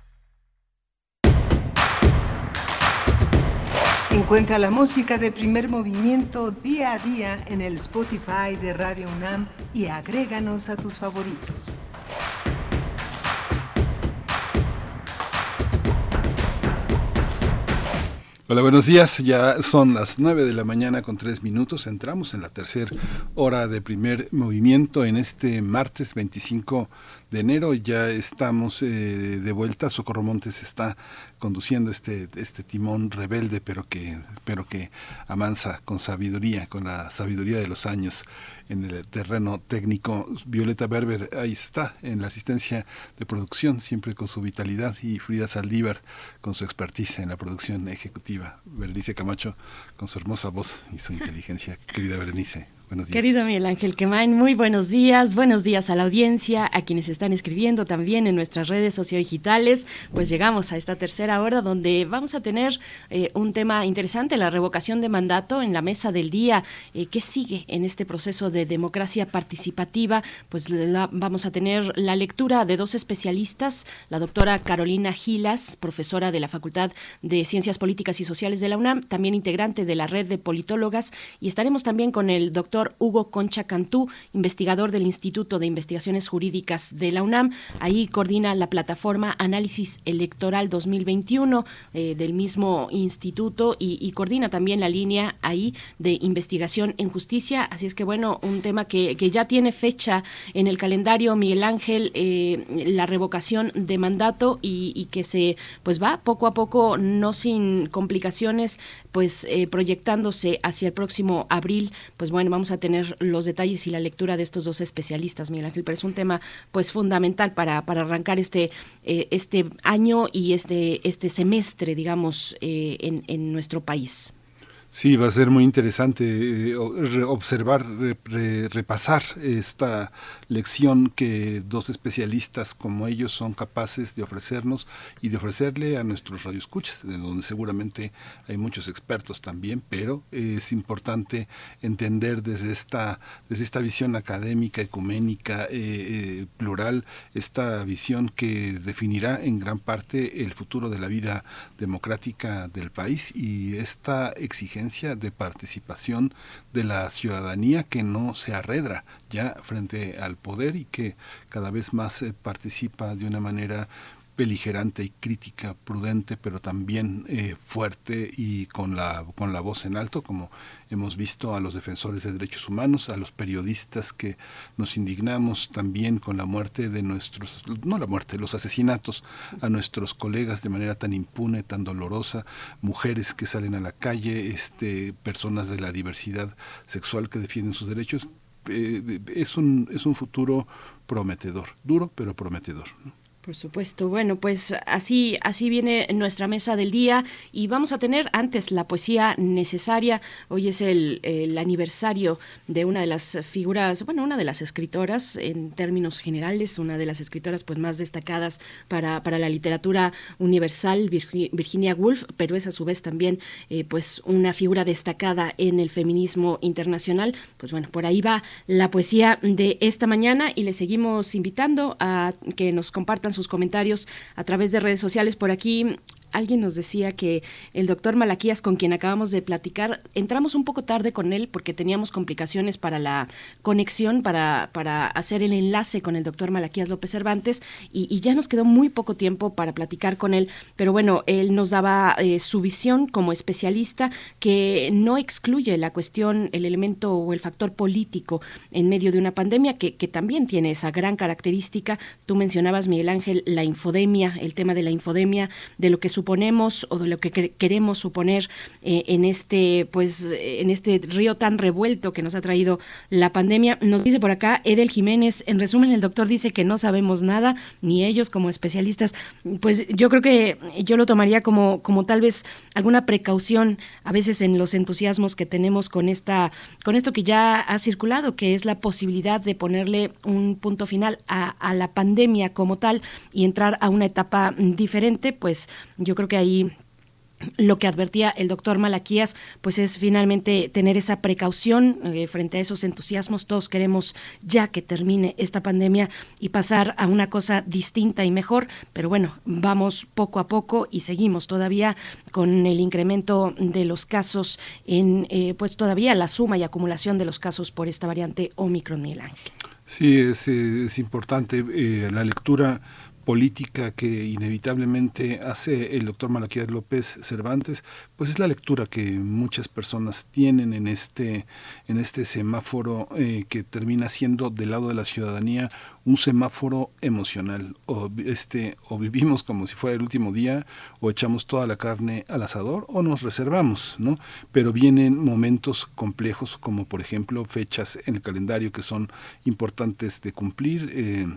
Encuentra la música de primer movimiento día a día en el Spotify de Radio UNAM y agréganos a tus favoritos. Hola, buenos días. Ya son las 9 de la mañana con 3 minutos. Entramos en la tercera hora de primer movimiento en este martes 25 de enero. Ya estamos eh, de vuelta. Socorro Montes está conduciendo este, este timón rebelde, pero que, pero que amansa con sabiduría, con la sabiduría de los años en el terreno técnico. Violeta Berber ahí está en la asistencia de producción, siempre con su vitalidad, y Frida Saldívar con su expertise en la producción ejecutiva. Berenice Camacho con su hermosa voz y su inteligencia. Querida Berenice, Querido Miguel Ángel Quemain, muy buenos días. Buenos días a la audiencia, a quienes están escribiendo también en nuestras redes sociodigitales. Pues llegamos a esta tercera hora donde vamos a tener eh, un tema interesante, la revocación de mandato en la mesa del día. Eh, ¿Qué sigue en este proceso de democracia participativa? Pues vamos a tener la lectura de dos especialistas, la doctora Carolina Gilas, profesora de la Facultad de Ciencias Políticas y Sociales de la UNAM, también integrante de la red de politólogas, y estaremos también con el doctor Hugo Concha Cantú, investigador del Instituto de Investigaciones Jurídicas de la UNAM. Ahí coordina la plataforma Análisis Electoral 2021 eh, del mismo instituto y, coordina también la línea ahí de investigación en justicia. Así es que bueno, un tema que, ya tiene fecha en el calendario Miguel Ángel, eh, la revocación de mandato y, que se pues va poco a poco, no sin complicaciones, pues eh, proyectándose hacia el próximo abril. Pues bueno, vamos a tener los detalles y la lectura de estos dos especialistas, Miguel Ángel, pero es un tema pues fundamental para, para arrancar este, eh, este año y este, este semestre, digamos, eh, en, en nuestro país. Sí, va a ser muy interesante eh, observar, repasar esta lección que dos especialistas como ellos son capaces de ofrecernos y de ofrecerle a nuestros radioescuchas, de donde seguramente hay muchos expertos también, pero es importante entender desde esta, desde esta visión académica, ecuménica, eh, eh, plural, esta visión que definirá en gran parte el futuro de la vida democrática del país y esta exigencia de participación de la ciudadanía que no se arredra ya frente al poder y que cada vez más eh, participa de una manera beligerante y crítica, prudente, pero también eh, fuerte y con la, con la voz en alto, como hemos visto a los defensores de derechos humanos, a los periodistas que nos indignamos también con la muerte de nuestros, no la muerte, los asesinatos a nuestros colegas de manera tan impune, tan dolorosa, mujeres que salen a la calle, este, personas de la diversidad sexual que defienden sus derechos, eh, es, un, es un futuro prometedor, duro pero prometedor. Por supuesto. Bueno, pues así, así viene nuestra mesa del día y vamos a tener antes la poesía necesaria. Hoy es el, aniversario de una de las figuras, bueno, una de las escritoras en términos generales, una de las escritoras pues más destacadas para, para la literatura universal, Virginia Woolf, pero es a su vez también eh, pues una figura destacada en el feminismo internacional. Pues bueno, por ahí va la poesía de esta mañana y le seguimos invitando a que nos compartan sus comentarios a través de redes sociales. Por aquí alguien nos decía que el doctor Malaquías, con quien acabamos de platicar, entramos un poco tarde con él porque teníamos complicaciones para la conexión, para, para hacer el enlace con el doctor Malaquías López Cervantes y, ya nos quedó muy poco tiempo para platicar con él. Pero bueno, él nos daba eh, su visión como especialista que no excluye la cuestión, el elemento o el factor político en medio de una pandemia que, que también tiene esa gran característica. Tú mencionabas, Miguel Ángel, la infodemia, el tema de la infodemia, de lo que su suponemos o de lo que queremos suponer eh, en este pues en este río tan revuelto que nos ha traído la pandemia. Nos dice por acá Edel Jiménez, en resumen el doctor dice que no sabemos nada, ni ellos como especialistas. Pues yo creo que yo lo tomaría como como tal vez alguna precaución a veces en los entusiasmos que tenemos con esta con esto que ya ha circulado, que es la posibilidad de ponerle un punto final a, a la pandemia como tal y entrar a una etapa diferente, pues yo creo que ahí lo que advertía el doctor Malaquías, pues es finalmente tener esa precaución eh, frente a esos entusiasmos. Todos queremos ya que termine esta pandemia y pasar a una cosa distinta y mejor, pero bueno, vamos poco a poco y seguimos todavía con el incremento de los casos en, eh, pues todavía la suma y acumulación de los casos por esta variante Omicron, Miguel Ángel. Sí, es, es importante eh, la lectura política que inevitablemente hace el doctor Malaquías López Cervantes, pues es la lectura que muchas personas tienen en este, en este semáforo eh, que termina siendo del lado de la ciudadanía un semáforo emocional. O, este, o vivimos como si fuera el último día, o echamos toda la carne al asador, o nos reservamos, ¿no? Pero vienen momentos complejos, como por ejemplo fechas en el calendario que son importantes de cumplir. Eh,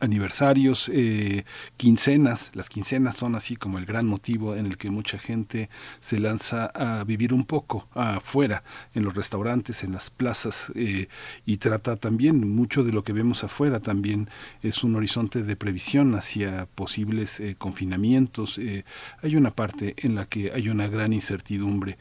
aniversarios, eh, quincenas. Las quincenas son así como el gran motivo en el que mucha gente se lanza a vivir un poco afuera, en los restaurantes, en las plazas, eh, y trata también mucho de lo que vemos afuera. También es un horizonte de previsión hacia posibles eh, confinamientos. hay una parte en la que hay una gran incertidumbre.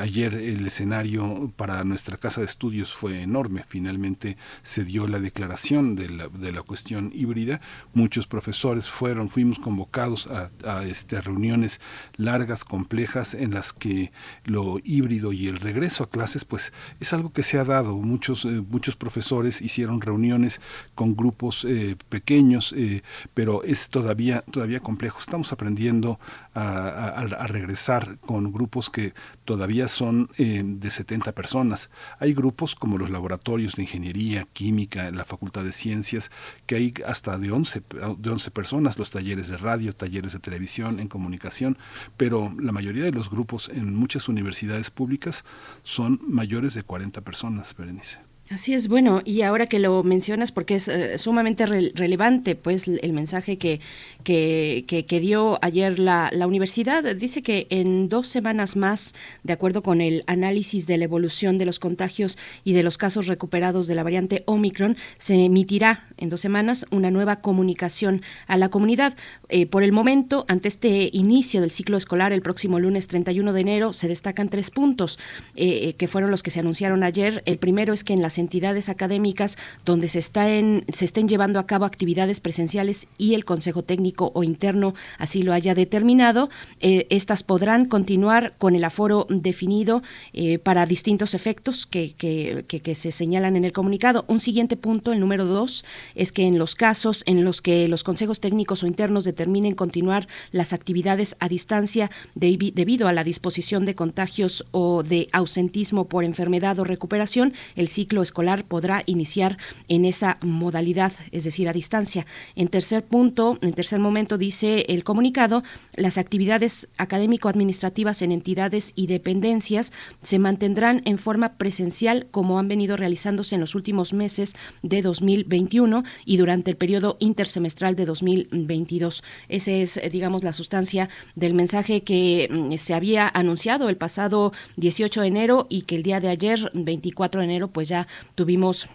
ayer el escenario para nuestra casa de estudios fue enorme. Finalmente se dio la declaración de la, de la cuestión híbrida. Muchos profesores fueron, fuimos convocados a, este, reuniones largas, complejas, en las que lo híbrido y el regreso a clases, pues es algo que se ha dado. Muchos, eh, muchos profesores hicieron reuniones con grupos eh, pequeños, eh, pero es todavía, todavía complejo. Estamos aprendiendo a, regresar con grupos que todavía son de 70 personas. Hay grupos como los laboratorios de ingeniería, química, la Facultad de Ciencias, que hay hasta de 11, de 11 personas, los talleres de radio, talleres de televisión, en comunicación, pero la mayoría de los grupos en muchas universidades públicas son mayores de 40 personas, Berenice. Así es, bueno, y ahora que lo mencionas, porque es eh, sumamente relevante, pues el mensaje que, que, dio ayer la, la, universidad, dice que en dos semanas más, de acuerdo con el análisis de la evolución de los contagios y de los casos recuperados de la variante Omicron, se emitirá en dos semanas una nueva comunicación a la comunidad. Eh, por el momento, ante este inicio del ciclo escolar, el próximo lunes 31 de enero, se destacan tres puntos eh, que fueron los que se anunciaron ayer. El primero es que en las entidades académicas donde se, estén, se estén llevando a cabo actividades presenciales y el Consejo Técnico o Interno así lo haya determinado, eh, estas podrán continuar con el aforo definido eh, para distintos efectos que, que, que, se señalan en el comunicado. Un siguiente punto, el número dos, es que en los casos en los que los consejos técnicos o internos determinen continuar las actividades a distancia debido a la disposición de contagios o de ausentismo por enfermedad o recuperación, el ciclo escolar podrá iniciar en esa modalidad, es decir, a distancia. En tercer punto, en tercer momento dice el comunicado, las actividades académico-administrativas en entidades y dependencias se mantendrán en forma presencial como han venido realizándose en los últimos meses de 2021 y durante el periodo intersemestral de 2022. Esa es, digamos, la sustancia del mensaje que mm, se había anunciado el pasado 18 de enero y que el día de ayer, 24 de enero, pues ya tuvimos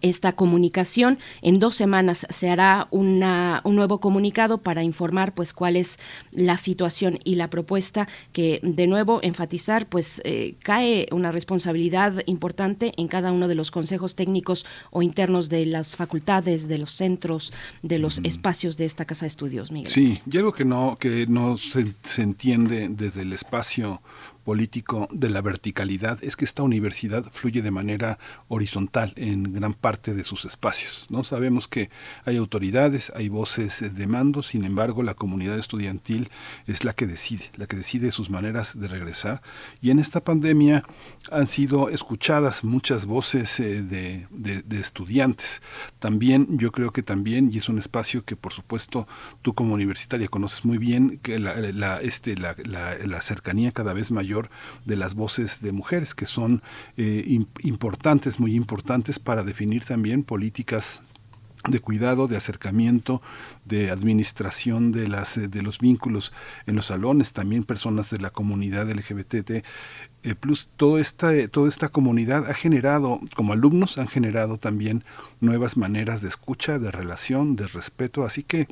esta comunicación. En dos semanas se hará una, un nuevo comunicado para informar pues cuál es la situación y la propuesta que de nuevo enfatizar pues eh, cae una responsabilidad importante en cada uno de los consejos técnicos o internos de las facultades, de los centros, de los espacios de esta casa de estudios, Miguel. Sí, y algo que no, que no se, se entiende desde el espacio político de la verticalidad es que esta universidad fluye de manera horizontal en gran parte de sus espacios. No sabemos que hay autoridades, hay voces de mando, sin embargo la comunidad estudiantil es la que decide, la que decide sus maneras de regresar. Y en esta pandemia han sido escuchadas muchas voces eh, de, de, estudiantes. También yo creo que también, y es un espacio que por supuesto tú como universitaria conoces muy bien, que la, la este, la, la cercanía cada vez mayor de las voces de mujeres, que son eh, importantes, muy importantes para definir también políticas de cuidado, de acercamiento, de administración de las eh, de los vínculos en los salones, también personas de la comunidad LGBT eh, plus todo esta toda esta comunidad ha generado como alumnos han generado también nuevas maneras de escucha, de relación, de respeto, así que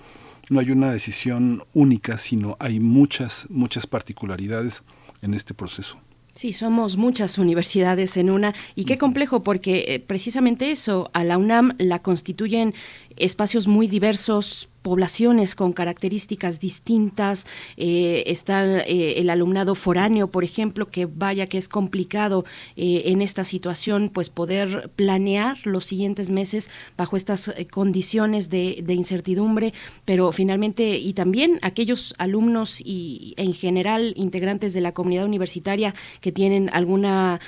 no hay una decisión única, sino hay muchas muchas particularidades en este proceso. Sí, somos muchas universidades en una y qué complejo porque eh, precisamente eso, a la UNAM la constituyen espacios muy diversos, poblaciones con características distintas, eh, está eh, el alumnado foráneo, por ejemplo, que vaya que es complicado eh, en esta situación, pues poder planear los siguientes meses bajo estas condiciones de, incertidumbre, pero finalmente, y también aquellos alumnos y en general integrantes de la comunidad universitaria que tienen alguna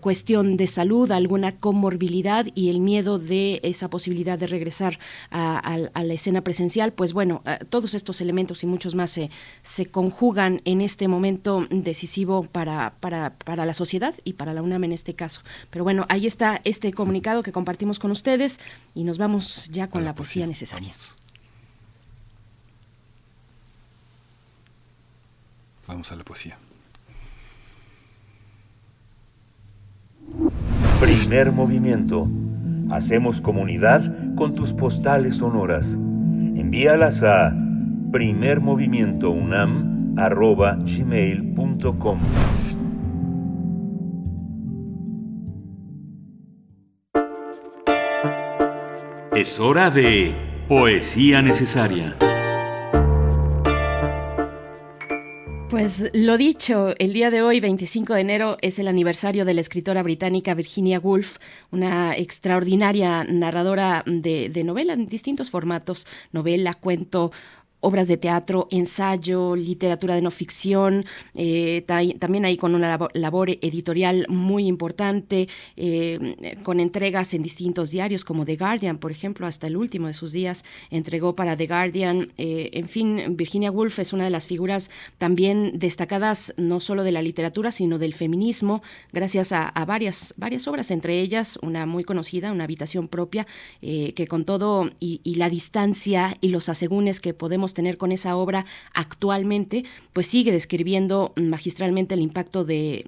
cuestión de salud, alguna comorbilidad y el miedo de esa posibilidad de regresar a la escena presencial, pues bueno, eh, todos estos elementos y muchos más se, se conjugan en este momento decisivo para, para, para la sociedad y para la UNAM en este caso. Pero bueno, ahí está este comunicado que compartimos con ustedes y nos vamos ya con la, poesía, necesaria. Vamos a la poesía. Primer movimiento. Hacemos comunidad con tus postales sonoras envíalas a primermovimientounam.gmail.com Es hora de Poesía Necesaria. Pues lo dicho, el día de hoy, 25 de enero, es el aniversario de la escritora británica Virginia Woolf, una extraordinaria narradora de, de novela en distintos formatos, novela, cuento, obras de teatro, ensayo, literatura de no ficción, eh, también ahí con una labor, editorial muy importante, eh, con entregas en distintos diarios como The Guardian, por ejemplo, hasta el último de sus días entregó para The Guardian. Eh, en fin, Virginia Woolf es una de las figuras también destacadas no solo de la literatura, sino del feminismo, gracias a, varias, varias obras, entre ellas una muy conocida, Una habitación propia, que con todo y, y la distancia y los asegúnes que podemos tener con esa obra actualmente, pues sigue describiendo magistralmente el impacto de,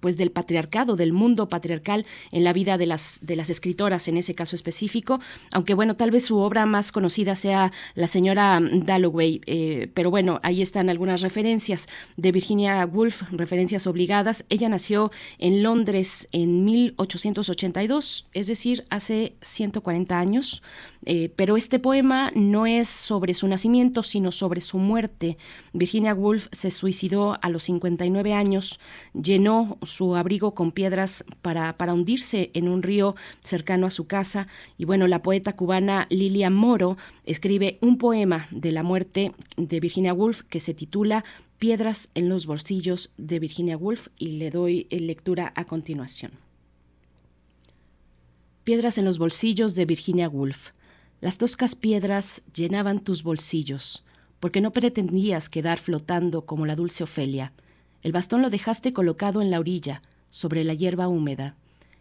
pues del patriarcado, del mundo patriarcal en la vida de las, de las escritoras en ese caso específico, aunque bueno, tal vez su obra más conocida sea La señora Dalloway, eh, pero bueno, ahí están algunas referencias de Virginia Woolf, referencias obligadas. Ella nació en Londres en 1882, es decir, hace 140 años. Eh, pero este poema no es sobre su nacimiento, sino sobre su muerte. Virginia Woolf se suicidó a los 59 años, llenó su abrigo con piedras para, para hundirse en un río cercano a su casa. Y bueno, la poeta cubana Lilia Moro escribe un poema de la muerte de Virginia Woolf que se titula Piedras en los bolsillos de Virginia Woolf y le doy lectura a continuación. Piedras en los bolsillos de Virginia Woolf. Las toscas piedras llenaban tus bolsillos, porque no pretendías quedar flotando como la dulce Ofelia. El bastón lo dejaste colocado en la orilla, sobre la hierba húmeda.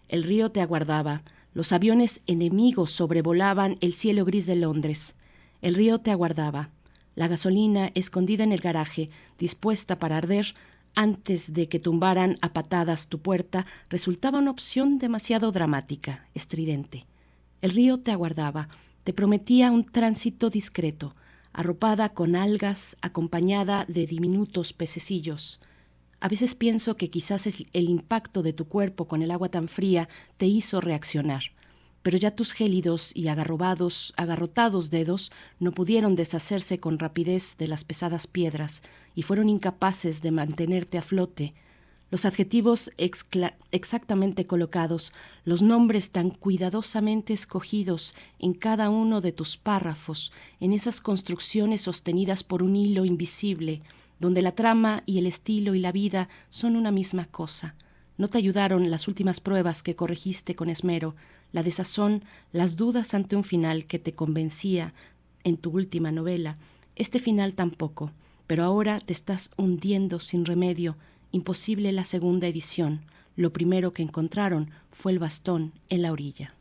El río te aguardaba, los aviones enemigos sobrevolaban el cielo gris de Londres. El río te aguardaba. La gasolina escondida en el garaje, dispuesta para arder, antes de que tumbaran a patadas tu puerta, resultaba una opción demasiado dramática, estridente. El río te aguardaba, te prometía un tránsito discreto, arropada con algas, acompañada de diminutos pececillos. A veces pienso que quizás el impacto de tu cuerpo con el agua tan fría te hizo reaccionar, pero ya tus gélidos y agarrobados, agarrotados dedos no pudieron deshacerse con rapidez de las pesadas piedras y fueron incapaces de mantenerte a flote. Los adjetivos exactamente colocados, los nombres tan cuidadosamente escogidos en cada uno de tus párrafos, en esas construcciones sostenidas por un hilo invisible, donde la trama y el estilo y la vida son una misma cosa. No te ayudaron las últimas pruebas que corregiste con esmero, la desazón, las dudas ante un final que te convencía en tu última novela. Este final tampoco, pero ahora te estás hundiendo sin remedio, imposible la segunda edición. Lo primero que encontraron fue el bastón en la orilla.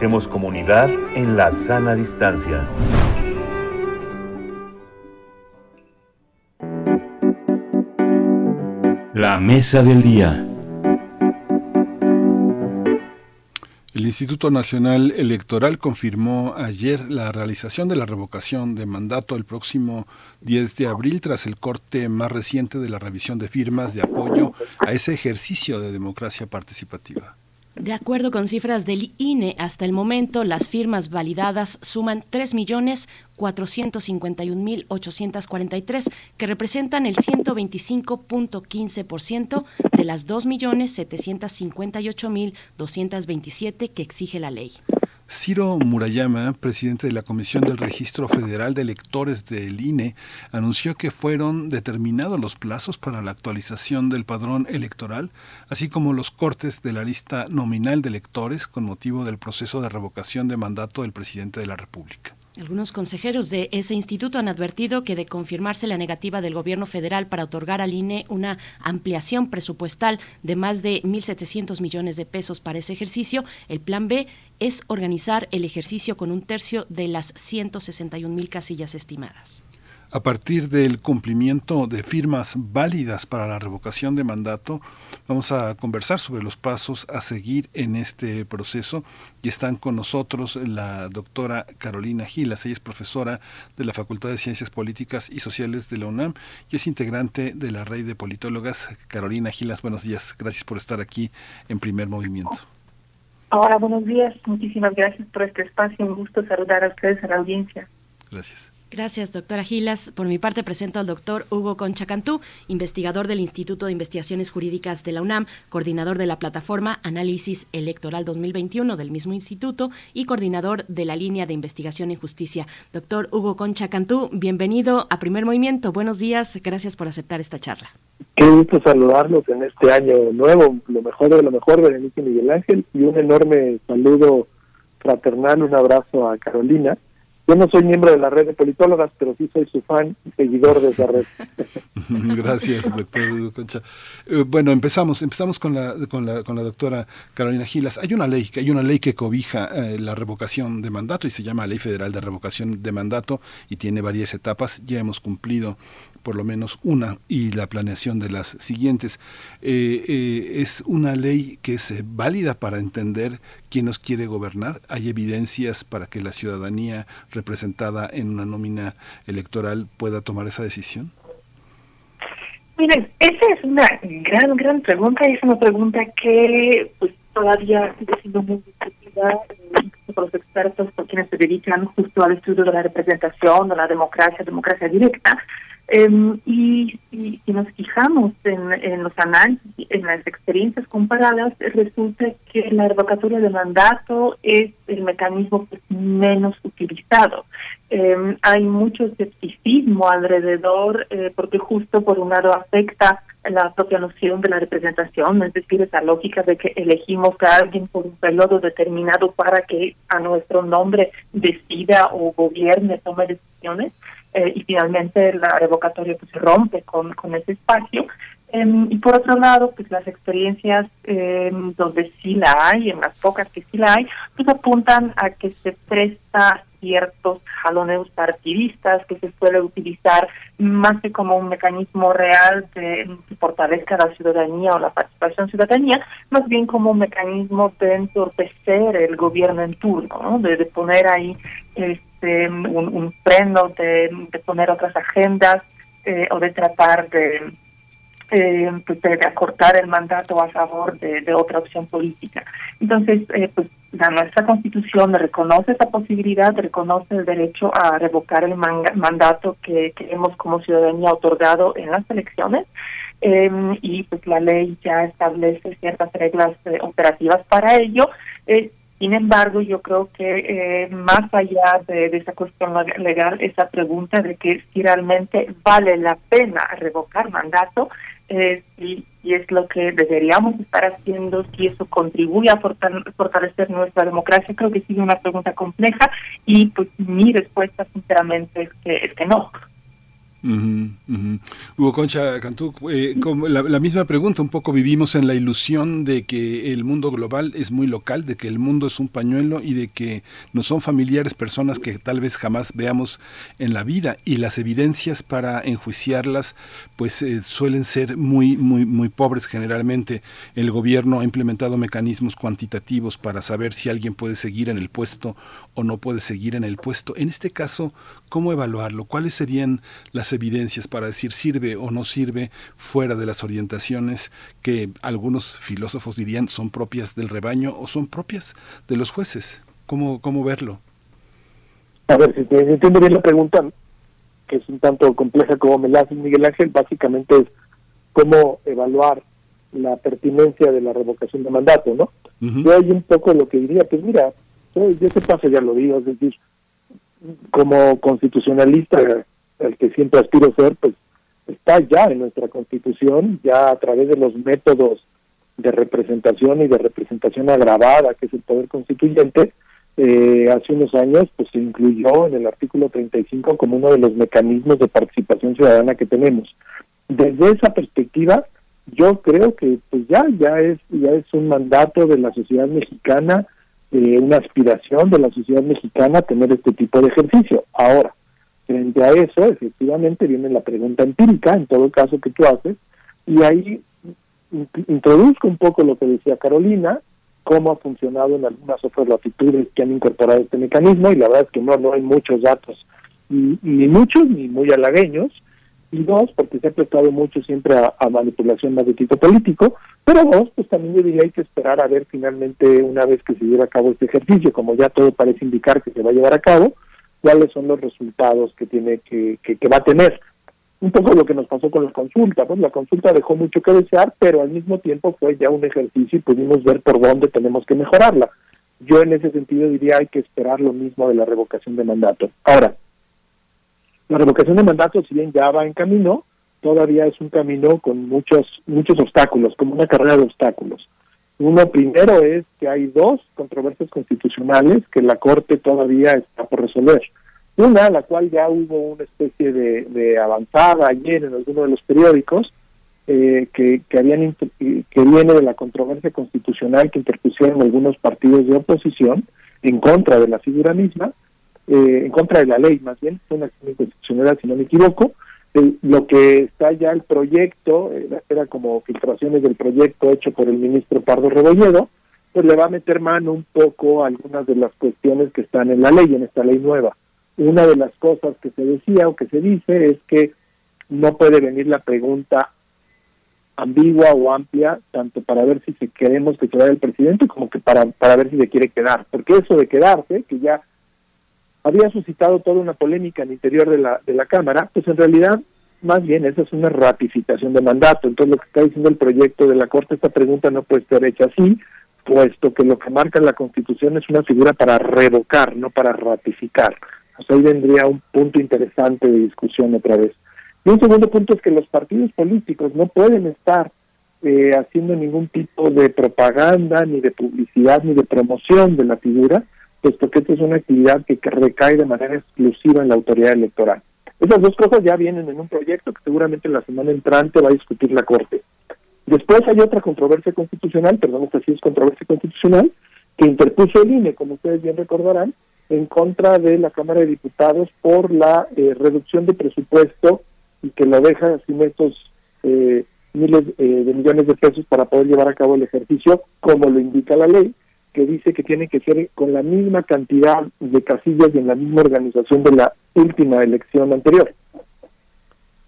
Hacemos comunidad en la sana distancia. La mesa del día. El Instituto Nacional Electoral confirmó ayer la realización de la revocación de mandato el próximo 10 de abril tras el corte más reciente de la revisión de firmas de apoyo a ese ejercicio de democracia participativa. De acuerdo con cifras del INE, hasta el momento las firmas validadas suman 3.451.843, que representan el 125.15% de las 2.758.227 que exige la ley. Ciro Murayama, presidente de la Comisión del Registro Federal de Electores del INE, anunció que fueron determinados los plazos para la actualización del padrón electoral, así como los cortes de la lista nominal de electores con motivo del proceso de revocación de mandato del presidente de la República. Algunos consejeros de ese instituto han advertido que de confirmarse la negativa del gobierno federal para otorgar al INE una ampliación presupuestal de más de 1.700 millones de pesos para ese ejercicio, el plan B es organizar el ejercicio con un tercio de las 161 mil casillas estimadas. A partir del cumplimiento de firmas válidas para la revocación de mandato, vamos a conversar sobre los pasos a seguir en este proceso y están con nosotros la doctora Carolina Gilas. Ella es profesora de la Facultad de Ciencias Políticas y Sociales de la UNAM y es integrante de la red de politólogas. Carolina Gilas, buenos días. Gracias por estar aquí en primer movimiento. Ahora, buenos días. Muchísimas gracias por este espacio. Un gusto saludar a ustedes, a la audiencia. Gracias. Gracias, doctora Gilas. Por mi parte, presento al doctor Hugo Conchacantú, investigador del Instituto de Investigaciones Jurídicas de la UNAM, coordinador de la plataforma Análisis Electoral 2021 del mismo instituto y coordinador de la línea de investigación en justicia. Doctor Hugo Conchacantú, bienvenido a Primer Movimiento. Buenos días. Gracias por aceptar esta charla. Qué gusto saludarlos en este año nuevo. Lo mejor de lo mejor, Berenice Miguel Ángel, y un enorme saludo fraternal, un abrazo a Carolina yo no soy miembro de la red de politólogas, pero sí soy su fan y seguidor de esa red. Gracias, doctor Concha. Eh, bueno, empezamos, empezamos con la, con la, con la doctora Carolina Gilas. Hay una ley, hay una ley que cobija eh, la revocación de mandato y se llama Ley Federal de Revocación de Mandato y tiene varias etapas. Ya hemos cumplido por lo menos una y la planeación de las siguientes. Eh, eh, es una ley que es eh, válida para entender quién nos quiere gobernar. Hay evidencias para que la ciudadanía representada en una nómina electoral pueda tomar esa decisión. Miren, esa es una gran, gran pregunta y es una pregunta que pues todavía sigue siendo muy discutida por los expertos, por quienes se dedican justo al estudio de la representación, de la democracia, democracia directa. Em, y, si nos fijamos en, los análisis, en las experiencias comparadas, resulta que la revocatoria de mandato es el mecanismo menos utilizado. Em, hay mucho escepticismo alrededor eh, porque justo por un lado afecta la propia noción de la representación, es decir, esa lógica de que elegimos a alguien por un periodo determinado para que a nuestro nombre decida o gobierne, tome decisiones. Eh, y finalmente la revocatoria pues, rompe con, con ese espacio. Em, y por otro lado, pues las experiencias em, donde sí la hay, en las pocas que sí la hay, pues apuntan a que se presta ciertos jaloneos partidistas que se suele utilizar más que como un mecanismo real de que fortalezca la ciudadanía o la participación ciudadanía, más bien como un mecanismo de entorpecer el gobierno en turno, de, de poner ahí este, un, freno, de, poner otras agendas eh, o de tratar de, eh, pues de, acortar el mandato a favor de, otra opción política. Entonces, eh, pues la nuestra constitución reconoce esa posibilidad, reconoce el derecho a revocar el mandato que, hemos como ciudadanía otorgado en las elecciones. Em, y pues la ley ya establece ciertas reglas operativas para ello. Sin embargo, yo creo que eh, más allá de, esa cuestión legal, esa pregunta de que si realmente vale la pena revocar mandato, eh, y, es lo que deberíamos estar haciendo, si eso contribuye a fortalecer nuestra democracia, creo que sigue una pregunta compleja y pues mi respuesta sinceramente es que, es que no. Hugo Concha Cantú, eh, como la, misma pregunta, un poco vivimos en la ilusión de que el mundo global es muy local, de que el mundo es un pañuelo y de que no son familiares personas que tal vez jamás veamos en la vida y las evidencias para enjuiciarlas pues eh, suelen ser muy muy muy pobres generalmente. El gobierno ha implementado mecanismos cuantitativos para saber si alguien puede seguir en el puesto o no puede seguir en el puesto. En este caso, ¿cómo evaluarlo? ¿Cuáles serían las evidencias para decir sirve o no sirve fuera de las orientaciones que algunos filósofos dirían son propias del rebaño o son propias de los jueces? ¿Cómo, cómo verlo? A ver, si te entiendo bien la pregunta, que es un tanto compleja como me la hace Miguel Ángel, básicamente es cómo evaluar la pertinencia de la revocación de mandato, ¿no? Yo hay un poco lo que diría, pues mira, yo, ese paso ya lo digo, es decir, como constitucionalista el que siempre aspiro a ser, pues está ya en nuestra constitución, ya a través de los métodos de representación y de representación agravada, que es el poder constituyente, eh, hace unos años pues se incluyó en el artículo 35 como uno de los mecanismos de participación ciudadana que tenemos. Desde esa perspectiva, yo creo que pues ya ya es ya es un mandato de la sociedad mexicana, eh, una aspiración de la sociedad mexicana tener este tipo de ejercicio. Ahora, Frente a eso, efectivamente, viene la pregunta empírica, en todo caso que tú haces, y ahí introduzco un poco lo que decía Carolina, cómo ha funcionado en algunas otras latitudes que han incorporado este mecanismo, y la verdad es que no, no hay muchos datos, ni muchos ni muy halagueños, y dos, porque se ha prestado mucho siempre a, manipulación más de tipo político, pero dos, pues también yo diría hay que esperar a ver finalmente una vez que se lleve a cabo este ejercicio, como ya todo parece indicar que se va a llevar a cabo, cuáles son los resultados que tiene que, que, va a tener. Un poco lo que nos pasó con la consulta, pues la consulta dejó mucho que desear, pero al mismo tiempo fue ya un ejercicio y pudimos ver por dónde tenemos que mejorarla. Yo en ese sentido diría hay que esperar lo mismo de la revocación de mandato. Ahora, la revocación de mandato, si bien ya va en camino, todavía es un camino con muchos muchos obstáculos, como una carrera de obstáculos. Uno primero es que hay dos controversias constitucionales que la Corte todavía está por resolver. Una, la cual ya hubo una especie de, avanzada ayer en alguno de los periódicos, eh, que, que, habían, que viene de la controversia constitucional que interpusieron algunos partidos de oposición en contra de la figura misma, eh, en contra de la ley más bien, fue una acción inconstitucional si no me equivoco, lo que está ya el proyecto, era, como filtraciones del proyecto hecho por el ministro Pardo Rebolledo, pues le va a meter mano un poco a algunas de las cuestiones que están en la ley, en esta ley nueva. Una de las cosas que se decía o que se dice es que no puede venir la pregunta ambigua o amplia, tanto para ver si queremos que se el presidente como que para, para ver si se quiere quedar. Porque eso de quedarse, que ya había suscitado toda una polémica el interior de la, de la Cámara, pues en realidad más bien esa es una ratificación de mandato. Entonces lo que está diciendo el proyecto de la Corte, esta pregunta no puede ser hecha así, puesto que lo que marca la Constitución es una figura para revocar, no para ratificar. O ahí vendría un punto interesante de discusión otra vez. Y un segundo punto es que los partidos políticos no pueden estar eh, haciendo ningún tipo de propaganda, ni de publicidad, ni de promoción de la figura, puesto que esta es una actividad que, recae de manera exclusiva en la autoridad electoral. Esas dos cosas ya vienen en un proyecto que seguramente la semana entrante va a discutir la Corte. Después hay otra controversia constitucional, perdón, esta sí es controversia constitucional, que interpuso el INE, como ustedes bien recordarán, en contra de la Cámara de Diputados por la eh, reducción de presupuesto y que lo deja sin estos eh, miles eh, de millones de pesos para poder llevar a cabo el ejercicio como lo indica la ley que dice que tiene que ser con la misma cantidad de casillas y en la misma organización de la última elección anterior.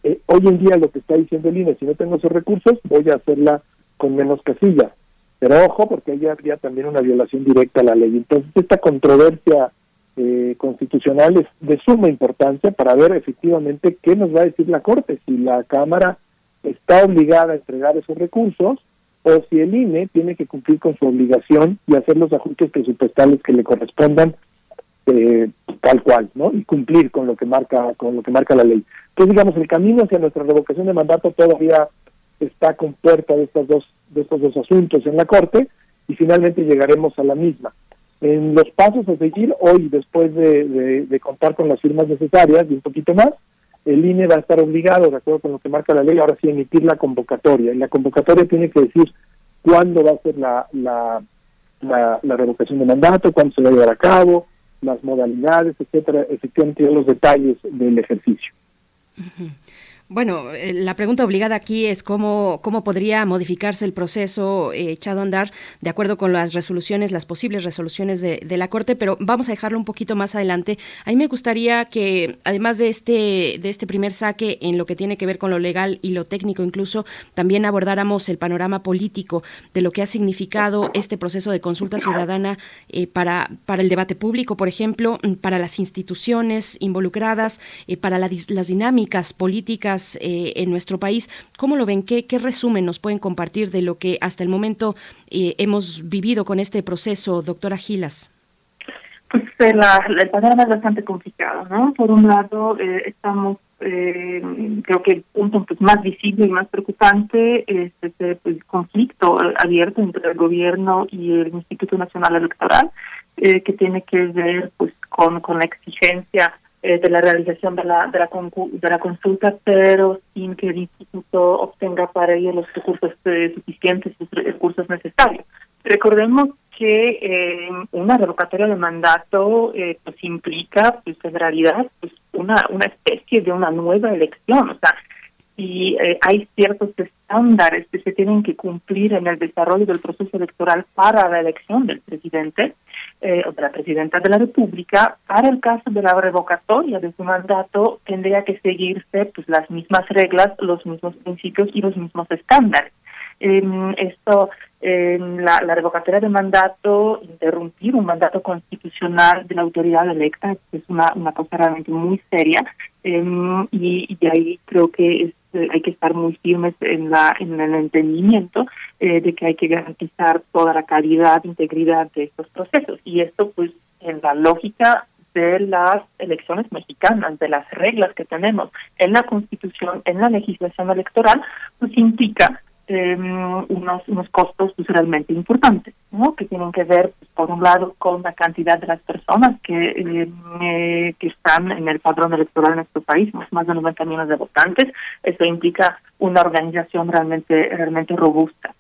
Eh, hoy en día lo que está diciendo el INE, si no tengo esos recursos, voy a hacerla con menos casillas. Pero ojo, porque ahí habría también una violación directa a la ley. Entonces, esta controversia eh, constitucional es de suma importancia para ver efectivamente qué nos va a decir la Corte, si la Cámara está obligada a entregar esos recursos o si el INE tiene que cumplir con su obligación y hacer los ajustes presupuestales que le correspondan eh, tal cual, ¿no? Y cumplir con lo que marca con lo que marca la ley. Entonces, digamos, el camino hacia nuestra revocación de mandato todavía está con de estos dos de estos dos asuntos en la corte y finalmente llegaremos a la misma. En los pasos a seguir hoy, después de, de contar con las firmas necesarias y un poquito más, el INE va a estar obligado, de acuerdo con lo que marca la ley, ahora sí emitir la convocatoria. Y la convocatoria tiene que decir cuándo va a ser la, la, la, revocación de mandato, cuándo se va a llevar a cabo, las modalidades, etcétera, efectivamente los detalles del ejercicio. Bueno, eh, la pregunta obligada aquí es cómo, cómo podría modificarse el proceso eh, echado a andar de acuerdo con las resoluciones, las posibles resoluciones de, la Corte, pero vamos a dejarlo un poquito más adelante. A mí me gustaría que, además de este, de este primer saque en lo que tiene que ver con lo legal y lo técnico incluso, también abordáramos el panorama político de lo que ha significado este proceso de consulta ciudadana eh, para, para el debate público, por ejemplo, para las instituciones involucradas, para las dinámicas políticas eh, en nuestro país. ¿Cómo lo ven? ¿Qué, ¿Qué, resumen nos pueden compartir de lo que hasta el momento eh, hemos vivido con este proceso, doctora Gilas? Pues eh, la, el panorama es bastante complicado, ¿no? Por un lado, estamos creo que el punto pues, más visible y más preocupante es este pues, conflicto abierto entre el gobierno y el Instituto Nacional Electoral, que tiene que ver pues con, con la exigencia eh, de la realización de la, de la, de la consulta, pero sin que el instituto obtenga para ello los recursos eh, suficientes, los recursos necesarios. Recordemos que eh, una revocatoria de mandato pues implica pues en realidad pues una una especie de una nueva elección o sea y hay ciertos estándares que se tienen que cumplir en el desarrollo del proceso electoral para la elección del presidente eh, de la presidenta de la República, para el caso de la revocatoria de su mandato tendría que seguirse pues las mismas reglas, los mismos principios y los mismos estándares. esto, la, la, revocatoria de mandato, interrumpir un mandato constitucional de la autoridad electa, es una, cosa realmente muy seria em, y, y ahí creo que es hay que estar muy firmes en la en el entendimiento eh, de que hay que garantizar toda la calidad, integridad de estos procesos. Y esto pues en la lógica de las elecciones mexicanas, de las reglas que tenemos en la Constitución, en la legislación electoral, pues implica eh, unos, unos costos pues, realmente importantes, ¿no? que tienen que ver, pues, por un lado, con la cantidad de las personas que, eh, que están en el padrón electoral en nuestro país, más de 90 millones de votantes. Eso implica una organización realmente, realmente robusta.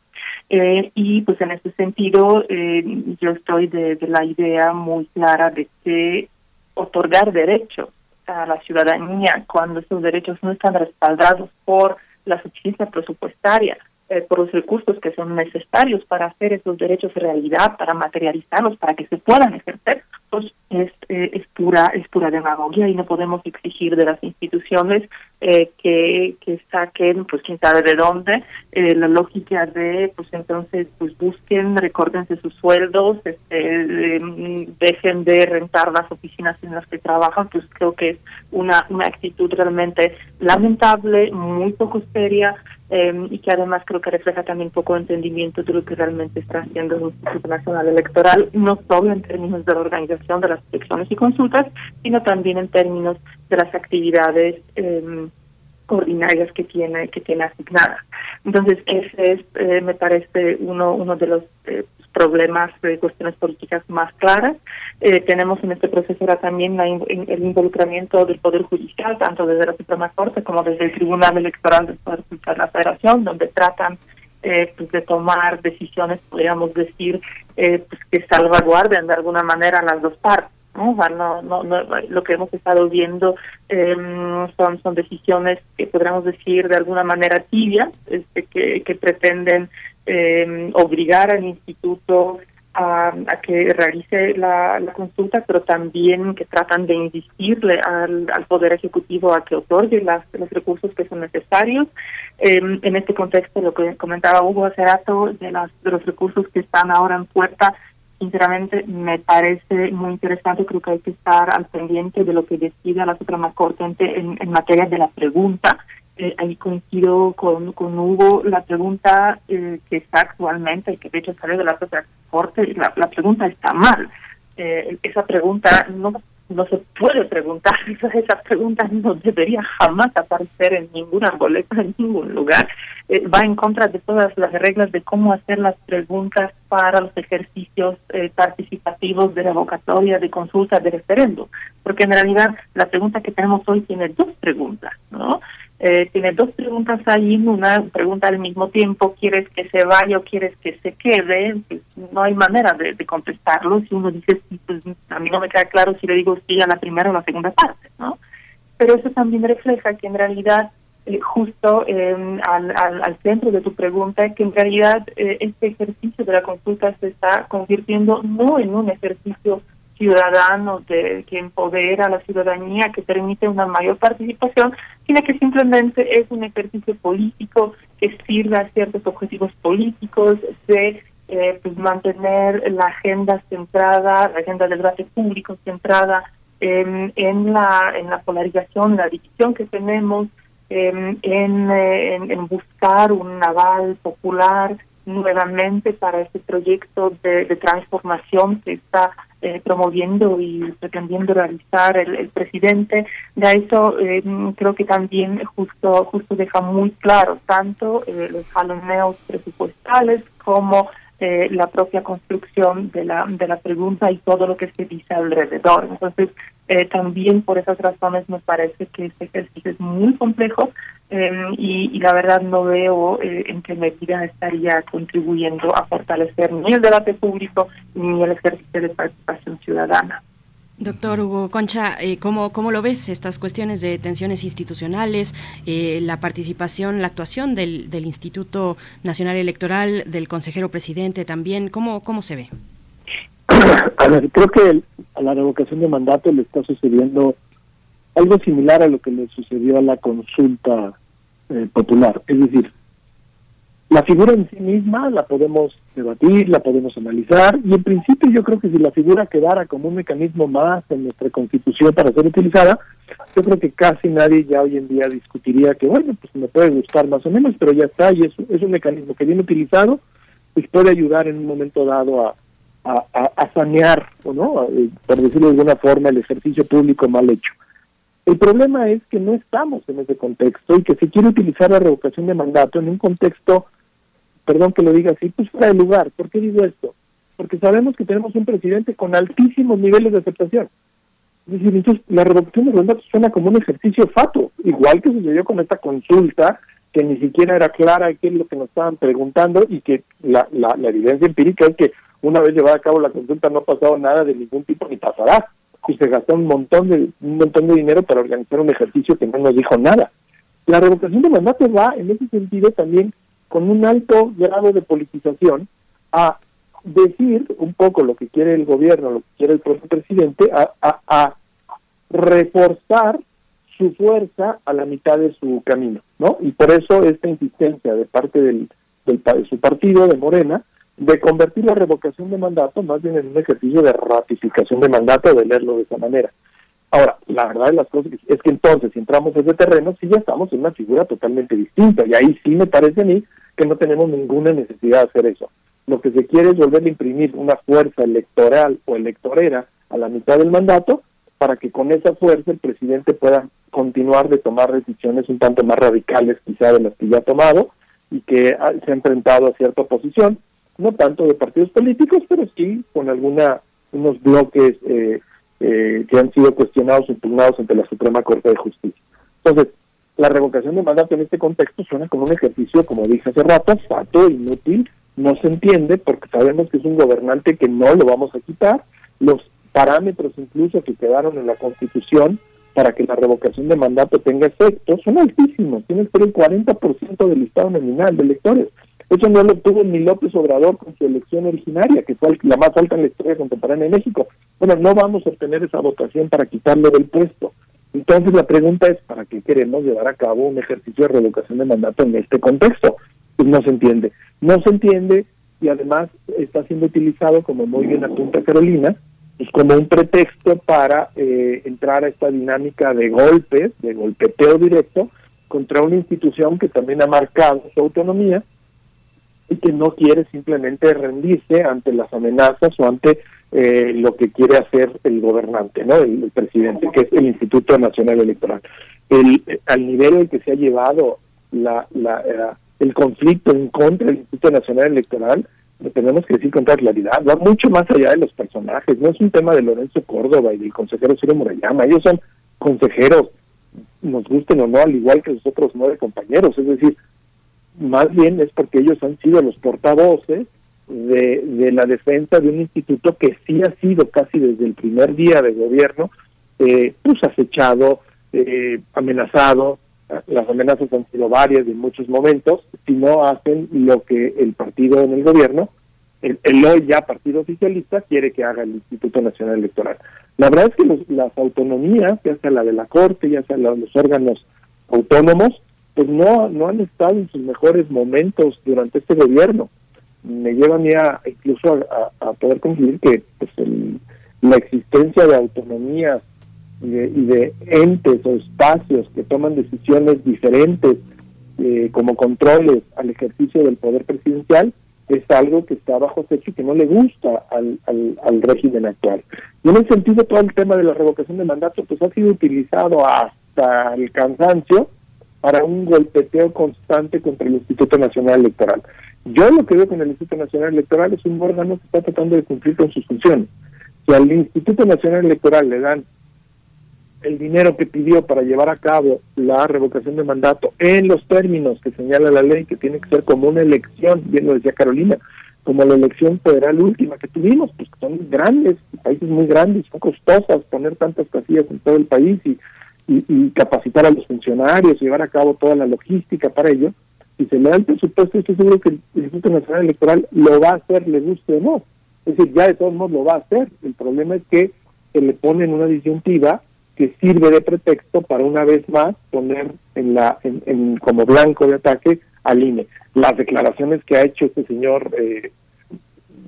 Eh, y pues en ese sentido, eh, yo estoy de, de la idea muy clara de que otorgar derechos a la ciudadanía cuando esos derechos no están respaldados por la suficiencia presupuestaria, eh, por los recursos que son necesarios para hacer esos derechos realidad, para materializarlos, para que se puedan ejercer, es, eh, es pura es pura demagogia y no podemos exigir de las instituciones eh, que, que saquen, pues quién sabe de dónde, la lógica de, pues entonces, pues busquen, recórdense sus sueldos, este, dejen de rentar las oficinas en las que trabajan, pues creo que es una, una actitud realmente lamentable, muy poco seria, Em, y que además creo que refleja también poco entendimiento de lo que realmente está haciendo el Instituto Nacional Electoral, no solo en términos de la organización de las elecciones y consultas, sino también en términos de las actividades eh, ordinarias que tiene que tiene asignadas. Entonces ese es, eh, me parece, uno uno de los eh, problemas de cuestiones políticas más claras. Eh, tenemos en este proceso ahora también el involucramiento del Poder Judicial, tanto desde la Suprema Corte como desde el Tribunal Electoral de la Federación, donde tratan eh, pues de tomar decisiones, podríamos decir, eh, pues que salvaguarden de alguna manera las dos partes. ¿no? no, no, lo que hemos estado viendo eh, son son decisiones que podríamos decir de alguna manera tibias este, que, que pretenden eh, obligar al instituto a, que realice la, consulta, pero también que tratan de insistirle al, Poder Ejecutivo a que otorgue las, los recursos que son necesarios. Em, en este contexto, lo que comentaba Hugo hace rato, de, las, de los recursos que están ahora en puerta, sinceramente me parece muy interesante, creo que hay que estar al pendiente de lo que decida la Suprema Corte en, en materia de la pregunta eh, ahí coincido con, Hugo, la pregunta eh, que está actualmente, y que de hecho sale de la propia Corte, la, la pregunta está mal. Eh, esa pregunta no no se puede preguntar, esa pregunta no debería jamás aparecer en ninguna boleta, en ningún lugar. Eh, va en contra de todas las reglas de cómo hacer las preguntas para los ejercicios eh, participativos de revocatoria, de consulta, de referendo. Porque en realidad la pregunta que tenemos hoy tiene dos preguntas, ¿no? Eh, tiene dos preguntas ahí, una pregunta al mismo tiempo, ¿quieres que se vaya o quieres que se quede? Pues, no hay manera de, contestarlo. Si uno dice sí, pues a mí no me queda claro si le digo sí a la primera o la segunda parte, ¿no? Pero eso también refleja que en realidad, eh, justo em, al, al, centro de tu pregunta, que en realidad eh, este ejercicio de la consulta se está convirtiendo no en un ejercicio ciudadano de, que empodera a la ciudadanía, que permite una mayor participación, sino que simplemente es un ejercicio político que sirve a ciertos objetivos políticos de eh, pues mantener la agenda centrada, la agenda del debate público centrada en, la, en la polarización, la división que tenemos, en, en, en buscar un aval popular nuevamente para este proyecto de, transformación que está eh, promoviendo y pretendiendo realizar el, presidente. De eso eh, creo que también justo justo deja muy claro tanto eh, los jaloneos presupuestales como la propia construcción de la de la pregunta y todo lo que se dice alrededor. Entonces también por esas razones me parece que este ejercicio es muy complejo Em, y, la verdad no veo eh, en qué medida estaría contribuyendo a fortalecer ni el debate público ni el ejercicio de participación ciudadana. Doctor Hugo Concha, eh, ¿cómo, ¿cómo lo ves estas cuestiones de tensiones institucionales, eh, la participación, la actuación del, del Instituto Nacional Electoral, del consejero presidente también? ¿Cómo, cómo se ve? A ver, creo que a la revocación de mandato le está sucediendo algo similar a lo que le sucedió a la consulta eh, popular. Es decir, la figura en sí misma la podemos debatir, la podemos analizar, y en principio yo creo que si la figura quedara como un mecanismo más en nuestra constitución para ser utilizada, yo creo que casi nadie ya hoy en día discutiría que, bueno, pues me puede gustar más o menos, pero ya está, y es, un mecanismo que bien utilizado, pues puede ayudar en un momento dado a, a, sanear, o no, eh, por decirlo de alguna forma, el ejercicio público mal hecho. El problema es que no estamos en ese contexto y que se quiere utilizar la revocación de mandato en un contexto, perdón que lo diga así, pues fuera de lugar. ¿Por qué digo esto? Porque sabemos que tenemos un presidente con altísimos niveles de aceptación. Es decir, entonces la revocación de mandato suena como un ejercicio fato, igual que sucedió con esta consulta, que ni siquiera era clara qué es lo que nos estaban preguntando y que la, la evidencia empírica es que una vez llevada a cabo la consulta no ha pasado nada de ningún tipo ni pasará y se gastó un montón de un montón de dinero para organizar un ejercicio que no nos dijo nada. La revocación de mandato va en ese sentido también con un alto grado de politización a decir un poco lo que quiere el gobierno, lo que quiere el propio presidente, a, a, reforzar su fuerza a la mitad de su camino, ¿no? Y por eso esta insistencia de parte del, del de su partido, de Morena, de convertir la revocación de mandato más bien en un ejercicio de ratificación de mandato, de leerlo de esa manera. Ahora, la verdad de las cosas es que entonces, si entramos en ese terreno, sí ya estamos en una figura totalmente distinta, y ahí sí me parece a mí que no tenemos ninguna necesidad de hacer eso. Lo que se quiere es volver a imprimir una fuerza electoral o electorera a la mitad del mandato para que con esa fuerza el presidente pueda continuar de tomar decisiones un tanto más radicales quizá de las que ya ha tomado y que se ha enfrentado a cierta oposición no tanto de partidos políticos, pero sí con alguna unos bloques eh, eh, que han sido cuestionados impugnados ante la Suprema Corte de Justicia. Entonces, la revocación de mandato en este contexto suena como un ejercicio, como dije hace rato, fato, inútil, no se entiende porque sabemos que es un gobernante que no lo vamos a quitar, los parámetros incluso que quedaron en la Constitución para que la revocación de mandato tenga efecto son altísimos, tiene que ser el 40% del listado nominal de electores. Eso no lo tuvo ni López Obrador con su elección originaria, que fue la más alta en la historia contemporánea de México. Bueno, no vamos a obtener esa votación para quitarlo del puesto. Entonces la pregunta es, ¿para qué queremos llevar a cabo un ejercicio de revocación de mandato en este contexto? Pues no se entiende. No se entiende y además está siendo utilizado, como muy bien apunta Carolina, pues como un pretexto para eh, entrar a esta dinámica de golpes, de golpeteo directo, contra una institución que también ha marcado su autonomía y que no quiere simplemente rendirse ante las amenazas o ante eh, lo que quiere hacer el gobernante, ¿no? El, presidente, que es el Instituto Nacional Electoral. El, al nivel en que se ha llevado la, eh, el conflicto en contra del Instituto Nacional Electoral, lo tenemos que decir con toda claridad, va mucho más allá de los personajes, no es un tema de Lorenzo Córdoba y del consejero Ciro Murayama, ellos son consejeros, nos gusten o no, al igual que los otros nueve compañeros, es decir, más bien es porque ellos han sido los portavoces de, la defensa de un instituto que sí ha sido casi desde el primer día de gobierno, eh, pues acechado, eh, amenazado, las amenazas han sido varias en muchos momentos, si no hacen lo que el partido en el gobierno, el, hoy ya partido oficialista, quiere que haga el Instituto Nacional Electoral. La verdad es que las autonomías, ya sea la de la Corte, ya sea la, los órganos autónomos, pues no, no han estado en sus mejores momentos durante este gobierno. Me lleva a mí a, incluso a, poder concluir que pues la existencia de autonomías y de, entes o espacios que toman decisiones diferentes eh, como controles al ejercicio del poder presidencial es algo que está bajo techo y que no le gusta al, al, régimen actual. Y en ese sentido todo el tema de la revocación de mandato pues ha sido utilizado hasta el cansancio para un golpeteo constante contra el Instituto Nacional Electoral. Yo lo que veo con el Instituto Nacional Electoral es un órgano que está tratando de cumplir con sus funciones. Si al Instituto Nacional Electoral le dan el dinero que pidió para llevar a cabo la revocación de mandato en los términos que señala la ley, que tiene que ser como una elección, bien lo decía Carolina, como la elección federal última que tuvimos, pues son grandes, países muy grandes, son costosas poner tantas casillas en todo el país y, y, capacitar a los funcionarios, llevar a cabo toda la logística para ello. Si se le da el presupuesto, estoy seguro que el Instituto Nacional Electoral lo va a hacer, le guste o no. Es decir, ya de todos modos lo va a hacer. El problema es que se le pone en una disyuntiva que sirve de pretexto para una vez más poner en la en, como blanco de ataque al INE. Las declaraciones que ha hecho este señor, eh,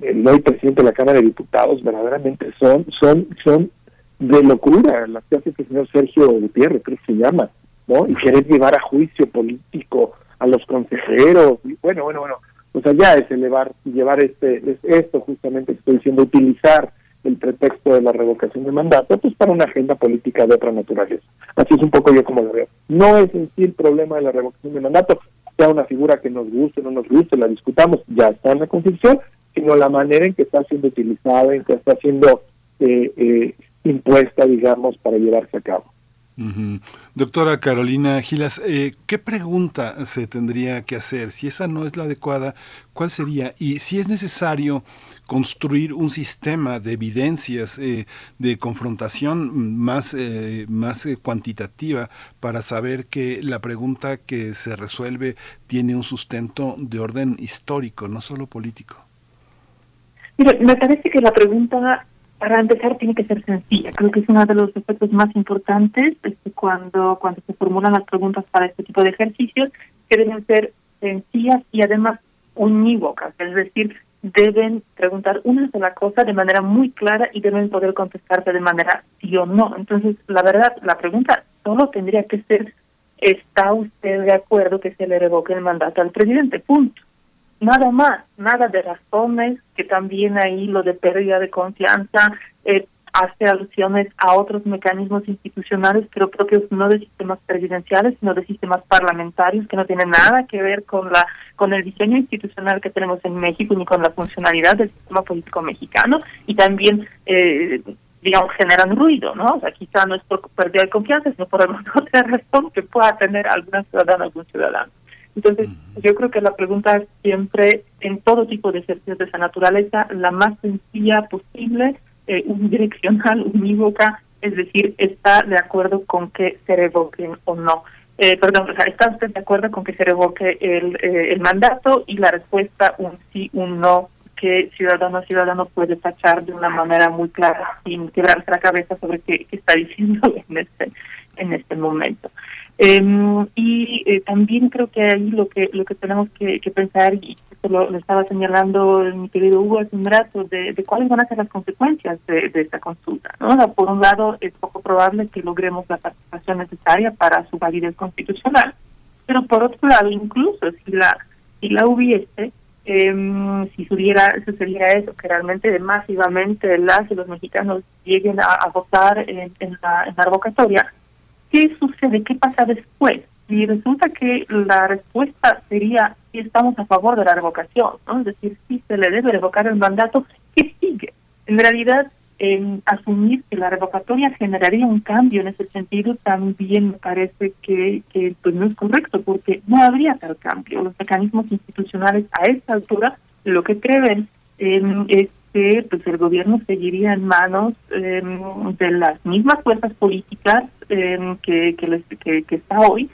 el hoy presidente de la Cámara de Diputados, verdaderamente son son son de locura, las que hace este señor Sergio Gutiérrez, creo que se llama, ¿no? Y querer llevar a juicio político a los consejeros, bueno, bueno, bueno, o sea, ya es elevar, llevar este, es esto justamente que estoy diciendo, utilizar el pretexto de la revocación de mandato, pues para una agenda política de otra naturaleza. Así es un poco yo como lo veo. No es en sí el problema de la revocación de mandato, sea una figura que nos guste o no nos guste, la discutamos, ya está en la Constitución, sino la manera en que está siendo utilizada, en que está siendo eh, eh, impuesta, digamos, para llevarse a cabo. Doctora Carolina Gilas, eh, ¿qué pregunta se tendría que hacer? Si esa no es la adecuada, ¿cuál sería? Y si es necesario construir un sistema de evidencias eh, de confrontación más, eh, más eh, cuantitativa para saber que la pregunta que se resuelve tiene un sustento de orden histórico, no solo político. Mira, me parece que la pregunta, para empezar, tiene que ser sencilla. Creo que es uno de los aspectos más importantes este, cuando, cuando se formulan las preguntas para este tipo de ejercicios, que deben ser sencillas y además unívocas, es decir, deben preguntar una sola cosa de manera muy clara y deben poder contestarse de manera sí o no. Entonces, la verdad, la pregunta solo tendría que ser, ¿está usted de acuerdo que se le revoque el mandato al presidente? Punto. Nada más, nada de razones, que también ahí lo de pérdida de confianza, eh, hace alusiones a otros mecanismos institucionales, pero propios no de sistemas presidenciales, sino de sistemas parlamentarios, que no tienen nada que ver con la con el diseño institucional que tenemos en México ni con la funcionalidad del sistema político mexicano y también eh, digamos generan ruido, ¿no? O sea, quizá no es por pérdida de confianza, sino por alguna otra razón que pueda tener alguna ciudadana algún ciudadano. Entonces, yo creo que la pregunta es siempre, en todo tipo de ejercicios de esa naturaleza, la más sencilla posible, eh, unidireccional, unívoca, es decir, está de acuerdo con que se revoquen o no. Eh, perdón, o sea, ¿está usted de acuerdo con que se revoque el, eh, el mandato? Y la respuesta, un sí, un no, que ciudadano a ciudadano puede tachar de una manera muy clara, sin quebrarse la cabeza sobre qué, qué está diciendo en este, en este momento. Eh, y eh, también creo que ahí lo que lo que tenemos que, pensar, y esto lo, estaba señalando mi querido Hugo hace un rato, de, cuáles van a ser las consecuencias de, esta consulta. ¿no? por un lado, es poco probable que logremos la participación necesaria para su validez constitucional, pero por otro lado, incluso si la, si la hubiese, eh, si sucediera eso, que realmente masivamente las y los mexicanos lleguen a, votar en, en, la, en la revocatoria, ¿qué sucede? ¿Qué pasa después? Y resulta que la respuesta sería si estamos a favor de la revocación, ¿no? Es decir, si se le debe revocar el mandato, ¿qué sigue? En realidad, en asumir que la revocatoria generaría un cambio en ese sentido también me parece que, que pues no es correcto porque no habría tal cambio. Los mecanismos institucionales a esta altura lo que creen es que pues el gobierno seguiría en manos de las mismas fuerzas políticas que, que, les, que, que está hoy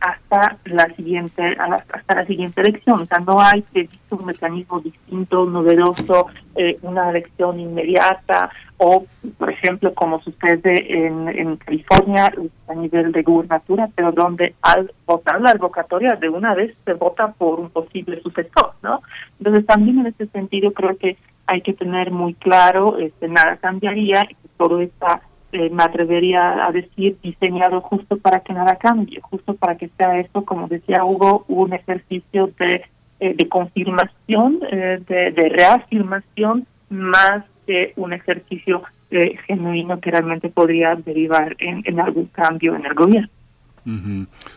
hasta la siguiente hasta la siguiente elección. O sea no hay previsto un mecanismo distinto novedoso eh, una elección inmediata o por ejemplo como sucede en, en California a nivel de gubernatura pero donde al votar la revocatoria de una vez se vota por un posible sucesor no entonces también en ese sentido creo que hay que tener muy claro este nada cambiaría todo está eh, me atrevería a decir, diseñado justo para que nada cambie, justo para que sea esto, como decía Hugo, un ejercicio de, eh, de confirmación, eh, de, de, reafirmación, más que un ejercicio genuino que realmente podría derivar en, en algún cambio en el gobierno.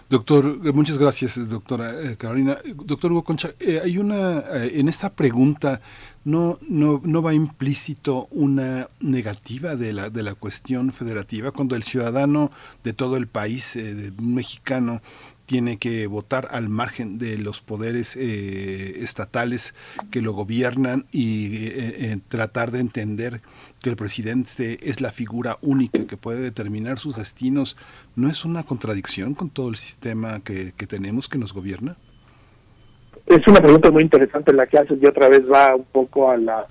Doctor, muchas gracias, doctora Carolina. Doctor Hugo Concha, hay una, en esta pregunta no, no, no va implícito una negativa de la, de la cuestión federativa cuando el ciudadano de todo el país, eh, de mexicano, tiene que votar al margen de los poderes eh, estatales que lo gobiernan y eh, tratar de entender que el presidente es la figura única que puede determinar sus destinos, ¿no es una contradicción con todo el sistema que, que tenemos que nos gobierna? Es una pregunta muy interesante la que haces y otra vez va un poco a la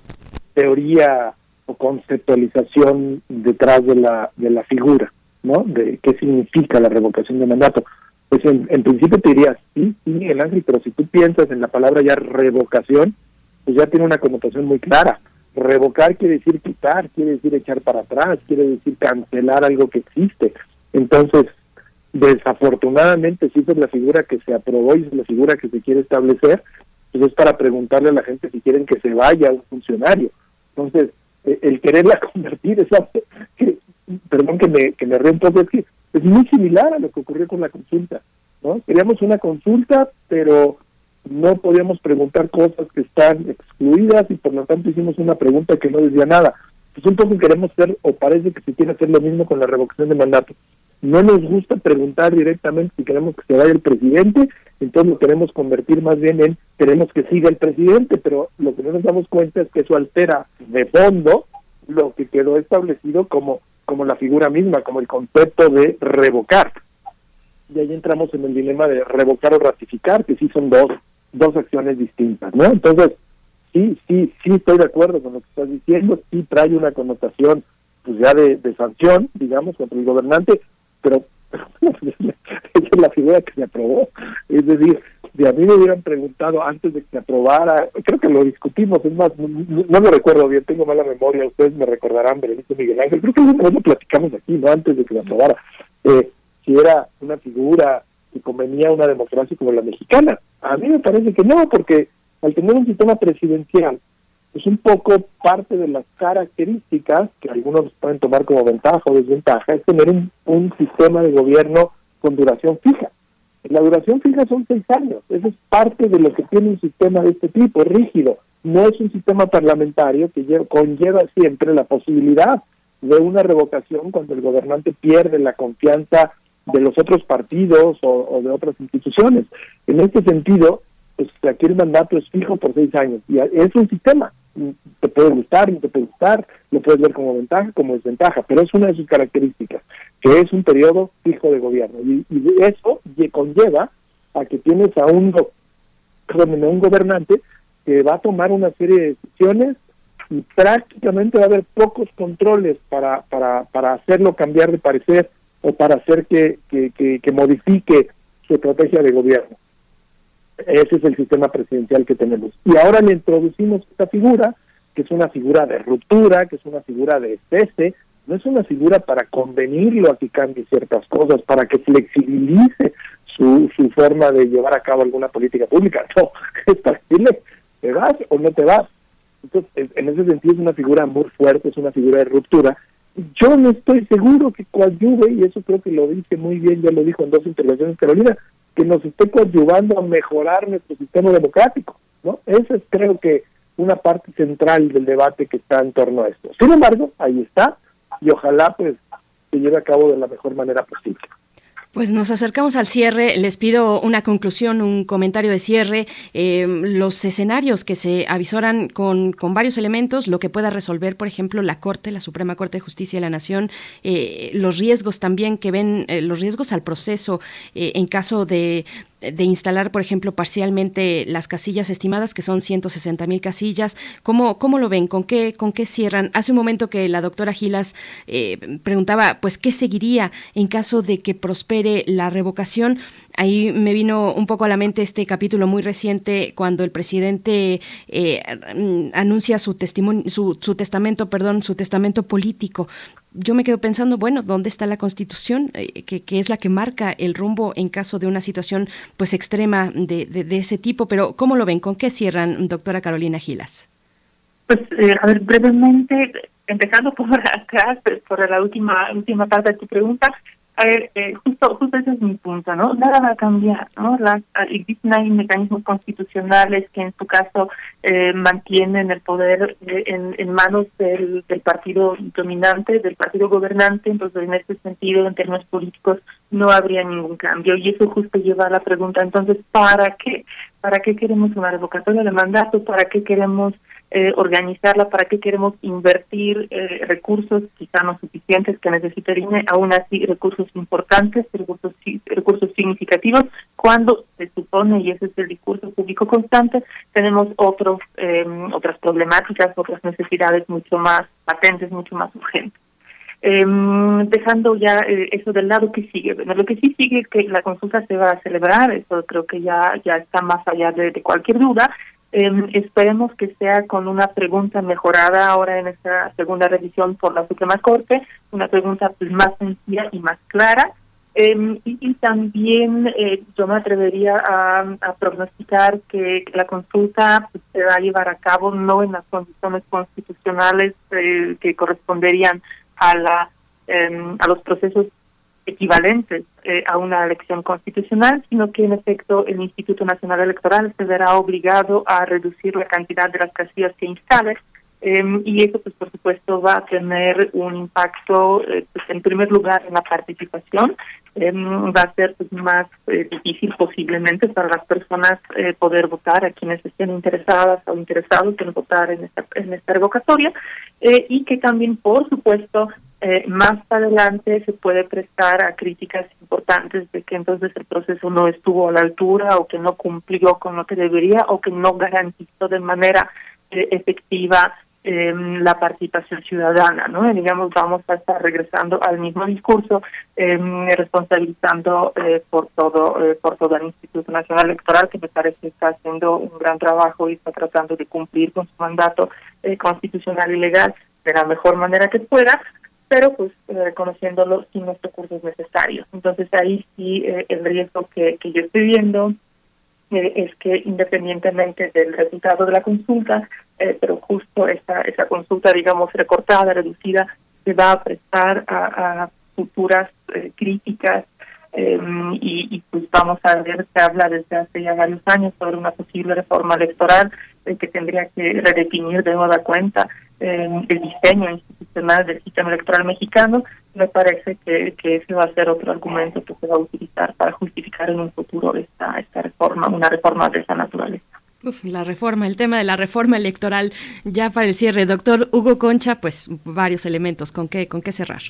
teoría o conceptualización detrás de la, de la figura, ¿no? De qué significa la revocación de mandato. Pues en, principio te diría, sí, sí, Miguel Ángel, pero si tú piensas en la palabra ya revocación, pues ya tiene una connotación muy clara. Revocar quiere decir quitar, quiere decir echar para atrás, quiere decir cancelar algo que existe. Entonces, Desafortunadamente, si esa es la figura que se aprobó y es la figura que se quiere establecer, pues es para preguntarle a la gente si quieren que se vaya un funcionario. Entonces, e, el quererla convertir, esa, que, perdón que me, que me río un poco, es que es muy similar a lo que ocurrió con la consulta. ¿no? Queríamos una consulta, pero no podíamos preguntar cosas que están excluidas y por lo tanto hicimos una pregunta que no decía nada. Pues un poco queremos hacer, o parece que se quiere hacer lo mismo con la revocación de mandato no nos gusta preguntar directamente si queremos que se vaya el presidente, entonces lo queremos convertir más bien en queremos que siga el presidente, pero lo que no nos damos cuenta es que eso altera de fondo lo que quedó establecido como, como la figura misma, como el concepto de revocar. Y ahí entramos en el dilema de revocar o ratificar, que sí son dos, dos acciones distintas, ¿no? Entonces, sí, sí, sí estoy de acuerdo con lo que estás diciendo, sí trae una connotación pues ya de, de sanción, digamos, contra el gobernante, pero esa es la figura que se aprobó. Es decir, si a mí me hubieran preguntado antes de que se aprobara, creo que lo discutimos, es más, no, me recuerdo bien, tengo mala memoria, ustedes me recordarán, Benito Miguel Ángel, creo que lo platicamos aquí, ¿no? Antes de que se aprobara, eh, si era una figura que convenía una democracia como la mexicana. A mí me parece que no, porque al tener un sistema presidencial es un poco parte de las características que algunos pueden tomar como ventaja o desventaja, es tener un sistema de gobierno con duración fija. La duración fija son seis años, eso es parte de lo que tiene un sistema de este tipo, rígido, no es un sistema parlamentario que conlleva siempre la posibilidad de una revocación cuando el gobernante pierde la confianza de los otros partidos o, o de otras instituciones. En este sentido, pues aquí el mandato es fijo por seis años. Y es un sistema te puede gustar, no te puede gustar, lo puedes ver como ventaja, como desventaja, pero es una de sus características, que es un periodo fijo de gobierno. Y, eso conlleva a que tienes a un, un gobernante que va a tomar una serie de decisiones y prácticamente va a haber pocos controles para, para, para hacerlo cambiar de parecer o para hacer que, que, que modifique su estrategia de gobierno. Ese es el sistema presidencial que tenemos. Y ahora le introducimos esta figura, que es una figura de ruptura, que es una figura de cese, no es una figura para convenirlo a que cambie ciertas cosas, para que flexibilice su, su forma de llevar a cabo alguna política pública, no, es para decirle, ¿te vas o no te vas? Entonces, en ese sentido es una figura muy fuerte, es una figura de ruptura. Yo no estoy seguro que coadyuve, y eso creo que lo dice muy bien, ya lo dijo en dos intervenciones Carolina, que nos esté coadyuvando a mejorar nuestro sistema democrático, ¿no? Esa es creo que una parte central del debate que está en torno a esto. Sin embargo, ahí está, y ojalá pues se lleve a cabo de la mejor manera posible. Pues nos acercamos al cierre. Les pido una conclusión, un comentario de cierre. Eh, los escenarios que se avisoran con, con, varios elementos, lo que pueda resolver, por ejemplo, la Corte, la Suprema Corte de Justicia de la Nación, eh, los riesgos también que ven, eh, los riesgos al proceso eh, en caso de de instalar, por ejemplo, parcialmente las casillas estimadas, que son 160 mil casillas. ¿Cómo, ¿Cómo lo ven? ¿Con qué, ¿Con qué cierran? Hace un momento que la doctora Gilas preguntaba, pues, ¿qué seguiría en caso de que prospere la revocación? Ahí me vino un poco a la mente este capítulo muy reciente cuando el presidente eh, anuncia su testimonio, su, su testamento, perdón, su testamento político yo me quedo pensando, bueno, ¿dónde está la Constitución? Eh, que, que, es la que marca el rumbo en caso de una situación pues extrema de, de, de, ese tipo. Pero, ¿cómo lo ven? ¿Con qué cierran, doctora Carolina Gilas? Pues, eh, a ver, brevemente, empezando por atrás, por la última, última parte de tu pregunta, a ver, eh, justo, justo ese es mi punto, ¿no? Nada va a cambiar, ¿no? Las, existen hay mecanismos constitucionales que en su caso eh, mantienen el poder eh, en, en manos del, del partido dominante, del partido gobernante, entonces en este sentido, en términos políticos, no habría ningún cambio. Y eso justo lleva a la pregunta, entonces, ¿para qué? ¿Para qué queremos una revocatoria de mandato? ¿Para qué queremos eh, organizarla, para qué queremos invertir eh, recursos quizá no suficientes que necesitaría, aún así recursos importantes, recursos, recursos significativos, cuando se supone, y ese es el discurso público constante, tenemos otros eh, otras problemáticas, otras necesidades mucho más patentes, mucho más urgentes. Eh, dejando ya eh, eso del lado que sigue. Bueno, lo que sí sigue es que la consulta se va a celebrar, eso creo que ya ya está más allá de cualquier duda. Eh, esperemos que sea con una pregunta mejorada ahora en esta segunda revisión por la Suprema Corte, una pregunta pues, más sencilla y más clara. Eh, y, también eh, yo me atrevería a, a prognosticar que, la consulta pues, se va a llevar a cabo no en las condiciones constitucionales que corresponderían a la a los procesos equivalentes eh, a una elección constitucional, sino que en efecto el Instituto Nacional Electoral se verá obligado a reducir la cantidad de las casillas que instale eh, y eso pues por supuesto va a tener un impacto eh, pues, en primer lugar en la participación va a ser pues, más difícil posiblemente para las personas poder votar a quienes estén interesadas o interesados en votar en esta en esta revocatoria y que también por supuesto eh, más adelante se puede prestar a críticas importantes de que entonces el proceso no estuvo a la altura o que no cumplió con lo que debería o que no garantizó de manera eh, efectiva eh, la participación ciudadana, ¿no? digamos, vamos a estar regresando al mismo discurso, eh, responsabilizando eh, por todo eh, por todo el Instituto Nacional Electoral, que me parece que está haciendo un gran trabajo y está tratando de cumplir con su mandato constitucional y legal de la mejor manera que pueda, pero pues reconociéndolo sin los recursos necesarios. Entonces ahí sí eh, el riesgo que, que yo estoy viendo eh, es que independientemente del resultado de la consulta, eh, pero justo esa, esa consulta, digamos, recortada, reducida, se va a prestar a, a futuras críticas y, y, pues vamos a ver, se habla desde hace ya varios años sobre una posible reforma electoral que tendría que redefinir de nueva cuenta eh, el diseño institucional del sistema electoral mexicano, me parece que, que ese va a ser otro argumento que se va a utilizar para justificar en un futuro esta, esta reforma, una reforma de esa naturaleza. Uf, la reforma, el tema de la reforma electoral, ya para el cierre, doctor Hugo Concha, pues varios elementos, ¿con qué, con qué cerrar?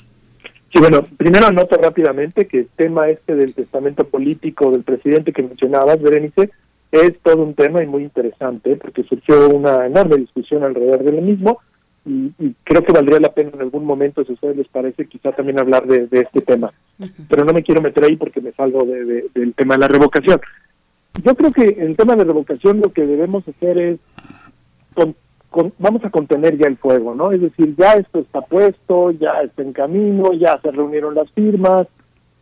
Sí, bueno, primero anoto rápidamente que el tema este del testamento político del presidente que mencionabas, Berenice, es todo un tema y muy interesante porque surgió una enorme discusión alrededor de lo mismo y, y, creo que valdría la pena en algún momento, si a ustedes les parece, quizá también hablar de, de este tema. Uh -huh. Pero no me quiero meter ahí porque me salgo de, de, del tema de la revocación. Yo creo que en el tema de revocación lo que debemos hacer es, con, con, vamos a contener ya el fuego, ¿no? Es decir, ya esto está puesto, ya está en camino, ya se reunieron las firmas,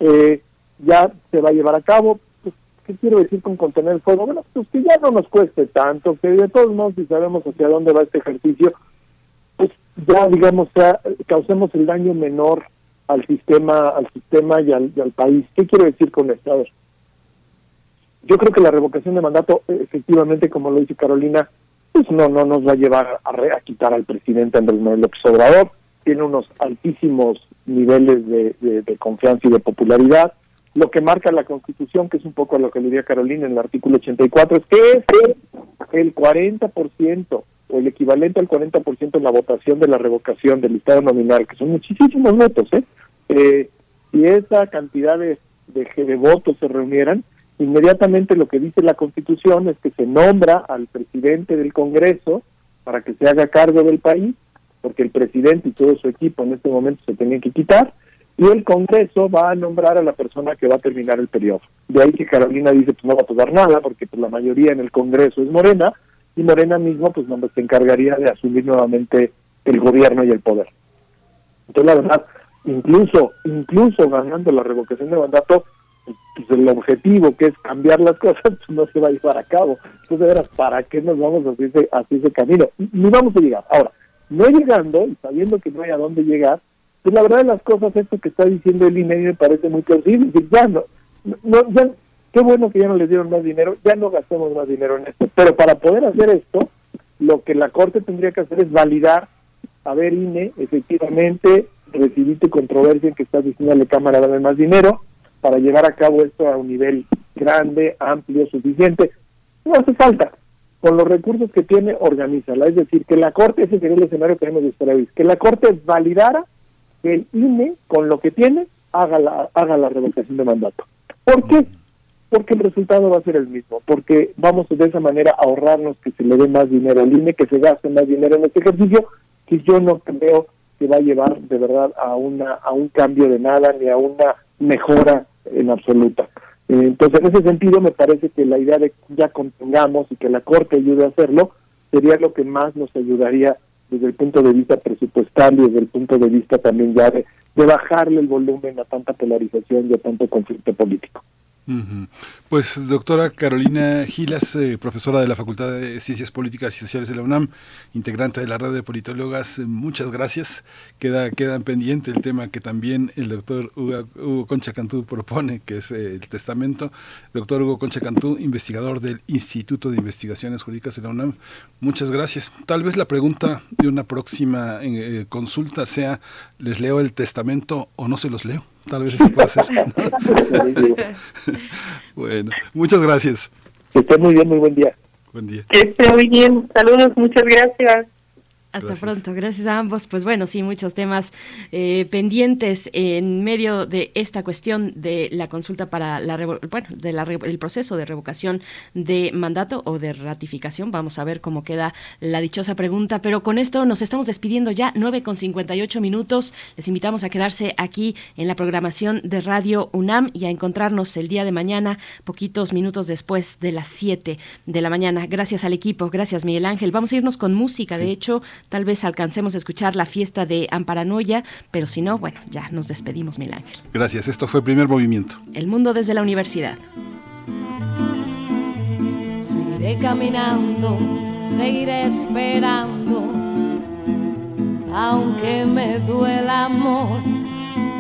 eh, ya se va a llevar a cabo, pues, ¿Qué quiero decir con contener el fuego? Bueno, pues que ya no nos cueste tanto, que de todos modos, si sabemos hacia dónde va este ejercicio, pues ya, digamos, ya, causemos el daño menor al sistema al sistema y al, país. ¿Qué quiero decir con esto? A yo creo que la revocación de mandato, efectivamente, como lo dice Carolina, pues no, no nos va a llevar a, re- a quitar al presidente Andrés Manuel López Obrador. Tiene unos altísimos niveles de, de- de confianza y de popularidad. Lo que marca la Constitución, que es un poco lo que le diría Carolina en el artículo 84, es que es el 40% o el equivalente al 40% en la votación de la revocación del Estado nominal, que son muchísimos votos, ¿eh? Eh, si esa cantidad de, de, de votos se reunieran, inmediatamente lo que dice la Constitución es que se nombra al presidente del Congreso para que se haga cargo del país, porque el presidente y todo su equipo en este momento se tenían que quitar, y el Congreso va a nombrar a la persona que va a terminar el periodo. De ahí que Carolina dice, pues no va a pasar nada, porque pues, la mayoría en el Congreso es Morena, y Morena mismo pues no se encargaría de asumir nuevamente el gobierno y el poder. Entonces, la verdad, incluso, incluso ganando la revocación de mandato, pues el objetivo que es cambiar las cosas pues, no se va a llevar a cabo. Entonces, de ¿para qué nos vamos ese, hacia ese camino? Ni vamos a llegar. Ahora, no llegando y sabiendo que no hay a dónde llegar, pues la verdad de las cosas, esto que está diciendo el INE me parece muy plausible. Ya no, no, ya, qué bueno que ya no les dieron más dinero, ya no gastemos más dinero en esto. Pero para poder hacer esto, lo que la Corte tendría que hacer es validar, a ver, INE, efectivamente, recibiste controversia en que estás diciendo a la Cámara dame más dinero para llevar a cabo esto a un nivel grande, amplio, suficiente. No hace falta. Con los recursos que tiene, organízala. Es decir, que la Corte, ese sería el escenario que hemos esperar hoy, que la Corte validara que el INE, con lo que tiene, haga la, haga la revocación de mandato. ¿Por qué? Porque el resultado va a ser el mismo, porque vamos de esa manera a ahorrarnos que se le dé más dinero al INE, que se gaste más dinero en este ejercicio, que yo no creo que va a llevar de verdad a una a un cambio de nada ni a una mejora en absoluta. Entonces, en ese sentido, me parece que la idea de que ya contengamos y que la Corte ayude a hacerlo sería lo que más nos ayudaría desde el punto de vista presupuestario, desde el punto de vista también ya de, de bajarle el volumen a tanta polarización y a tanto conflicto político. Pues doctora Carolina Gilas, eh, profesora de la Facultad de Ciencias Políticas y Sociales de la UNAM, integrante de la red de politólogas, eh, muchas gracias. Queda, queda pendiente el tema que también el doctor Hugo, Concha Cantú propone, que es eh, el testamento. Doctor Hugo Concha Cantú, investigador del Instituto de Investigaciones Jurídicas de la UNAM, muchas gracias. Tal vez la pregunta de una próxima consulta sea, ¿les leo el testamento o no se los leo? Tal vez eso pueda ser. bueno, muchas gracias. Que esté muy bien, muy buen día. Buen día. Que esté muy bien. Saludos, muchas gracias. Hasta pronto, gracias a ambos. Pues bueno, sí, muchos temas eh, pendientes en medio de esta cuestión de la consulta para la bueno, de la el proceso de revocación de mandato o de ratificación. Vamos a ver cómo queda la dichosa pregunta. Pero con esto nos estamos despidiendo ya, 9 con 58 minutos. Les invitamos a quedarse aquí en la programación de Radio UNAM y a encontrarnos el día de mañana, poquitos minutos después de las 7 de la mañana. Gracias al equipo, gracias Miguel Ángel. Vamos a irnos con música. De hecho, tal vez alcancemos a escuchar la fiesta de Amparanoia, pero si no, bueno, ya nos despedimos, Miguel Ángel. Gracias. Esto fue Primer Movimiento. El mundo desde la universidad. Seguiré caminando, seguiré esperando, aunque me duela amor,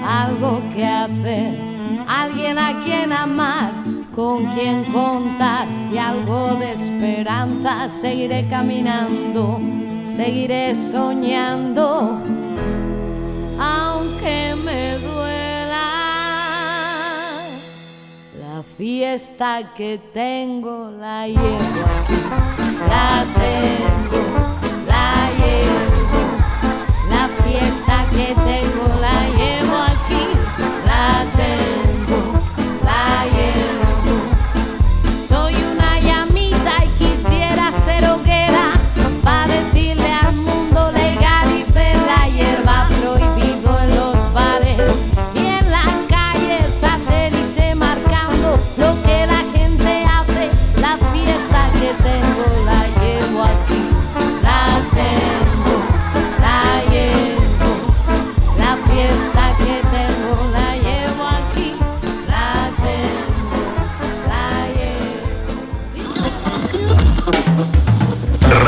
algo que hacer, alguien a quien amar, con quien contar y algo de esperanza. Seguiré caminando, seguiré soñando, aunque me duela. La fiesta que tengo la llevo la tengo, la llevo. La fiesta que tengo la llevo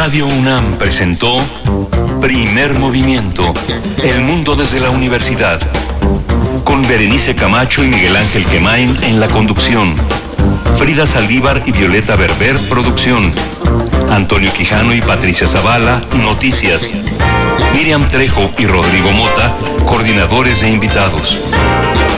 Radio UNAM presentó Primer Movimiento, El Mundo desde la Universidad, con Berenice Camacho y Miguel Ángel Quemain en la conducción, Frida Saldívar y Violeta Berber, producción, Antonio Quijano y Patricia Zavala, noticias, Miriam Trejo y Rodrigo Mota, coordinadores de invitados,